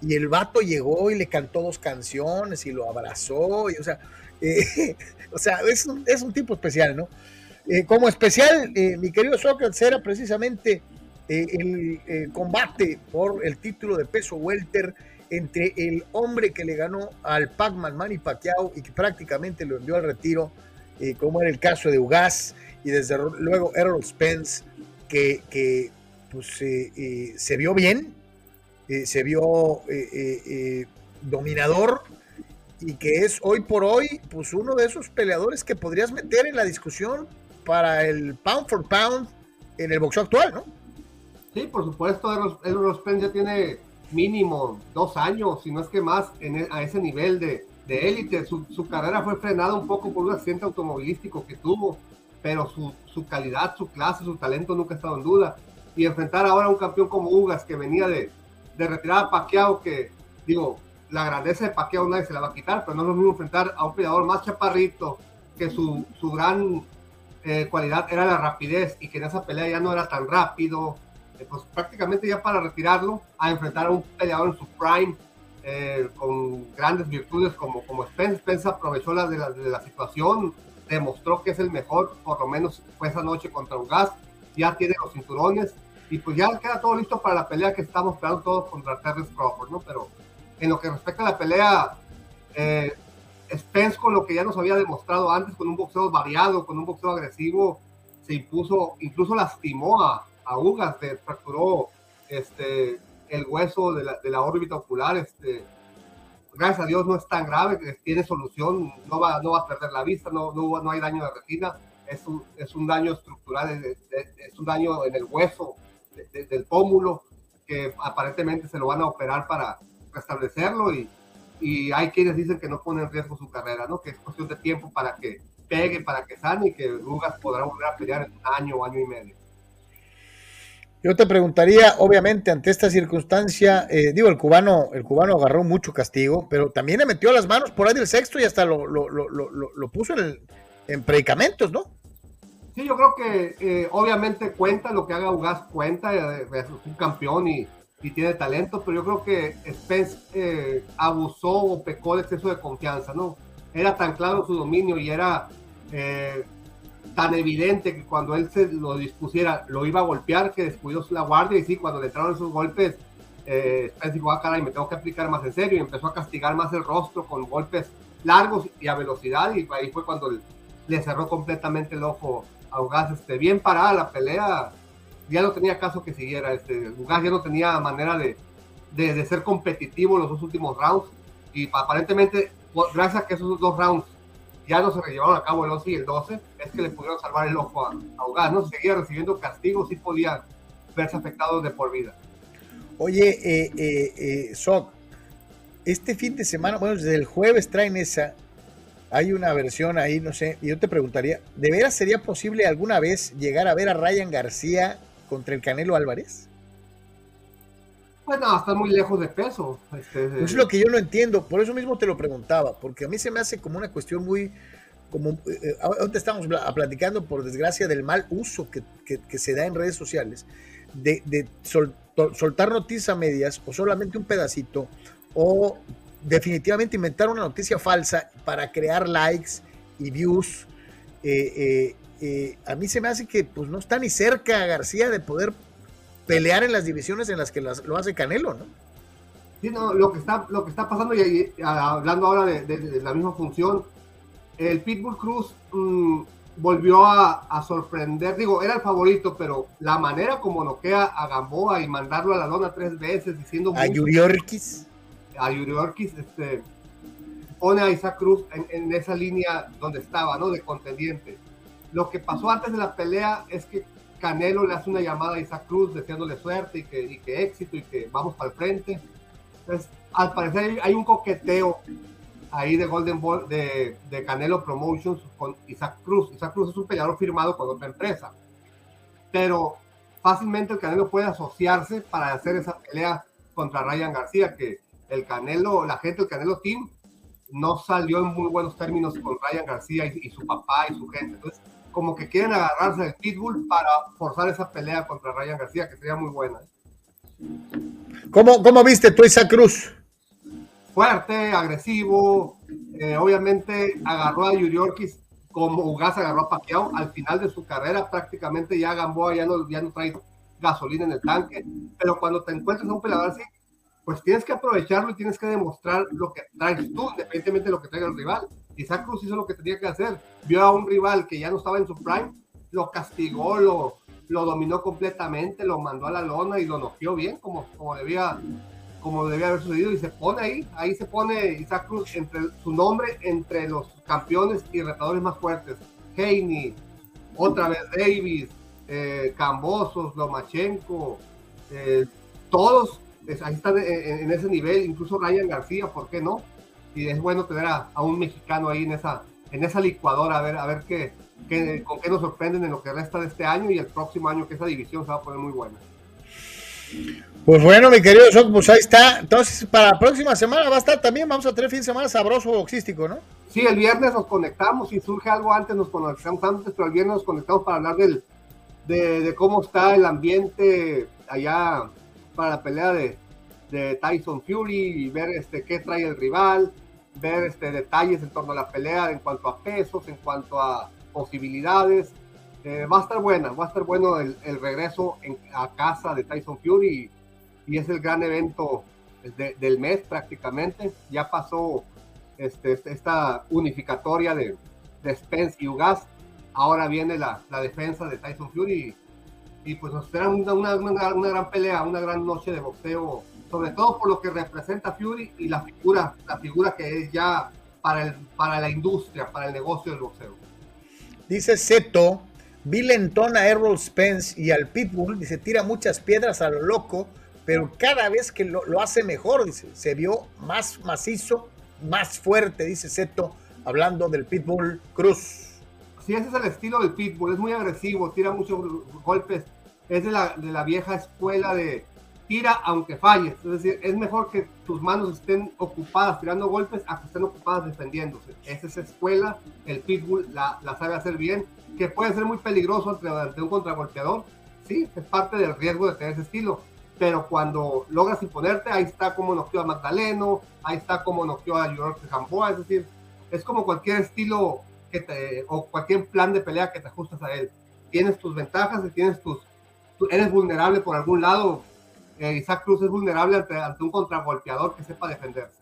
y el vato llegó y le cantó dos canciones y lo abrazó, y, o sea, eh, o sea es, un, es, un, tipo especial, ¿no? Como especial, mi querido Sócrates era precisamente el combate por el título de peso welter entre el hombre que le ganó al Pac-Man Manny Pacquiao y que prácticamente lo envió al retiro, como era el caso de Ugas, y desde luego Errol Spence, que, que pues eh, eh, se vio bien, eh, se vio dominador y que es hoy por hoy pues uno de esos peleadores que podrías meter en la discusión para el pound for pound en el boxeo actual, ¿no? Sí, por supuesto, Errol Spence ya tiene mínimo dos años, si no es que más, en, a ese nivel de élite. Su, su, carrera fue frenada un poco por un accidente automovilístico que tuvo, pero su, su calidad, su clase, su talento nunca ha estado en duda y enfrentar ahora a un campeón como Ugas que venía de, de retirar a que digo, la grandeza de Paquiao nadie se la va a quitar, pero no es lo mismo enfrentar a un peleador más chaparrito, que su, su gran eh, cualidad era la rapidez y que en esa pelea ya no era tan rápido, pues prácticamente ya para retirarlo, a enfrentar a un peleador en su prime, eh, con grandes virtudes como, como Spence. Spence aprovechó la de, la de la situación, demostró que es el mejor, por lo menos fue esa noche contra Ugas, ya tiene los cinturones, y pues ya queda todo listo para la pelea que estamos esperando todos contra Terrence Crawford, ¿no? Pero en lo que respecta a la pelea, eh, Spence con lo que ya nos había demostrado antes, con un boxeo variado, con un boxeo agresivo, se impuso, incluso lastimó a, a Ugas, se fracturó este, el hueso de la, de la órbita ocular, este, gracias a Dios no es tan grave, tiene solución, no va, no va a perder la vista, no, no, no hay daño de retina, es un, es un daño estructural, es, es un daño en el hueso, de, del pómulo, que aparentemente se lo van a operar para restablecerlo y, y hay quienes dicen que no pone en riesgo su carrera, ¿no? que es cuestión de tiempo para que pegue, para que sane y que Rugas podrá volver a pelear en un año o año y medio. Yo te preguntaría, obviamente, ante esta circunstancia, eh, digo, el cubano, el cubano agarró mucho castigo, pero también le metió las manos por ahí del sexto y hasta lo, lo, lo, lo puso en, el, en predicamentos, ¿no? Sí, yo creo que eh, obviamente cuenta lo que haga Ugas, cuenta, eh, es un campeón y, y, tiene talento, pero yo creo que Spence eh, abusó o pecó de exceso de confianza, ¿no? Era tan claro su dominio y era eh, tan evidente que cuando él se lo dispusiera lo iba a golpear que descuidó la guardia y sí, cuando le entraron esos golpes, Spence dijo, ah, caray, me tengo que aplicar más en serio y empezó a castigar más el rostro con golpes largos y a velocidad y ahí fue cuando le cerró completamente el ojo a Ugas, este, bien parada la pelea, ya no tenía caso que siguiera. Este, Ugas ya no tenía manera de, de, ser competitivo en los dos últimos rounds. Y aparentemente, gracias a que esos dos rounds ya no se llevaron a cabo el 11 y el 12, es que le pudieron salvar el ojo a, a ¿no? Seguía recibiendo castigos y podía verse afectado de por vida. Oye, eh, eh, eh Sok, este fin de semana, bueno, desde el jueves traen esa, hay una versión ahí, no sé, y yo te preguntaría, ¿de veras sería posible alguna vez llegar a ver a Ryan García contra el Canelo Álvarez? Pues no, está muy lejos de peso. Este, es lo que yo no entiendo, por eso mismo te lo preguntaba, porque a mí se me hace como una cuestión muy, como, eh, eh, ahorita estamos platicando, por desgracia, del mal uso que, se da en redes sociales, de, soltar noticias medias o solamente un pedacito, o definitivamente inventar una noticia falsa para crear likes y views. Eh, a mí se me hace que pues no está ni cerca García de poder pelear en las divisiones en las que lo hace Canelo, ¿no? Sí, no, lo que está, lo que está pasando, y, hablando ahora de, la misma función, el Pitbull Cruz mm, volvió a, sorprender, digo, era el favorito, pero la manera como noquea a Gamboa y mandarlo a la lona tres veces, diciendo... A Yuriorkis. A Yuriorkis, este, pone a Isaac Cruz en, en, esa línea donde estaba, ¿no? De contendiente. Lo que pasó antes de la pelea es que Canelo le hace una llamada a Isaac Cruz deseándole suerte y que, que éxito y que vamos para el frente. Entonces, al parecer hay un coqueteo ahí de Golden Ball de, de, Canelo Promotions con Isaac Cruz. Isaac Cruz es un peleador firmado con otra empresa. Pero fácilmente el Canelo puede asociarse para hacer esa pelea contra Ryan García, que el Canelo, la gente del Canelo Team no salió en muy buenos términos con Ryan García y, y su papá y su gente. Entonces, como que quieren agarrarse del pitbull para forzar esa pelea contra Ryan García, que sería muy buena. ¿Cómo, cómo viste tú esa Cruz? Fuerte, agresivo, eh, obviamente agarró a Yuriorkis como Ugas agarró a Pacquiao al final de su carrera, prácticamente ya Gamboa ya no, ya no trae gasolina en el tanque, pero cuando te encuentras a un peleador así, pues tienes que aprovecharlo y tienes que demostrar lo que traes tú, independientemente de lo que traiga el rival. Isaac Cruz hizo lo que tenía que hacer. Vio a un rival que ya no estaba en su prime, lo castigó, lo, dominó completamente, lo mandó a la lona y lo noqueó bien, como, como, debía, como debía haber sucedido. Y se pone ahí, ahí se pone Isaac Cruz entre su nombre entre los campeones y retadores más fuertes. Haney, otra vez Davis, eh, Cambosos, Lomachenko, eh, todos ahí están en, ese nivel, incluso Ryan García, ¿por qué no? Y es bueno tener a, un mexicano ahí en esa, en esa licuadora, a ver, a ver qué, con qué nos sorprenden en lo que resta de este año y el próximo año que esa división se va a poner muy buena. Pues bueno, mi querido Sok, pues ahí está. Entonces, para la próxima semana va a estar también, vamos a tener fin de semana sabroso boxístico, ¿no? Sí, el viernes nos conectamos, si surge algo antes nos conectamos antes, pero el viernes nos conectamos para hablar del, de, de cómo está el ambiente allá para la pelea de, de Tyson Fury y ver este, qué trae el rival, ver este, detalles en torno a la pelea en cuanto a pesos, en cuanto a posibilidades. Eh, va a estar buena, va a estar bueno el, regreso a casa de Tyson Fury y, es el gran evento del mes prácticamente. Ya pasó este, este, esta unificatoria de, de Spence y Ugas. Ahora viene la, la defensa de Tyson Fury y, pues nos espera una, una, una gran pelea, una gran noche de boxeo sobre todo por lo que representa Fury y la figura, la figura que es ya para, el, para la industria, para el negocio del boxeo. Dice Seto, vi lentón a Errol Spence y al Pitbull, dice, tira muchas piedras a lo loco, pero cada vez que lo, lo hace mejor, dice, se vio más macizo, más fuerte, dice Seto, hablando del Pitbull Cruz. Sí, ese es el estilo del Pitbull, es muy agresivo, tira muchos golpes, es de la, de la vieja escuela de, tira aunque falles. Es decir, es mejor que tus manos estén ocupadas tirando golpes a que estén ocupadas defendiéndose. Esa es escuela, el pitbull la, sabe hacer bien, que puede ser muy peligroso ante, un contragolpeador. Sí, es parte del riesgo de tener ese estilo. Pero cuando logras imponerte, ahí está como noqueó a Magdaleno, ahí está como noqueó a York Gamboa. Es decir, es como cualquier estilo que te, o cualquier plan de pelea que te ajustas a él. Tienes tus ventajas y tienes tus, eres vulnerable por algún lado, eh, Isaac Cruz es vulnerable ante, un contragolpeador que sepa defenderse.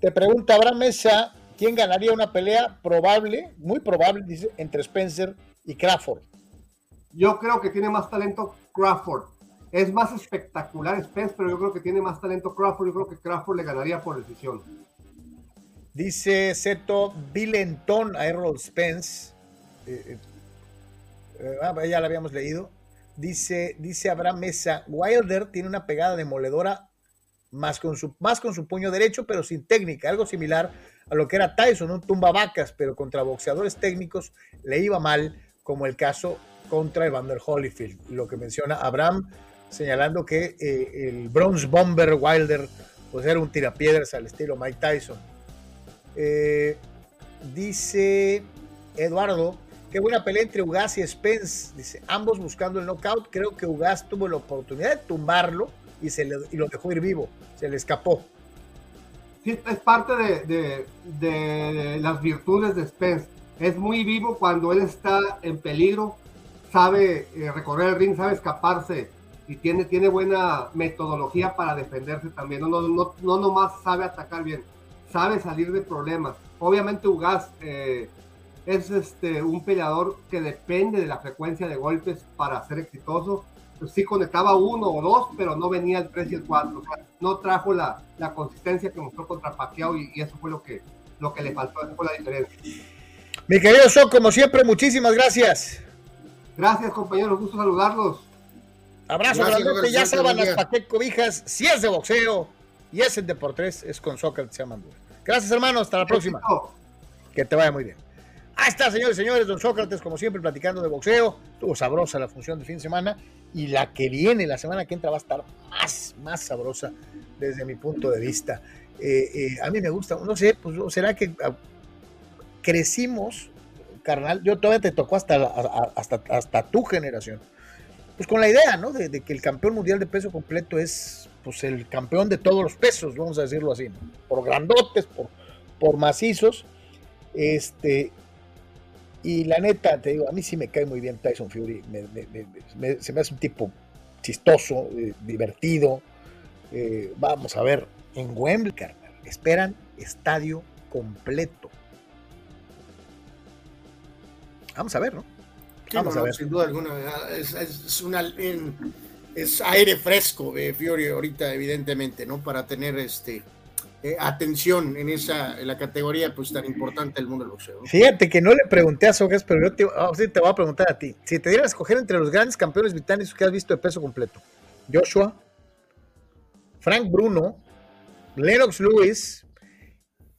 Te pregunta Abraham Mesa, ¿quién ganaría una pelea probable, muy probable, dice, entre Spencer y Crawford? yo creo que tiene más talento Crawford. Es más espectacular Spence, pero yo creo que tiene más talento Crawford. Yo creo que Crawford le ganaría por decisión. Dice Seto Bilentón a Errol Spence. Eh, eh, ah, ya la habíamos leído. Dice, dice Abraham Mesa, Wilder tiene una pegada demoledora más con, su, más con su puño derecho, pero sin técnica, algo similar a lo que era Tyson, un tumba vacas, pero contra boxeadores técnicos le iba mal, como el caso contra Evander Holyfield. Lo que menciona Abraham, señalando que eh, el Bronze Bomber Wilder pues era un tirapiedras al estilo Mike Tyson. Eh, dice Eduardo, qué buena pelea entre Ugas y Spence. Dice, ambos buscando el knockout. Creo que Ugas tuvo la oportunidad de tumbarlo y, se y lo dejó ir vivo. Se le escapó. Sí, es parte de, de, las virtudes de Spence. Es muy vivo cuando él está en peligro, sabe eh, recorrer el ring, sabe escaparse y tiene, tiene buena metodología para defenderse también. No, no, no, no nomás sabe atacar bien sabe salir de problemas. Obviamente Ugas eh, es este, un peleador que depende de la frecuencia de golpes para ser exitoso. Pues sí conectaba uno o dos, pero no venía el 3 y el 4. no trajo la, la, consistencia que mostró contra Pacquiao y, eso fue lo que, lo que le faltó, esa fue la diferencia. Mi querido So, como siempre, muchísimas gracias. Gracias, compañeros, gusto saludarlos. Abrazo, grandote, ya saben las paquet cobijas, si es de boxeo, y ese de por tres es con Sócrates se llama Gracias, hermano. Hasta la próxima. Que te vaya muy bien. Ahí está, señores y señores, don Sócrates, como siempre, platicando de boxeo. Estuvo sabrosa la función de fin de semana. Y la que viene, la semana que entra, va a estar más, más sabrosa desde mi punto de vista. Eh, eh, a mí me gusta, no sé, pues será que ah, crecimos, carnal. Yo todavía te tocó hasta, hasta, hasta tu generación. Pues con la idea, ¿no? De, que el campeón mundial de peso completo es pues el campeón de todos los pesos, vamos a decirlo así, por grandotes, por, por macizos. Este, y la neta, te digo, a mí sí me cae muy bien Tyson Fury. se me hace un tipo chistoso, eh, divertido. Eh, vamos a ver, en Wembley, esperan estadio completo. Vamos a ver, ¿no? Vamos a ver. Sin duda alguna, es, es una, es aire fresco de Fiori ahorita, evidentemente, ¿no? Para tener este eh, atención en esa en la categoría pues tan importante del mundo del boxeo. Fíjate que no le pregunté a Sogas, pero yo te, oh, te voy a preguntar a ti. Si te dieras a escoger entre los grandes campeones británicos que has visto de peso completo, Joshua, Frank Bruno, Lennox Lewis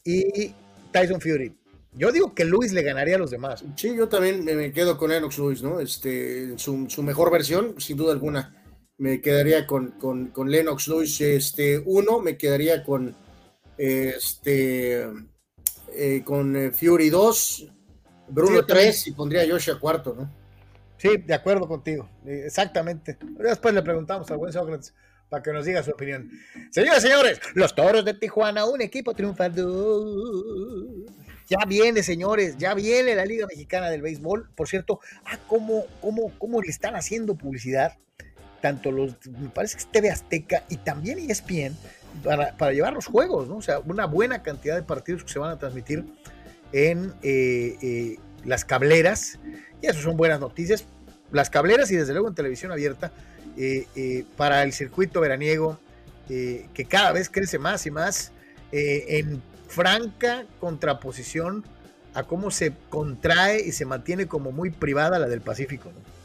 y Tyson Fury. Yo digo que Lewis le ganaría a los demás. Sí, yo también me quedo con Lennox Lewis, ¿no? Este, su, su mejor versión, sin duda alguna me quedaría con, con, Lennox Lewis este, uno, me quedaría con este eh, con eh, Fury 2, Bruno 3 y pondría a Joshua cuarto, ¿no? Sí, de acuerdo contigo, exactamente. Después le preguntamos al buen Sócrates para que nos diga su opinión. Señores, señores, los toros de Tijuana, un equipo triunfador. Ya viene, señores, ya viene la Liga Mexicana del Béisbol. Por cierto, ah, ¿cómo, cómo, cómo le están haciendo publicidad? tanto los, me parece que es TV Azteca y también ESPN, para, llevar los juegos, ¿no? O sea, una buena cantidad de partidos que se van a transmitir en eh, eh, las cableras, y eso son buenas noticias. Las cableras y desde luego en televisión abierta eh, para el circuito veraniego, que cada vez crece más y más, en franca contraposición a cómo se contrae y se mantiene como muy privada la del Pacífico. ¿no?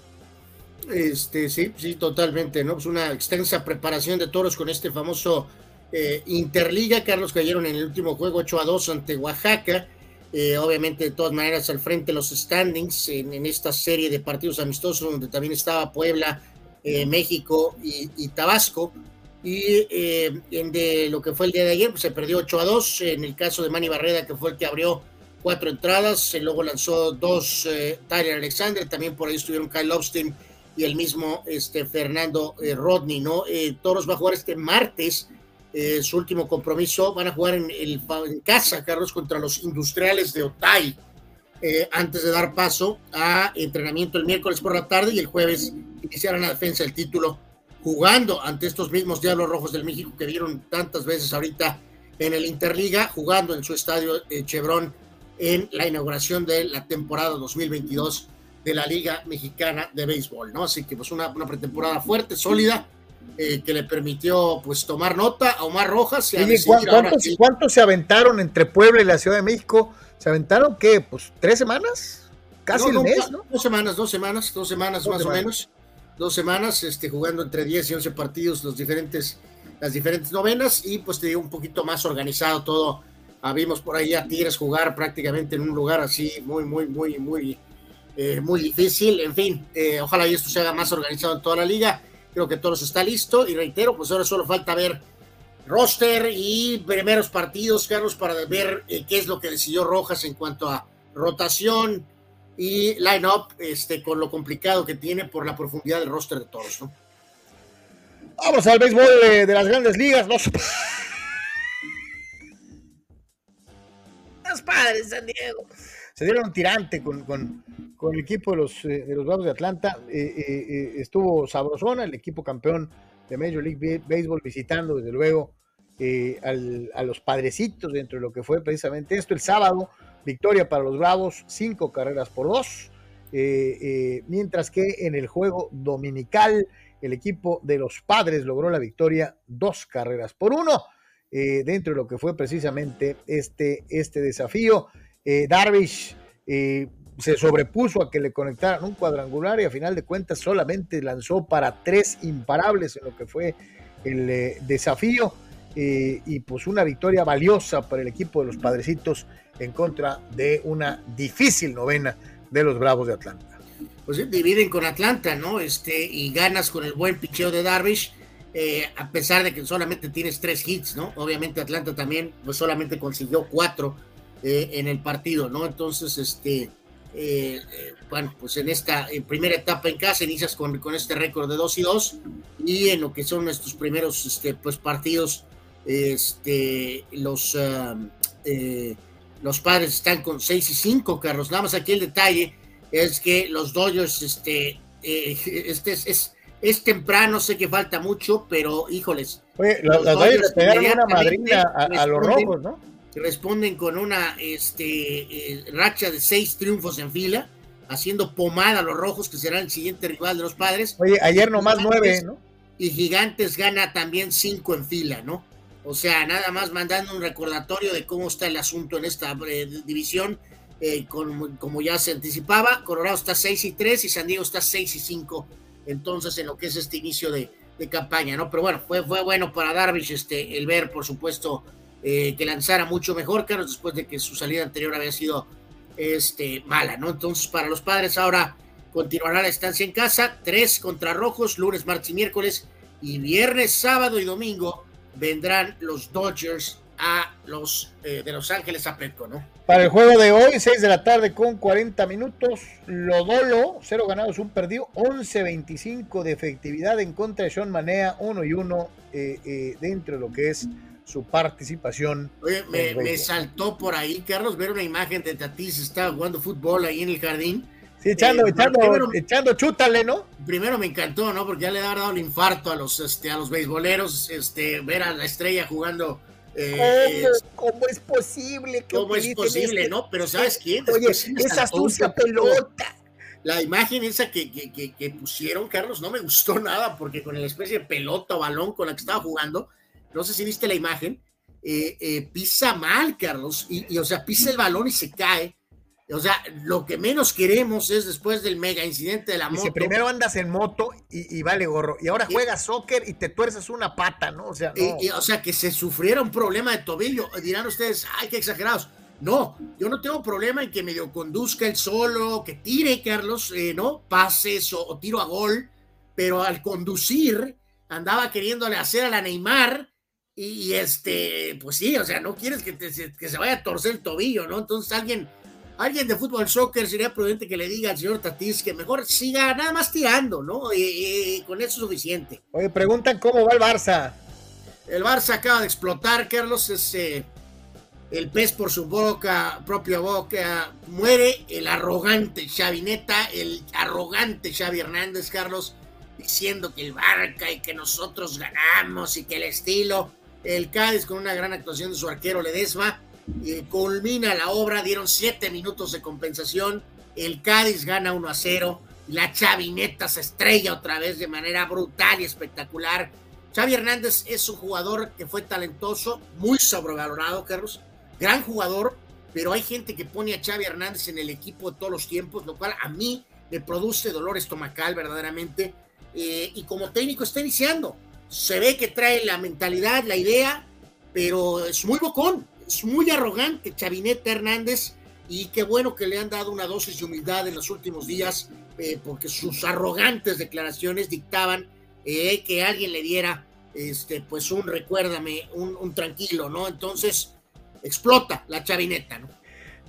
Este, sí, sí, totalmente, ¿no? Pues una extensa preparación de toros con este famoso eh, Interliga. Carlos cayeron en el último juego 8 a 2 ante Oaxaca. Eh, obviamente, de todas maneras, al frente los standings en, esta serie de partidos amistosos, donde también estaba Puebla, eh, México y, Tabasco. Y en de lo que fue el día de ayer, pues se perdió 8 a 2. En el caso de Manny Barreda, que fue el que abrió cuatro entradas, luego lanzó dos Tyler Alexander, también por ahí estuvieron Kyle Lobstein y el mismo este, Fernando eh, Rodney, ¿no? Eh, Toros va a jugar este martes, eh, su último compromiso, van a jugar en, el, casa, Carlos, contra los industriales de Otay, antes de dar paso a entrenamiento el miércoles por la tarde y el jueves iniciarán la defensa del título jugando ante estos mismos Diablos Rojos del México que vieron tantas veces ahorita en el Interliga, jugando en su estadio Chevron en la inauguración de la temporada 2022 de la Liga Mexicana de Béisbol, ¿no? Así que pues una pretemporada fuerte, sólida, eh, que le permitió pues tomar nota a Omar Rojas. Y a Oye, decidir ¿cuántos, se aventaron entre Puebla y la Ciudad de México? ¿Se aventaron qué? Pues tres semanas, casi No, no, mes, ¿no? Dos semanas, dos semanas, dos semanas Dos más semanas. o menos. Dos semanas, este, jugando entre 10 y 11 partidos, los diferentes, las diferentes novenas, y pues te digo, un poquito más organizado todo. Ah, vimos por ahí a Tigres jugar prácticamente en un lugar así muy, muy, muy, muy, eh, muy difícil. En fin, eh, ojalá y esto se haga más organizado en toda la liga. Creo que todo eso está listo, y reitero, pues ahora solo falta ver roster y primeros partidos, Carlos, para ver eh, qué es lo que decidió Rojas en cuanto a rotación y line-up, este, con lo complicado que tiene por la profundidad del roster de todos, ¿no? Vamos al béisbol eh, de las grandes ligas. Los, los padres, San Diego. Se dieron tirante con, con- con el equipo de los, eh, de los Bravos de Atlanta. Eh, eh, eh, estuvo sabrosona, el equipo campeón de Major League Baseball visitando, desde luego, al- a los padrecitos dentro de lo que fue precisamente esto. El sábado, victoria para los Bravos, cinco carreras por dos. Mientras que en el juego dominical, el equipo de los padres logró la victoria, dos carreras por uno, dentro de lo que fue precisamente este, este desafío. Eh, Darvish eh, se sobrepuso a que le conectaran un cuadrangular y a final de cuentas solamente lanzó para tres imparables en lo que fue el eh, desafío. y pues una victoria valiosa para el equipo de los padrecitos en contra de una difícil novena de los Bravos de Atlanta. Pues dividen con Atlanta, ¿no? Este, y ganas con el buen picheo de Darvish, a pesar de que solamente tienes tres hits, ¿no? Obviamente Atlanta también, pues solamente consiguió cuatro eh, en el partido, ¿no? Entonces, este, eh, eh, bueno, pues en esta en primera etapa en casa inicias con, con este récord de 2 y 2 y en lo que son estos primeros este, pues, partidos, este, los, ah, eh, los padres están con 6 y 5, Carlos. Nada más aquí el detalle es que los Dodgers, este, eh, este es, es, es temprano, sé que falta mucho, pero híjoles, Oye, los, Los Dodgers le pegaron una madrina a, a los rojos, ¿no? Responden con una este, eh, racha de seis triunfos en fila, haciendo pomada a los rojos, que será el siguiente rival de los padres. Oye, ayer nomás nueve, ¿no? Y Gigantes gana también cinco en fila, ¿no? O sea, nada más mandando un recordatorio de cómo está el asunto en esta eh, división. eh, con- como ya se anticipaba, Colorado está 6 y 3 y San Diego está 6 y 5. Entonces, en lo que es este inicio de, de campaña, ¿no? Pero bueno, fue, fue bueno para Darvish este, el ver, por supuesto, eh, que lanzara mucho mejor, Carlos, después de que su salida anterior había sido este, mala, ¿no? Entonces, para los padres ahora continuará la estancia en casa, tres contra rojos, lunes, martes y miércoles, y viernes, sábado y domingo vendrán los Dodgers a los eh, de Los Ángeles a Petco, ¿no? Para el juego de hoy, 6 de la tarde con 40 minutos, Lodolo, 0 ganados, 1 perdido, 11-25 de efectividad en contra de Sean Manea, 1 y 1 eh, eh, dentro de lo que es su participación. Oye, me, saltó por ahí, Carlos, ver una imagen de Tatis, estaba jugando fútbol ahí en el jardín. Sí, echando, Eh, echando, primero- echando chútale, ¿no? Primero me encantó, ¿no? Porque ya le ha dado el infarto a los, este, a los beisboleros, este, ver a la estrella jugando. eh, eh, ¿Cómo es posible que ¿Cómo es posible, este- no? Pero ¿sabes quién? Oye, esa sucia pelota. La imagen esa que, que, que- que pusieron, Carlos, no me gustó nada porque con la especie de pelota o balón con la que estaba jugando, no sé si viste la imagen, eh, eh, pisa mal, Carlos, y, y, o sea, pisa el balón y se cae. O sea, lo que menos queremos es después del mega incidente de la Dice, moto. primero andas en moto y, y vale gorro. Y ahora Y- juegas soccer y te tuerces una pata, ¿no? O sea, no. O sea, que se sufriera un problema de tobillo. Dirán ustedes, ay, qué exagerados. No, yo no tengo problema en que medio conduzca el solo, que tire, Carlos, eh, ¿no? Pases o, o tiro a gol, pero al conducir andaba queriéndole hacer a la Neymar y, este, pues sí, o sea, no quieres que, te- que se vaya a torcer el tobillo, ¿no? Entonces alguien, alguien de fútbol soccer sería prudente que le diga al señor Tatis que mejor siga nada más tirando, ¿no? Y, y con eso es suficiente. Oye, preguntan cómo va el Barça. El Barça acaba de explotar, Carlos. Es, eh, el pez por su boca, propia boca. Muere el arrogante Xavi Neta, el arrogante Xavi Hernández, Carlos, diciendo que el Barca y que nosotros ganamos y que el estilo. El Cádiz con una gran actuación de su arquero Ledesma. eh, culmina la obra, dieron siete minutos de compensación. el Cádiz gana 1 a 0, la chavineta se estrella otra vez de manera brutal y espectacular. Xavi Hernández es un jugador que fue talentoso, muy sobrevalorado, Carlos, gran jugador, pero hay gente que pone a Xavi Hernández en el equipo de todos los tiempos, lo cual a mí me produce dolor estomacal verdaderamente. Eh, y como técnico está iniciando, se ve que trae la mentalidad, la idea, pero es muy bocón, es muy arrogante Chavineta Hernández y qué bueno que le han dado una dosis de humildad en los últimos días, eh, porque sus arrogantes declaraciones dictaban eh, que alguien le diera, este, pues un recuérdame, un, tranquilo, ¿no? Entonces, explota la chavineta, ¿no?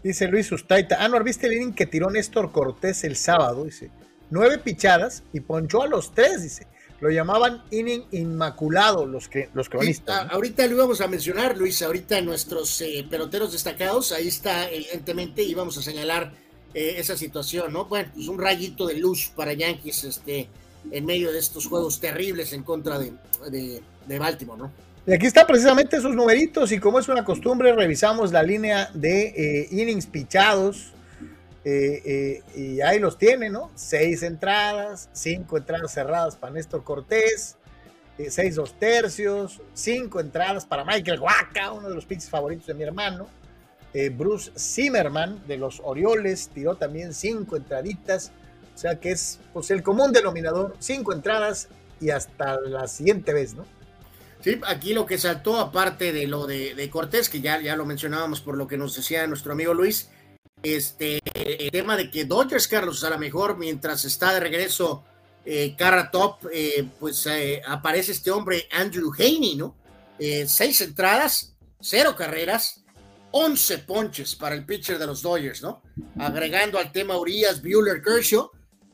Dice Luis Ustaita, ah, ¿no viste el inning que tiró Néstor Cortés el sábado? Dice, nueve pichadas y ponchó a los tres, dice. Lo llamaban inning inmaculado los, que, los cronistas. Ahorita lo íbamos a mencionar, Luis, ahorita nuestros eh, peloteros destacados, ahí está evidentemente, íbamos a señalar eh, esa situación, ¿no? Bueno, pues un rayito de luz para Yankees este, en medio de estos juegos terribles en contra de, de, de Baltimore, ¿no? Y aquí está precisamente esos numeritos y como es una costumbre revisamos la línea de eh, innings pichados eh, eh, y ahí los tiene, ¿no? Seis entradas, cinco entradas cerradas para Néstor Cortés, seis dos tercios, cinco entradas para Michael Waka, uno de los pitchers favoritos de mi hermano. Bruce Zimmerman de los Orioles tiró también cinco entraditas, o sea que es pues, el común denominador, cinco entradas y hasta la siguiente vez, ¿no? Sí, aquí lo que saltó, aparte de lo de, Cortés, que ya, ya lo mencionábamos por lo que nos decía nuestro amigo Luis, este, tema de que Dodgers, Carlos, a lo mejor mientras está de regreso eh, Top, eh, pues eh, aparece este hombre, Andrew Haney, ¿no? Eh, seis entradas, cero carreras, once ponches para el pitcher de los Dodgers, ¿no? Agregando al tema Urias, Bueller, Kershaw,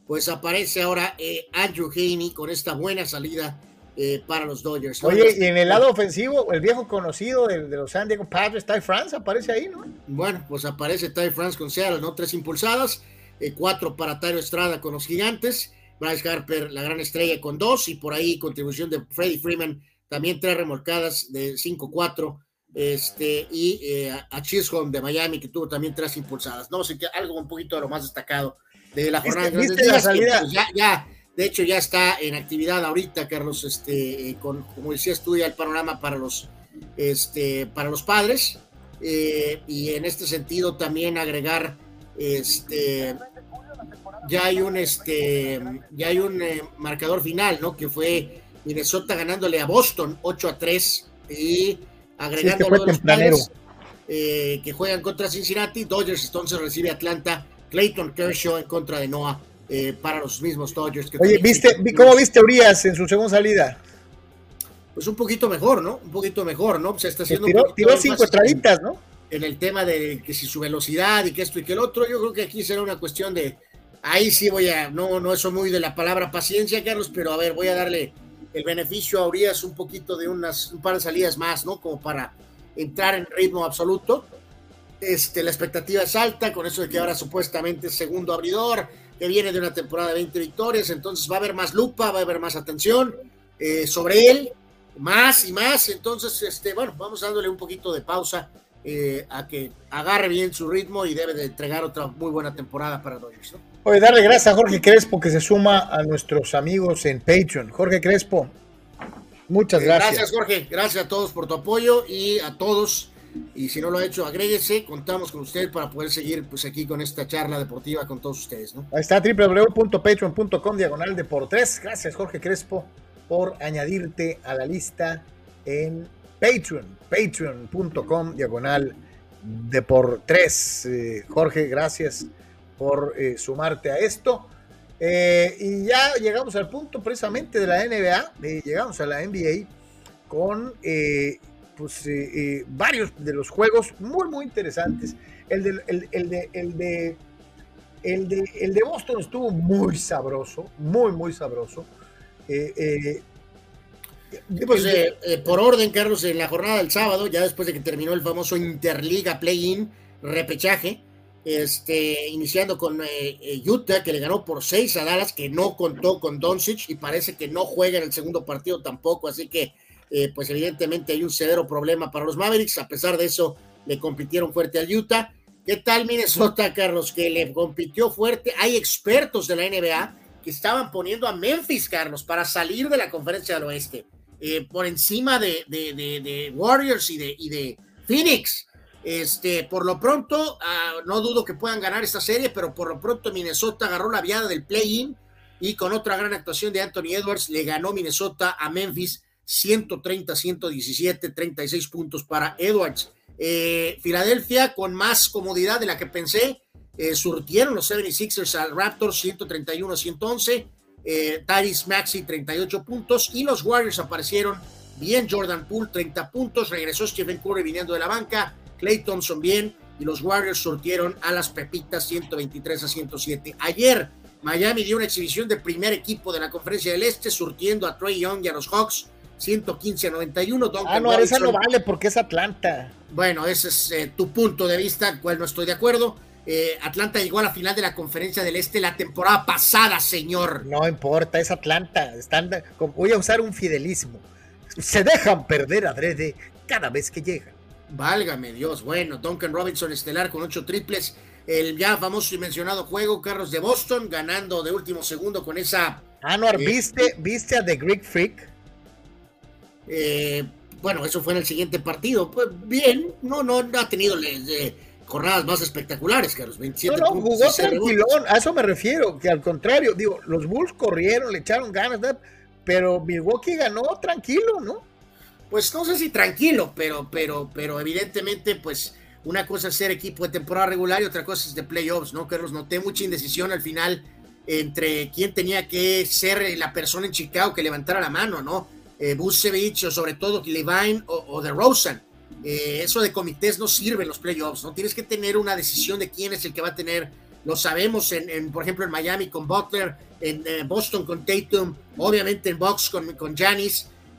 pues aparece ahora Andrew Haney con esta buena salida eh, para los Dodgers. Oye, y en el lado ofensivo, el viejo conocido de, los San Diego Padres, Ty France, aparece ahí, ¿no? Bueno, pues aparece Ty France con Seattle, ¿no? Tres impulsadas, eh, cuatro para Tyro Estrada con los Gigantes, Bryce Harper, la gran estrella, con dos, y por ahí contribución de Freddie Freeman, también tres remolcadas de 5-4, este, y eh, a Chisholm de Miami, que tuvo también tres impulsadas, ¿no? sé que algo un poquito de lo más destacado de la jornada. ¿Viste, la salida? Pues, ya, ya de hecho, ya está en actividad ahorita, Carlos, este, eh, con, como decía, estudia el panorama para los, este, para los padres. Eh, y en este sentido también agregar, este, ya hay un, este, ya hay un eh, marcador final, ¿no? Que fue Minnesota ganándole a Boston 8 a 3 y agregando a los padres que juegan contra Cincinnati, Dodgers entonces recibe Atlanta, Clayton Kershaw en contra de Noah eh, para los mismos Dodgers. Que Oye, ¿viste, ¿cómo viste Urias en su segunda salida? Pues un poquito mejor, ¿no? Un poquito mejor, ¿no? Se está haciendo tiró, tiró cinco estraditas, ¿no? En el tema de que si su velocidad y que esto y que el otro, yo creo que aquí será una cuestión de. Ahí sí voy a. No, no eso muy de la palabra paciencia, Carlos, pero a ver, voy a darle el beneficio a Urias un poquito de unas, un par de salidas más, ¿no? Como para entrar en ritmo absoluto. Este, la expectativa es alta, con eso de que ahora supuestamente es segundo abridor, que viene de una temporada de 20 victorias, entonces va a haber más lupa, va a haber más atención eh, sobre él, más y más, entonces, este, bueno, vamos dándole un poquito de pausa eh, a que agarre bien su ritmo y debe de entregar otra muy buena temporada para Dodgers, ¿no? Oye, darle gracias a Jorge Crespo que se suma a nuestros amigos en Patreon. Jorge Crespo, muchas gracias. Gracias, Jorge. Gracias a todos por tu apoyo y a todos y si no lo ha hecho, agréguese, contamos con usted para poder seguir pues aquí con esta charla deportiva con todos ustedes, ¿no? Ahí está www.patreon.com diagonal deportes. Gracias Jorge Crespo por añadirte a la lista en Patreon, patreon.com diagonal deportes. Eh, Jorge, gracias por eh, sumarte a esto. Eh, y ya llegamos al punto precisamente de la NBA, llegamos a la NBA con pues, eh, eh, varios de los juegos muy, muy interesantes. El de, el, de, el, de, el, de, el de Boston estuvo muy sabroso, muy, muy sabroso. Eh, pues, por orden, Carlos, en la jornada del sábado, ya después de que terminó el famoso Interliga Play-In repechaje, este, iniciando con Utah, que le ganó por seis a Dallas, que no contó con Doncic y parece que no juega en el segundo partido tampoco, así que eh, pues evidentemente hay un severo problema para los Mavericks. A pesar de eso, le compitieron fuerte al Utah. ¿Qué tal Minnesota, Carlos? Que le compitió fuerte. Hay expertos de la NBA que estaban poniendo a Memphis, Carlos, para salir de la conferencia del oeste, eh, por encima de, de, Warriors y de, y de Phoenix. Este, por lo pronto, ah, no dudo que puedan ganar esta serie, pero por lo pronto Minnesota agarró la viada del play-in y con otra gran actuación de Anthony Edwards le ganó Minnesota a Memphis 130, 117, 36 puntos para Edwards. Eh, Filadelfia con más comodidad de la que pensé, eh, surtieron los 76ers al Raptors 131 111, eh, Maxi 38 puntos. Y los Warriors aparecieron bien, Jordan Poole 30 puntos, regresó Stephen Curry viniendo de la banca, Clay Thompson bien. Y los Warriors surtieron a las Pepitas 123 a 107. Ayer Miami dio una exhibición de primer equipo de la Conferencia del Este surtiendo a Trey Young y a los Hawks 115 a 91. ah, no, esa no vale porque es Atlanta. Bueno, ese es eh, tu punto de vista, cual no estoy de acuerdo. Eh, Atlanta llegó a la final de la Conferencia del Este la temporada pasada, señor. No importa, es Atlanta. Están, voy a usar un fidelismo. Se dejan perder adrede cada vez que llegan. Válgame Dios. Bueno, Duncan Robinson estelar con ocho triples. El ya famoso y mencionado juego, Carlos de Boston, ganando de último segundo con esa. Anuar, eh, ¿viste, ¿viste a The Greek Freak? Eh, bueno, eso fue en el siguiente partido. Pues bien, no, no, ha tenido eh, jornadas más espectaculares, que los 27 no, no, jugó tranquilón, a eso me refiero, que al contrario, digo, los Bulls corrieron, le echaron ganas, pero Milwaukee ganó tranquilo, ¿no? Pues no sé si tranquilo, pero, pero, pero evidentemente, pues una cosa es ser equipo de temporada regular y otra cosa es de playoffs, ¿no? Que los noté mucha indecisión al final entre quién tenía que ser la persona en Chicago que levantara la mano, ¿no? Eh, o sobre todo Levine o, de Rosen. Eh, eso de comités no sirve en los playoffs, ¿no? Tienes que tener una decisión de quién es el que va a tener, lo sabemos, en, por ejemplo, en Miami con Butler, en eh, Boston con Tatum, obviamente en Box con, con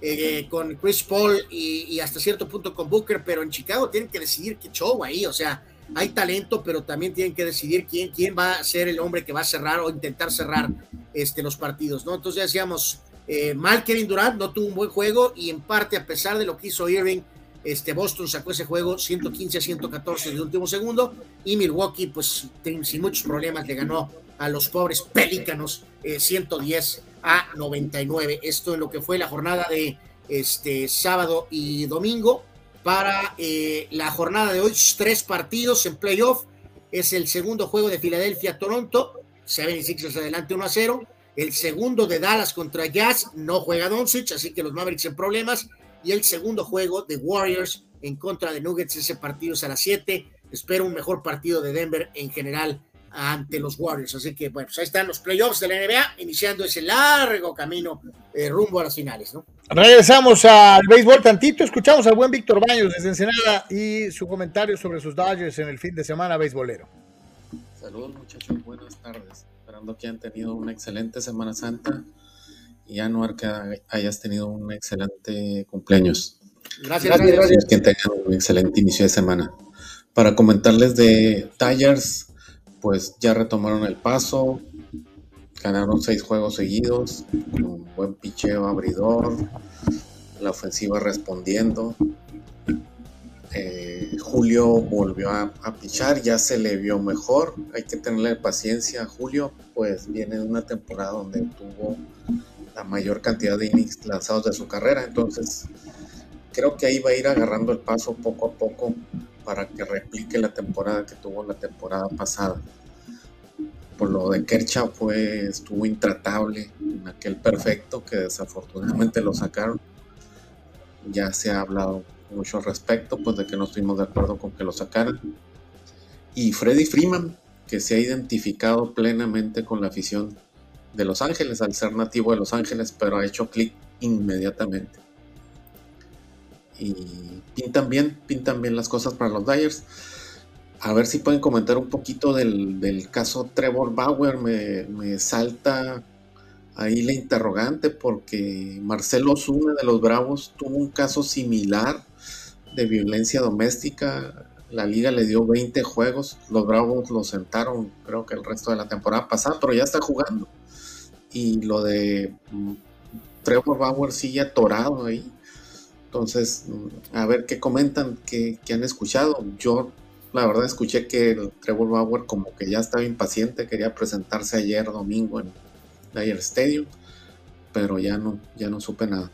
eh, con Chris Paul y, hasta cierto punto con Booker, pero en Chicago tienen que decidir qué show ahí, o sea, hay talento, pero también tienen que decidir quién, quién va a ser el hombre que va a cerrar o intentar cerrar este, los partidos, ¿no? Entonces ya decíamos, eh, mal Kevin Durant no tuvo un buen juego y en parte a pesar de lo que hizo Irving, este Boston sacó ese juego 115 a 114 en el último segundo y Milwaukee pues sin muchos problemas le ganó a los pobres Pelícanos 110 eh, a 99. Esto en lo que fue la jornada de este sábado y domingo. Para eh, la jornada de hoy, tres partidos en playoff. Es el segundo juego de Filadelfia-Toronto. 76 adelante 1 a 0. El segundo de Dallas contra Jazz no juega Doncic, así que los Mavericks en problemas. Y el segundo juego de Warriors en contra de Nuggets, ese partido es a las 7. Espero un mejor partido de Denver en general ante los Warriors. Así que, bueno, pues ahí están los playoffs de la NBA, iniciando ese largo camino eh, rumbo a las finales, ¿no? Regresamos al béisbol tantito, escuchamos al buen Víctor Baños desde Ensenada y su comentario sobre sus Dodgers en el fin de semana béisbolero. Saludos muchachos, buenas tardes que han tenido una excelente Semana Santa y Anuar que hayas tenido un excelente cumpleaños. Gracias, gracias, Que tengan un excelente inicio de semana. Para comentarles de Tigers, pues ya retomaron el paso, ganaron seis juegos seguidos, con un buen picheo abridor, la ofensiva respondiendo, eh, Julio volvió a, pichar, ya se le vio mejor, hay que tenerle paciencia a Julio, pues viene de una temporada donde tuvo la mayor cantidad de innings lanzados de su carrera, entonces creo que ahí va a ir agarrando el paso poco a poco para que replique la temporada que tuvo la temporada pasada. Por lo de Kercha fue, estuvo intratable en aquel perfecto que desafortunadamente lo sacaron. Ya se ha hablado mucho al respecto, pues de que no estuvimos de acuerdo con que lo sacaran. Y Freddy Freeman, que se ha identificado plenamente con la afición de Los Ángeles, al ser nativo de Los Ángeles, pero ha hecho clic inmediatamente. Y pintan bien, pintan bien las cosas para los Dyers. A ver si pueden comentar un poquito del, caso Trevor Bauer. Me, me salta ahí la interrogante porque Marcelo Zuna de los Bravos tuvo un caso similar de violencia doméstica. La liga le dio 20 juegos, los Bravos lo sentaron creo que el resto de la temporada pasada, pero ya está jugando. Y lo de mm, Trevor Bauer sigue atorado ahí. Entonces, mm, a ver qué comentan, qué, han escuchado. Yo la verdad escuché que Trevor Bauer como que ya estaba impaciente, quería presentarse ayer domingo en Dyer Stadium, pero ya no, ya no supe nada.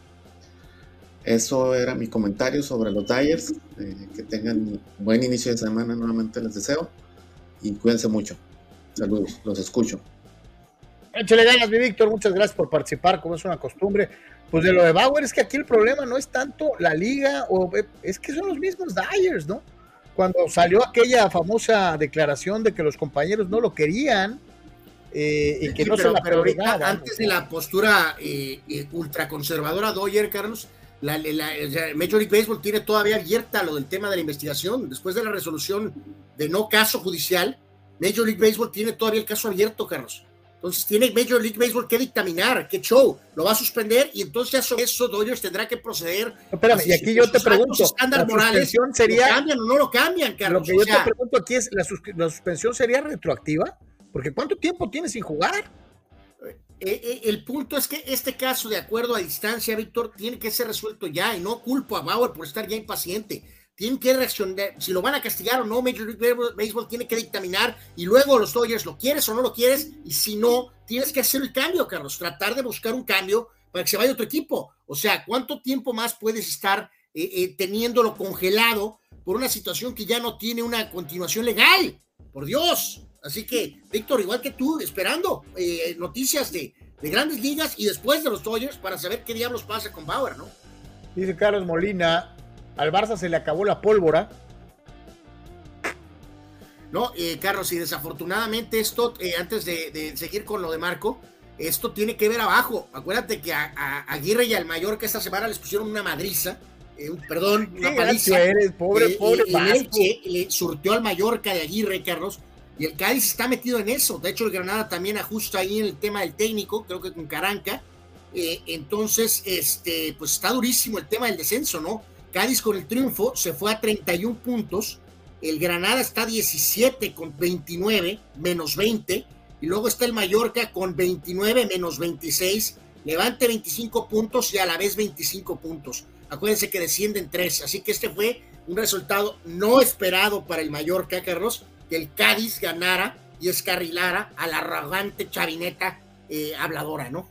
Eso era mi comentario sobre los Dyers. Eh, que tengan buen inicio de semana, nuevamente les deseo. Y cuídense mucho. Saludos, los escucho. Échale ganas, mi Víctor. Muchas gracias por participar, como es una costumbre. Pues de lo de Bauer es que aquí el problema no es tanto la liga, o es que son los mismos Dyers, ¿no? Cuando salió aquella famosa declaración de que los compañeros no lo querían, eh, y que no se la pero antes de la postura eh, eh, ultraconservadora Doyer, Carlos, la, Major League Baseball tiene todavía abierta lo del tema de la investigación. Después de la resolución de no caso judicial, Major League Baseball tiene todavía el caso abierto, Carlos. Entonces tiene Major League Baseball que dictaminar, qué show, lo va a suspender y entonces sobre eso Dodgers tendrá que proceder. espérame, y aquí yo te pregunto, ¿la suspensión sería, ¿lo cambian o no lo cambian, Carlos? Lo que yo te pregunto aquí es, ¿la, suspensión sería retroactiva? Porque ¿cuánto tiempo tiene sin jugar? Eh, eh, el punto es que este caso, de acuerdo a distancia, Víctor, tiene que ser resuelto ya y no culpo a Bauer por estar ya impaciente. Tienen que reaccionar, si lo van a castigar o no, Major League Baseball tiene que dictaminar y luego los Dodgers lo quieres o no lo quieres y si no, tienes que hacer el cambio, Carlos, tratar de buscar un cambio para que se vaya otro equipo. O sea, ¿cuánto tiempo más puedes estar eh, teniéndolo congelado por una situación que ya no tiene una continuación legal? Por Dios. Así que, Víctor, igual que tú, esperando eh, noticias de, grandes ligas y después de los Dodgers para saber qué diablos pasa con Bauer, ¿no? Dice Carlos Molina, al Barça se le acabó la pólvora. No, eh, Carlos, y desafortunadamente esto, eh, antes de, seguir con lo de Marco, esto tiene que ver abajo. Acuérdate que a, Aguirre y al Mayor que esta semana les pusieron una madriza, perdón, una paliza. Eres, pobre, pobre le surtió al Mallorca de Aguirre, Carlos y el Cádiz está metido en eso. De hecho, el Granada también ajusta ahí en el tema del técnico, creo que con Caranca. Eh, entonces, este, pues está durísimo el tema del descenso, ¿no? Cádiz con el triunfo se fue a 31 puntos. El Granada está a 17 con 29, menos 20. Y luego está el Mallorca con 29 menos 26. Levante 25 puntos y a la vez 25 puntos. Acuérdense que descienden 3. Así que este fue un resultado no esperado para el Mallorca, Carlos el Cádiz ganara y escarrilara a la arrogante chavineta eh, habladora, ¿no?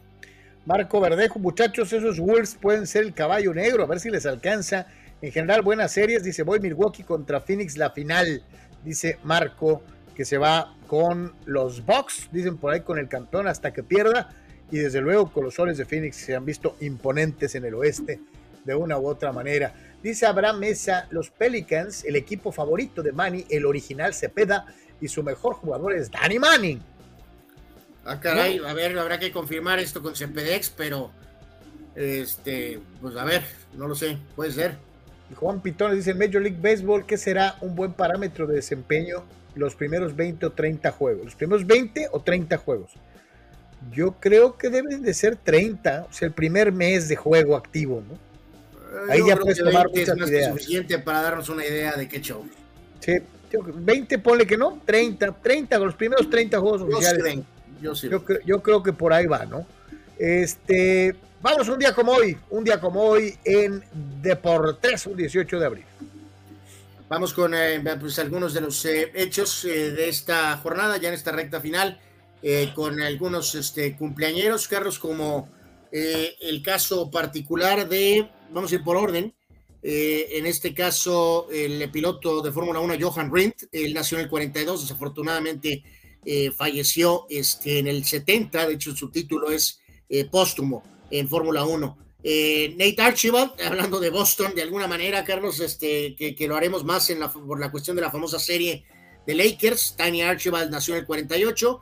Marco Verdejo, muchachos, esos Wolves pueden ser el caballo negro, a ver si les alcanza. En general, buenas series, dice, voy Milwaukee contra Phoenix, la final, dice Marco, que se va con los Bucks, dicen por ahí con el campeón hasta que pierda, y desde luego con los soles de Phoenix se han visto imponentes en el oeste de una u otra manera. Dice Abraham Mesa, los Pelicans, el equipo favorito de Manny, el original Cepeda, y su mejor jugador es Danny Manning. Ah, caray, a ver, habrá que confirmar esto con Cepedex, pero este, pues a ver, no lo sé, puede ser. Juan Pitón dice en Major League Baseball, ¿qué será un buen parámetro de desempeño los primeros 20 o 30 juegos? ¿Los primeros 20 o 30 juegos? Yo creo que deben de ser 30, o sea, el primer mes de juego activo, ¿no? Ahí ya puedes tomar muchas es ideas. suficiente para darnos una idea de qué show. Sí, 20 ponle que no, 30, 30, los primeros 30 juegos oficiales. yo, sí. yo, creo que por ahí va, ¿no? Este, vamos un día como hoy, un día como hoy en Deportes, un 18 de abril. Vamos con eh, pues, algunos de los eh, hechos eh, de esta jornada, ya en esta recta final, con algunos este, cumpleañeros, Carlos, como el caso particular de vamos a ir por orden. Eh, en este caso, el piloto de Fórmula 1, Johan Rindt, él nació en el 42, desafortunadamente eh, falleció este, en el 70, de hecho su título es eh, póstumo en Fórmula 1. Nate Archibald, hablando de Boston, de alguna manera, Carlos, este, que, lo haremos más en la, por la cuestión de la famosa serie de Lakers. Tiny Archibald nació en el 48.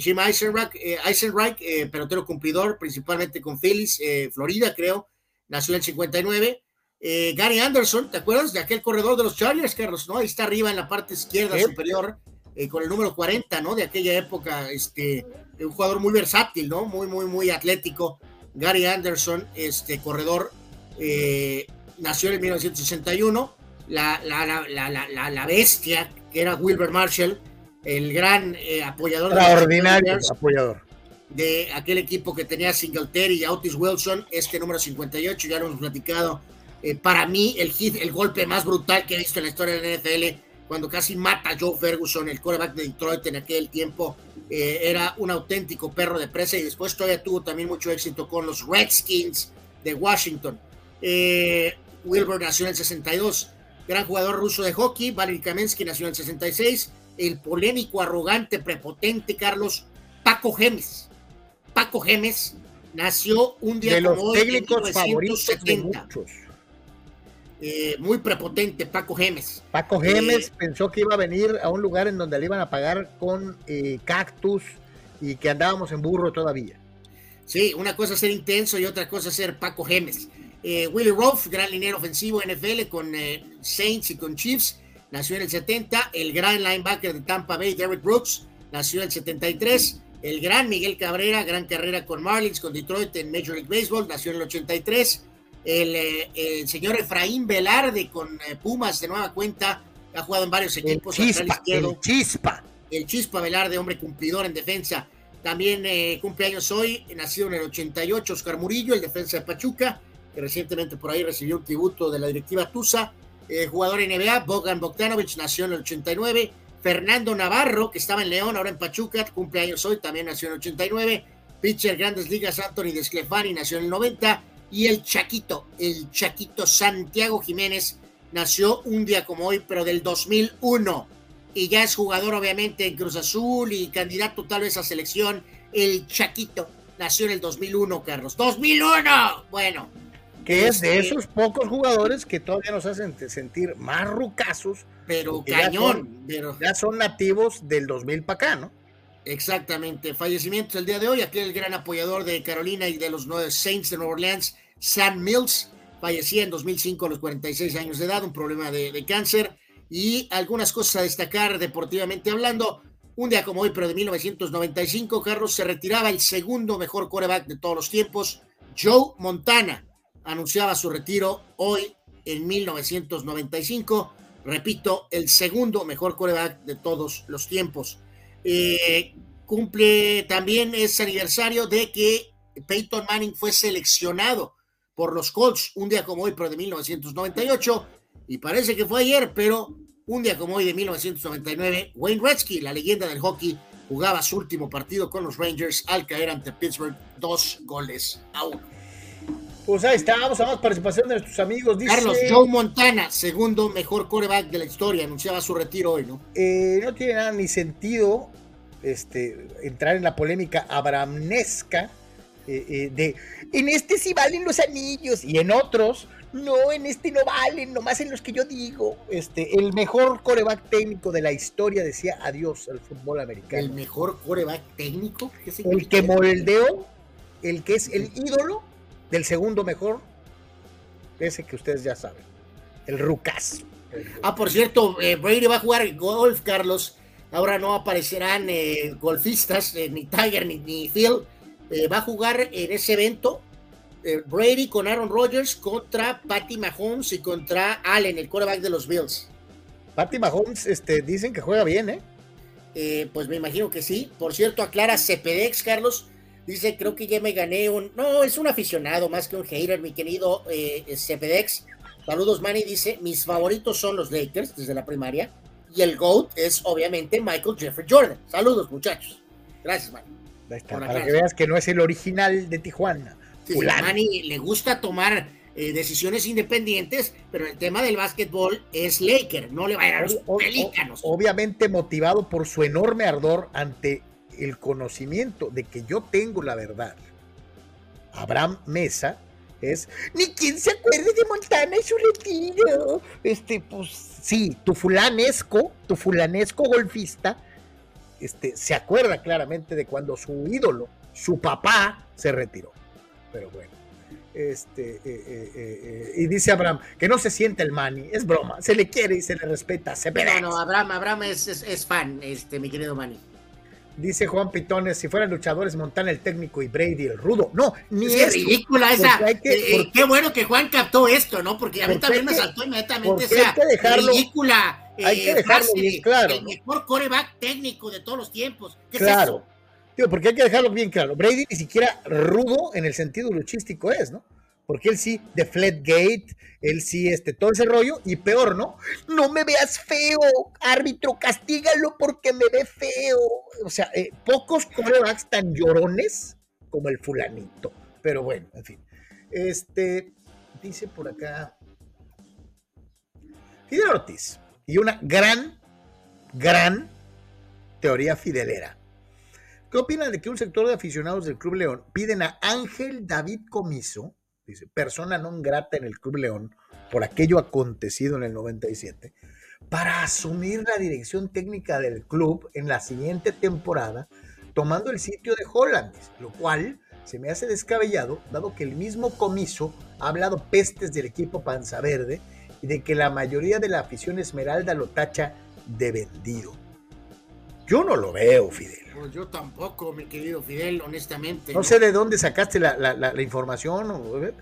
Jim Eisenreich, Eisenreich pelotero cumplidor, principalmente con Phillies, Florida, creo, nació en el 59. Eh, Gary Anderson, ¿te acuerdas de aquel corredor de los Chargers, Carlos? ¿no? Ahí está arriba en la parte izquierda superior, eh, con el número 40, ¿no? De aquella época, este, un jugador muy versátil, ¿no? Muy, muy, muy atlético. Gary Anderson, este corredor, eh, nació en 1961. La, la, la, la, bestia, que era Wilber Marshall, el gran apoyador. Extraordinario apoyador de aquel equipo que tenía Singletary y Otis Wilson, este número 58, ya lo hemos platicado. Eh, para mí, el hit, el golpe más brutal que he visto en la historia de la NFL cuando casi mata a Joe Ferguson, el quarterback de Detroit en aquel tiempo. Eh, era un auténtico perro de presa y después todavía tuvo también mucho éxito con los Redskins de Washington. Eh, Wilbur nació en el 62, gran jugador ruso de hockey. Valery Kamensky nació en el 66. El polémico, arrogante, prepotente Carlos Paco Gemes. Paco Gemes nació un día de los como técnicos favoritos de 1970. muchos. Eh, muy prepotente, Paco Gemes. Paco Gemes Eh, pensó que iba a venir a un lugar en donde le iban a pagar con eh, cactus y que andábamos en burro todavía. Sí, una cosa es ser intenso y otra cosa es ser Paco Gemes. Willie Roth, gran linero ofensivo NFL con Saints y con Chiefs, nació en el 70. El gran linebacker de Tampa Bay, Derrick Brooks, nació en el 73. El gran Miguel Cabrera, gran carrera con Marlins, con Detroit en Major League Baseball, nació en el 83. El, eh, el señor Efraín Velarde con eh, Pumas de nueva cuenta, ha jugado en varios El equipos. lateral chispa, izquierdo el chispa. el Chispa Velarde, hombre cumplidor en defensa. También eh, cumpleaños hoy, nacido en el 88, Oscar Murillo, el defensa de Pachuca, que recientemente por ahí recibió un tributo de la directiva Tusa. Eh, jugador NBA, Bogdan Bogdanovich, nació en el 89. Fernando Navarro, que estaba en León, ahora en Pachuca, cumpleaños hoy, también nació en el 89. Pitcher Grandes Ligas, Anthony Desclefani, nació en el 90. Y el Chaquito, el Chaquito Santiago Jiménez, nació un día como hoy, pero del 2001 y ya es jugador obviamente en Cruz Azul y candidato tal vez a selección. El Chaquito nació en el 2001, Carlos. ¡2001! Bueno, Que es de Este- esos pocos jugadores que todavía nos hacen sentir más rucasos, pero Porque ya cañón. son- Pero, ya son nativos del 2000 para acá, ¿no? exactamente. Fallecimientos el día de hoy. Aquel gran apoyador de Carolina y de los Saints de Nueva Orleans, Sam Mills, fallecía en 2005 a los 46 años de edad, un problema de, de cáncer. Y algunas cosas a destacar deportivamente hablando. Un día como hoy, pero de 1995, Carlos se retiraba el segundo mejor quarterback de todos los tiempos, Joe Montana. Anunciaba su retiro hoy en 1995. Repito, el segundo mejor quarterback de todos los tiempos. Eh, cumple también ese aniversario de que Peyton Manning fue seleccionado por los Colts un día como hoy, pero de 1998. Y parece que fue ayer, pero un día como hoy de 1999, Wayne Gretzky, la leyenda del hockey, jugaba su último partido con los Rangers al caer ante Pittsburgh dos goles a uno. Pues ahí está, vamos a más participación de nuestros amigos. Dice, Carlos Joe Montana, segundo mejor quarterback de la historia, anunciaba su retiro hoy, ¿no? eh, no tiene nada ni sentido este, entrar en la polémica abramnesca eh, eh, de en este sí valen los anillos y en otros no, en este no valen, nomás en los que yo digo. Este, el mejor coreback técnico de la historia decía adiós al fútbol El americano. mejor quarterback técnico. ¿Qué El, que moldeó, el que es el ídolo del segundo mejor, ese que ustedes ya saben, el Rucas. Ah, por cierto, eh, Brady va a jugar golf, Carlos. Ahora no aparecerán eh, golfistas, eh, ni Tiger ni, ni Phil. Va a jugar en ese evento Brady con Aaron Rodgers contra Patty Mahomes y contra Allen, el quarterback de los Bills. Patty Mahomes, este, dicen que juega bien, ¿eh? Eh, pues me imagino que sí. Por cierto, aclara Cepedex, Carlos. Dice, creo que ya me gané un... No, es un aficionado más que un hater, mi querido eh, Cepedex. Saludos, Manny. Dice, mis favoritos son los Lakers desde la primaria. Y el GOAT es obviamente Michael Jeffrey Jordan. Saludos, muchachos. Gracias, Manny. Ahí está, Por para que veas que no es el original de Tijuana. Sí. Manny le gusta tomar eh, decisiones independientes, pero el tema del básquetbol es Laker. No le va a ir a los pelícanos. obviamente motivado por su enorme ardor ante el conocimiento de que yo tengo la verdad. Abraham Mesa es ni quien se acuerde de Montana y su retiro. Este, pues sí, tu fulanesco, tu fulanesco golfista, este, se acuerda claramente de cuando su ídolo, su papá, se retiró. Pero bueno. Este, eh, eh, eh, y dice Abraham que no se siente el mani, es broma, se le quiere y se le respeta, se Pero pedaza. no, Abraham, Abraham es, es, es fan, este, mi querido Manny. Dice Juan Pitones, si fueran luchadores, Montana el técnico y Brady el rudo. No, ni Es que ridícula esa. Que- Eh, eh, porque- qué bueno que Juan captó esto, ¿no? Porque a mí también me saltó inmediatamente esa hay que dejarlo- ridícula hay eh, que dejarlo frase bien claro, El mejor coreback técnico de todos los tiempos. ¿Qué es Claro. eso? Digo, porque hay que dejarlo bien claro. Brady ni siquiera rudo en el sentido luchístico es, ¿no? Porque él sí, de Flatgate, él sí, este, todo ese rollo, y peor, ¿no? No me veas feo, árbitro, castígalo porque me ve feo. O sea, eh, pocos corebacks tan llorones como el fulanito. Pero bueno, en fin. Este, dice por acá, Fidel Ortiz, y una gran, gran teoría fidelera. ¿Qué opinan de que un sector de aficionados del Club León piden a Ángel David Comiso, dice, persona non grata en el Club León por aquello acontecido en el 97, para asumir la dirección técnica del club en la siguiente temporada, tomando el sitio de Holland, lo cual se me hace descabellado, dado que el mismo Comiso ha hablado pestes del equipo Panza Verde y de que la mayoría de la afición Esmeralda lo tacha de vendido. Yo no lo veo, Fidel. Pues yo tampoco, mi querido Fidel, honestamente. No, sé de dónde sacaste la, la, la, información,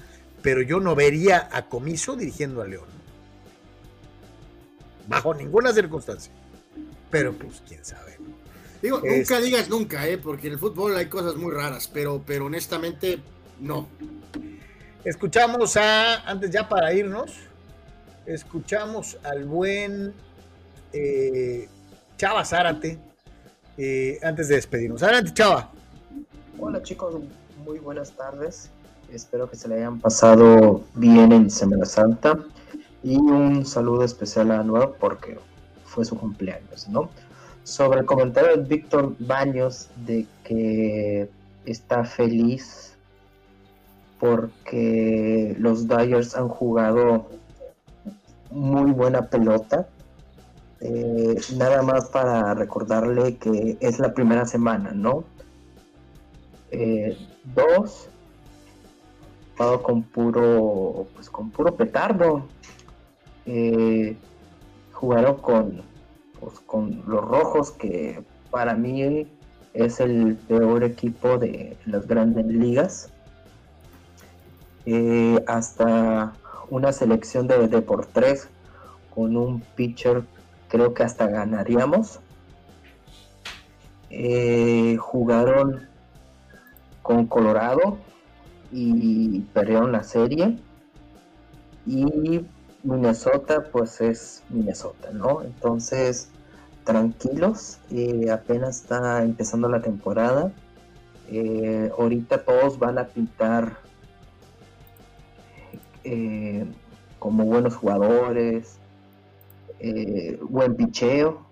pero yo no vería a Comiso dirigiendo a León. Bajo ninguna circunstancia. Pero pues quién sabe. Digo, nunca digas nunca, ¿eh? porque en el fútbol hay cosas muy raras, pero, pero honestamente no. Escuchamos a, antes ya para irnos, escuchamos al buen eh, Chava Zárate, eh, antes de despedirnos. Adelante, Chava. Hola chicos, muy buenas tardes. Espero que se le hayan pasado bien en Semana Santa. Y un saludo especial a Nuevo porque fue su cumpleaños, ¿no? Sobre el comentario de Víctor Baños de que está feliz porque los Dyers han jugado muy buena pelota eh, nada más para recordarle que es la primera semana, ¿no? Eh, dos, con puro, pues con puro petardo. Eh, jugaron con, pues, con los rojos, que para mí es el peor equipo de las grandes ligas. hasta una selección de, de por tres con un pitcher creo que hasta ganaríamos. Eh, jugaron con Colorado y perdieron la serie. Y Minnesota, pues es Minnesota, ¿no? Entonces, tranquilos, eh, apenas está empezando la temporada. Eh, ahorita todos van a pintar como buenos jugadores, eh, buen picheo.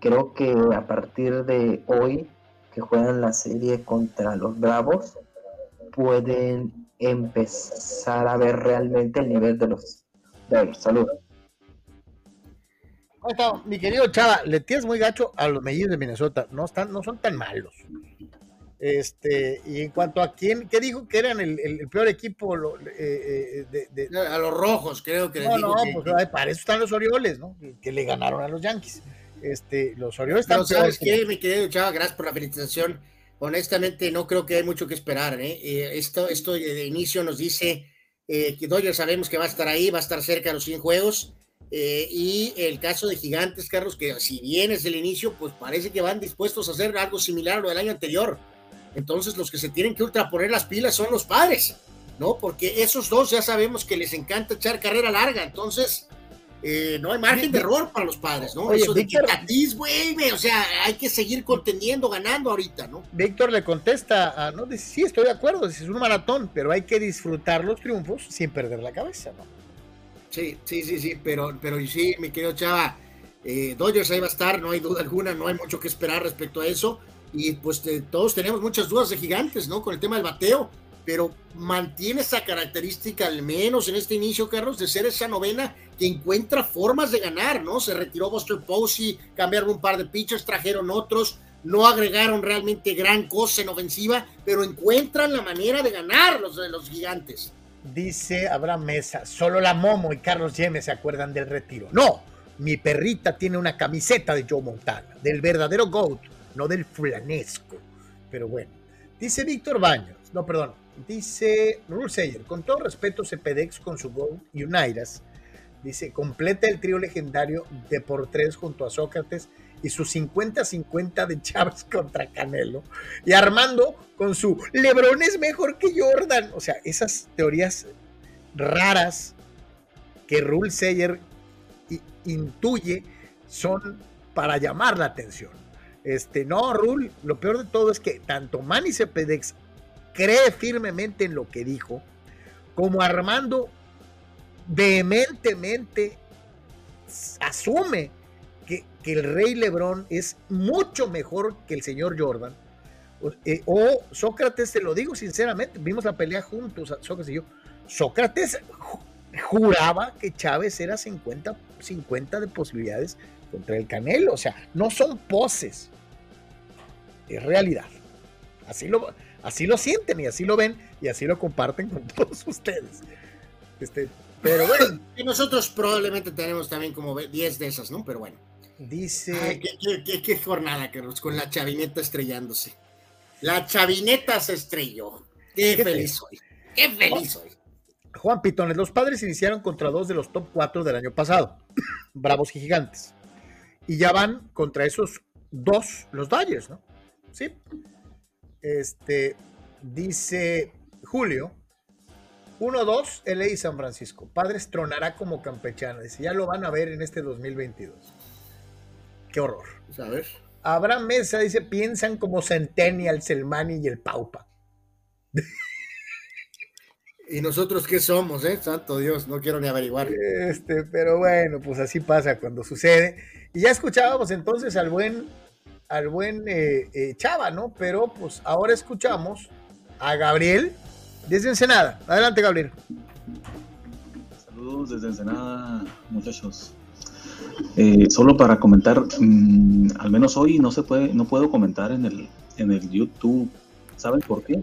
Creo que a partir de hoy, que juegan la serie contra los Bravos, pueden empezar a ver realmente el nivel de los Bravos. Saludos. Mi querido Chava, le tienes muy gacho a los mellizos de Minnesota. No, están, no son tan malos. Este, y en cuanto a quién, ¿qué dijo que eran el, peor equipo? Eh, eh, de, A los rojos, creo que. No, no, pues para eso están los Orioles, ¿no? Que, le ganaron a los Yankees. Este, los Orioles están. No, ¿sabes qué, mi querido Chava? Gracias por la felicitación. Honestamente, no creo que hay mucho que esperar. ¿eh? eh esto, esto de inicio nos dice que Dodgers sabemos que va a estar ahí, va a estar cerca de los 100 juegos. y el caso de Gigantes, Carlos, que si bien es el inicio, pues parece que van dispuestos a hacer algo similar a lo del año anterior entonces los que se tienen que ultraponer las pilas son los padres, ¿no? Porque esos dos ya sabemos que les encanta echar carrera larga, entonces eh, no hay margen de error para los padres, ¿no? Eso de que güey, o sea, hay que seguir contendiendo, ganando ahorita, ¿no? Víctor le contesta, a, no, dice, sí, estoy de acuerdo, es un maratón, pero hay que disfrutar los triunfos sin perder la cabeza, ¿no? Sí, sí, sí, sí, pero, pero sí, mi querido Chava, eh, Dodgers ahí va a estar, no hay duda alguna, no hay mucho que esperar respecto a eso y pues todos tenemos muchas dudas de gigantes, ¿no? Con el tema del bateo, pero mantiene esa característica, al menos en este inicio, Carlos, de ser esa novena que encuentra formas de ganar, ¿no? Se retiró Buster Posey, cambiaron un par de pitchers, trajeron otros, no agregaron realmente gran cosa en ofensiva, pero encuentran la manera de ganar los, los gigantes. Dice Abraham Mesa, solo la Momo y Carlos Yeme se acuerdan del retiro. No, mi perrita tiene una camiseta de Joe Montana, del verdadero GOAT no del fulanesco. Pero bueno, dice Víctor Baños, no, perdón, dice Rule Sayer, con todo respeto, Cepedex con su Go y Unairas, dice, completa el trío legendario de por tres junto a Sócrates y su 50-50 de Chávez contra Canelo, y Armando con su Lebron es mejor que Jordan. O sea, esas teorías raras que Rule Sayer intuye son para llamar la atención. Este, no, Rule, lo peor de todo es que tanto Manny Cepedex cree firmemente en lo que dijo, como Armando vehementemente asume que, el rey Lebrón es mucho mejor que el señor Jordan. Eh, o Sócrates, te lo digo sinceramente, vimos la pelea juntos, Sócrates y yo. Sócrates juraba que Chávez era 50, 50 de posibilidades contra el Canelo. O sea, no son poses, es realidad. Así lo, así lo sienten y así lo ven y así lo comparten con todos ustedes. Este, pero bueno. Y nosotros probablemente tenemos también como 10 de esas, ¿no? Pero bueno. Dice. qué, jornada, Carlos, con la chavineta estrellándose. La chavineta se estrelló. Qué, feliz soy. Qué feliz soy. Juan Pitones, los padres iniciaron contra dos de los top 4 del año pasado, Bravos y Gigantes. Y ya van contra esos dos, los Dodgers, ¿no? Sí. Este, dice Julio, 1-2, LA y San Francisco. Padres tronará como campechano. Dice, ya lo van a ver en este 2022. Qué horror. ¿Sabes? Abraham Mesa dice, piensan como Centennials, el y el Paupa. ¿Y nosotros qué somos, eh? Santo Dios, no quiero ni averiguar. Este, pero bueno, pues así pasa cuando sucede. Y ya escuchábamos entonces al buen, al buen eh, eh, Chava, ¿no? Pero pues ahora escuchamos a Gabriel desde Ensenada. Adelante, Gabriel. Saludos desde Ensenada, muchachos. Eh, solo para comentar, mm, al menos hoy no se puede, no puedo comentar en el, en el YouTube. ¿Saben por qué?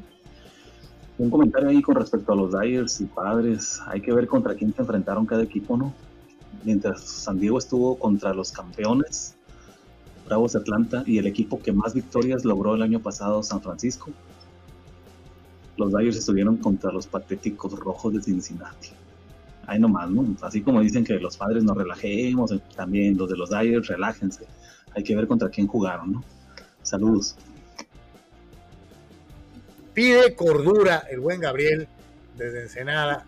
Un comentario ahí con respecto a los Dyers y Padres. Hay que ver contra quién se enfrentaron cada equipo, ¿no? Mientras San Diego estuvo contra los campeones, Bravos Atlanta, y el equipo que más victorias logró el año pasado, San Francisco, los Dyers estuvieron contra los patéticos rojos de Cincinnati. Ahí nomás, ¿no? Así como dicen que los padres nos relajemos, también los de los Dyers, relájense. Hay que ver contra quién jugaron, ¿no? Saludos. Pide cordura el buen Gabriel desde Ensenada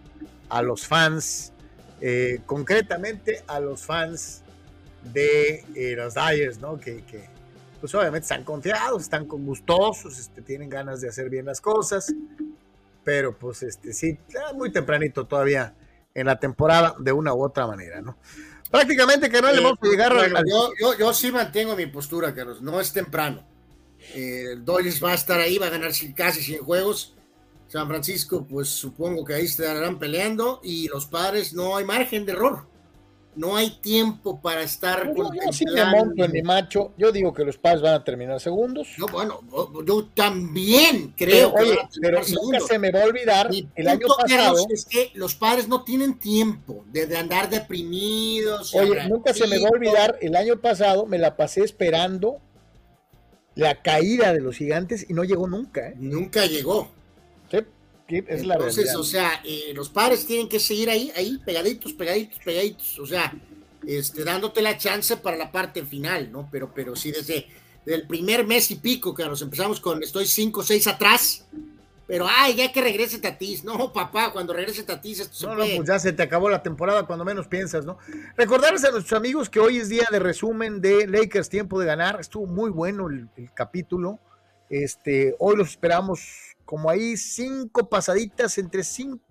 a los fans, eh, concretamente a los fans de eh, los Dyers, ¿no? Que, que, pues obviamente están confiados, están con gustosos, este, tienen ganas de hacer bien las cosas, pero pues este sí, muy tempranito todavía en la temporada de una u otra manera, ¿no? Prácticamente que no le vamos a llegar a... Yo, yo, yo, sí mantengo mi postura, Carlos, no es temprano. Eh, Dodgers va a estar ahí, va a ganar casi 100 juegos. San Francisco, pues supongo que ahí estarán peleando y los padres no hay margen de error no hay tiempo para estar con yo, sí me monto en mi macho. Yo digo que los padres van a terminar segundos. No, bueno, yo también creo pero, que oye, pero nunca se me va a olvidar el año pasado. Es que los padres no tienen tiempo de, andar deprimidos. Oye, nunca se me va a olvidar el año pasado, me la pasé esperando la caída de los gigantes y no llegó nunca. ¿eh? Nunca llegó. Es la Entonces, o sea, eh, los padres tienen que seguir ahí, ahí, pegaditos, pegaditos, pegaditos, o sea, este, dándote la chance para la parte final, ¿no? Pero, pero sí, desde, el primer mes y pico, que nos empezamos con estoy 5 o 6 atrás, pero ay, ya que regrese Tatis, no, papá, cuando regrese Tatis, esto no, no, pues ya se te acabó la temporada cuando menos piensas, ¿no? Recordarles a nuestros amigos que hoy es día de resumen de Lakers Tiempo de Ganar, estuvo muy bueno el, el capítulo, este, hoy los esperamos como ahí cinco pasaditas entre cinco,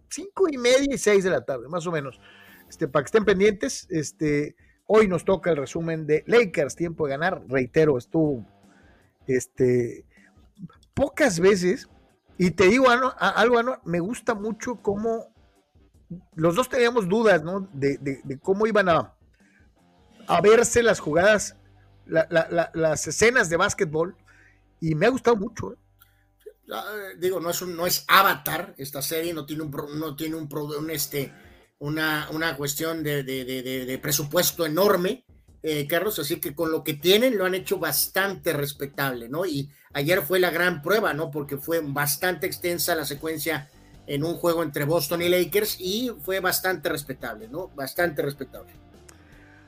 y media y seis de la tarde, más o menos. Este, para que estén pendientes, este, hoy nos toca el resumen de Lakers, tiempo de ganar. Reitero, estuvo este, pocas veces, y te digo algo, me gusta mucho cómo los dos teníamos dudas, ¿no? De, cómo iban a, a verse las jugadas, las escenas de básquetbol, y me ha gustado mucho. ¿eh? Digo, no es, un, no es Avatar esta serie, no tiene un, no tiene un, este, una, una cuestión de, presupuesto enorme, eh, Carlos, así que con lo que tienen lo han hecho bastante respetable, ¿no? Y ayer fue la gran prueba, ¿no? Porque fue bastante extensa la secuencia en un juego entre Boston y Lakers y fue bastante respetable, ¿no? Bastante respetable.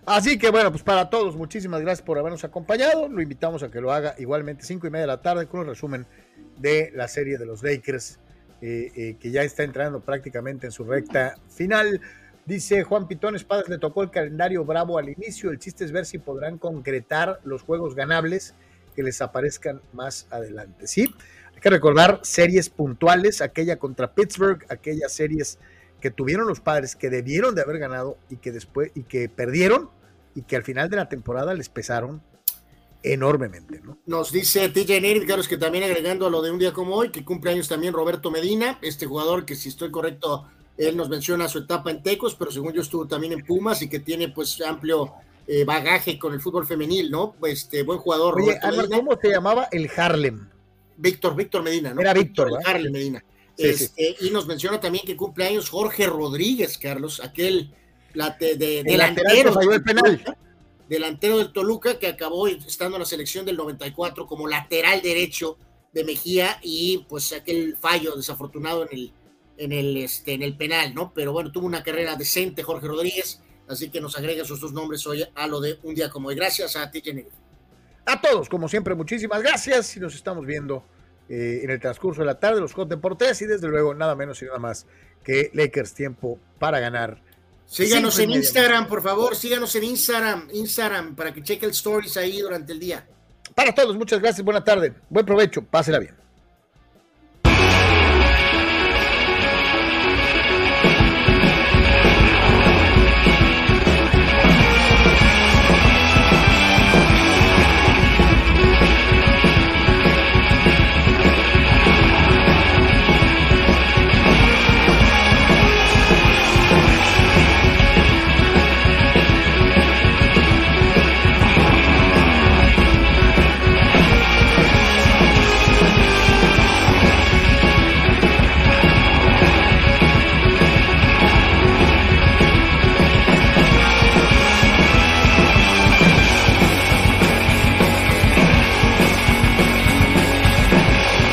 Así que bueno, pues para todos, muchísimas gracias por habernos acompañado. Lo invitamos a que lo haga igualmente cinco y media de la tarde con un resumen de la serie de los Lakers, eh, eh, que ya está entrando prácticamente en su recta final. Dice Juan Pitón Espadas, le tocó el calendario bravo al inicio. El chiste es ver si podrán concretar los juegos ganables que les aparezcan más adelante. Sí, hay que recordar series puntuales, aquella contra Pittsburgh, aquellas series que tuvieron los padres que debieron de haber ganado y que después y que perdieron y que al final de la temporada les pesaron enormemente. ¿no? Nos dice TJ Neri, Carlos, que también agregando a lo de un día como hoy, que cumple años también Roberto Medina, este jugador que si estoy correcto, él nos menciona su etapa en Tecos, pero según yo estuvo también en Pumas y que tiene pues amplio eh, bagaje con el fútbol femenil, ¿no? Este buen jugador. Oye, ¿cómo se llamaba el Harlem? Víctor, Víctor Medina, ¿no? Era Víctor, El Harlem Medina. este, Y nos menciona también que cumple años Jorge Rodríguez, Carlos, aquel de, delantero, del penal. delantero del Toluca que acabó estando en la selección del 94 como lateral derecho de Mejía y pues aquel fallo desafortunado en el, en el, este, en el penal, ¿no? Pero bueno, tuvo una carrera decente Jorge Rodríguez, así que nos agrega sus dos nombres hoy a lo de un día como hoy. Gracias a ti, Jenny. A todos, como siempre, muchísimas gracias y nos estamos viendo eh, en el transcurso de la tarde, los Hot Deportes y desde luego nada menos y nada más que Lakers tiempo para ganar Síganos en Instagram, por favor, síganos en Instagram, Instagram, para que cheque el stories ahí durante el día. Para todos, muchas gracias, buena tarde, buen provecho, pásela bien.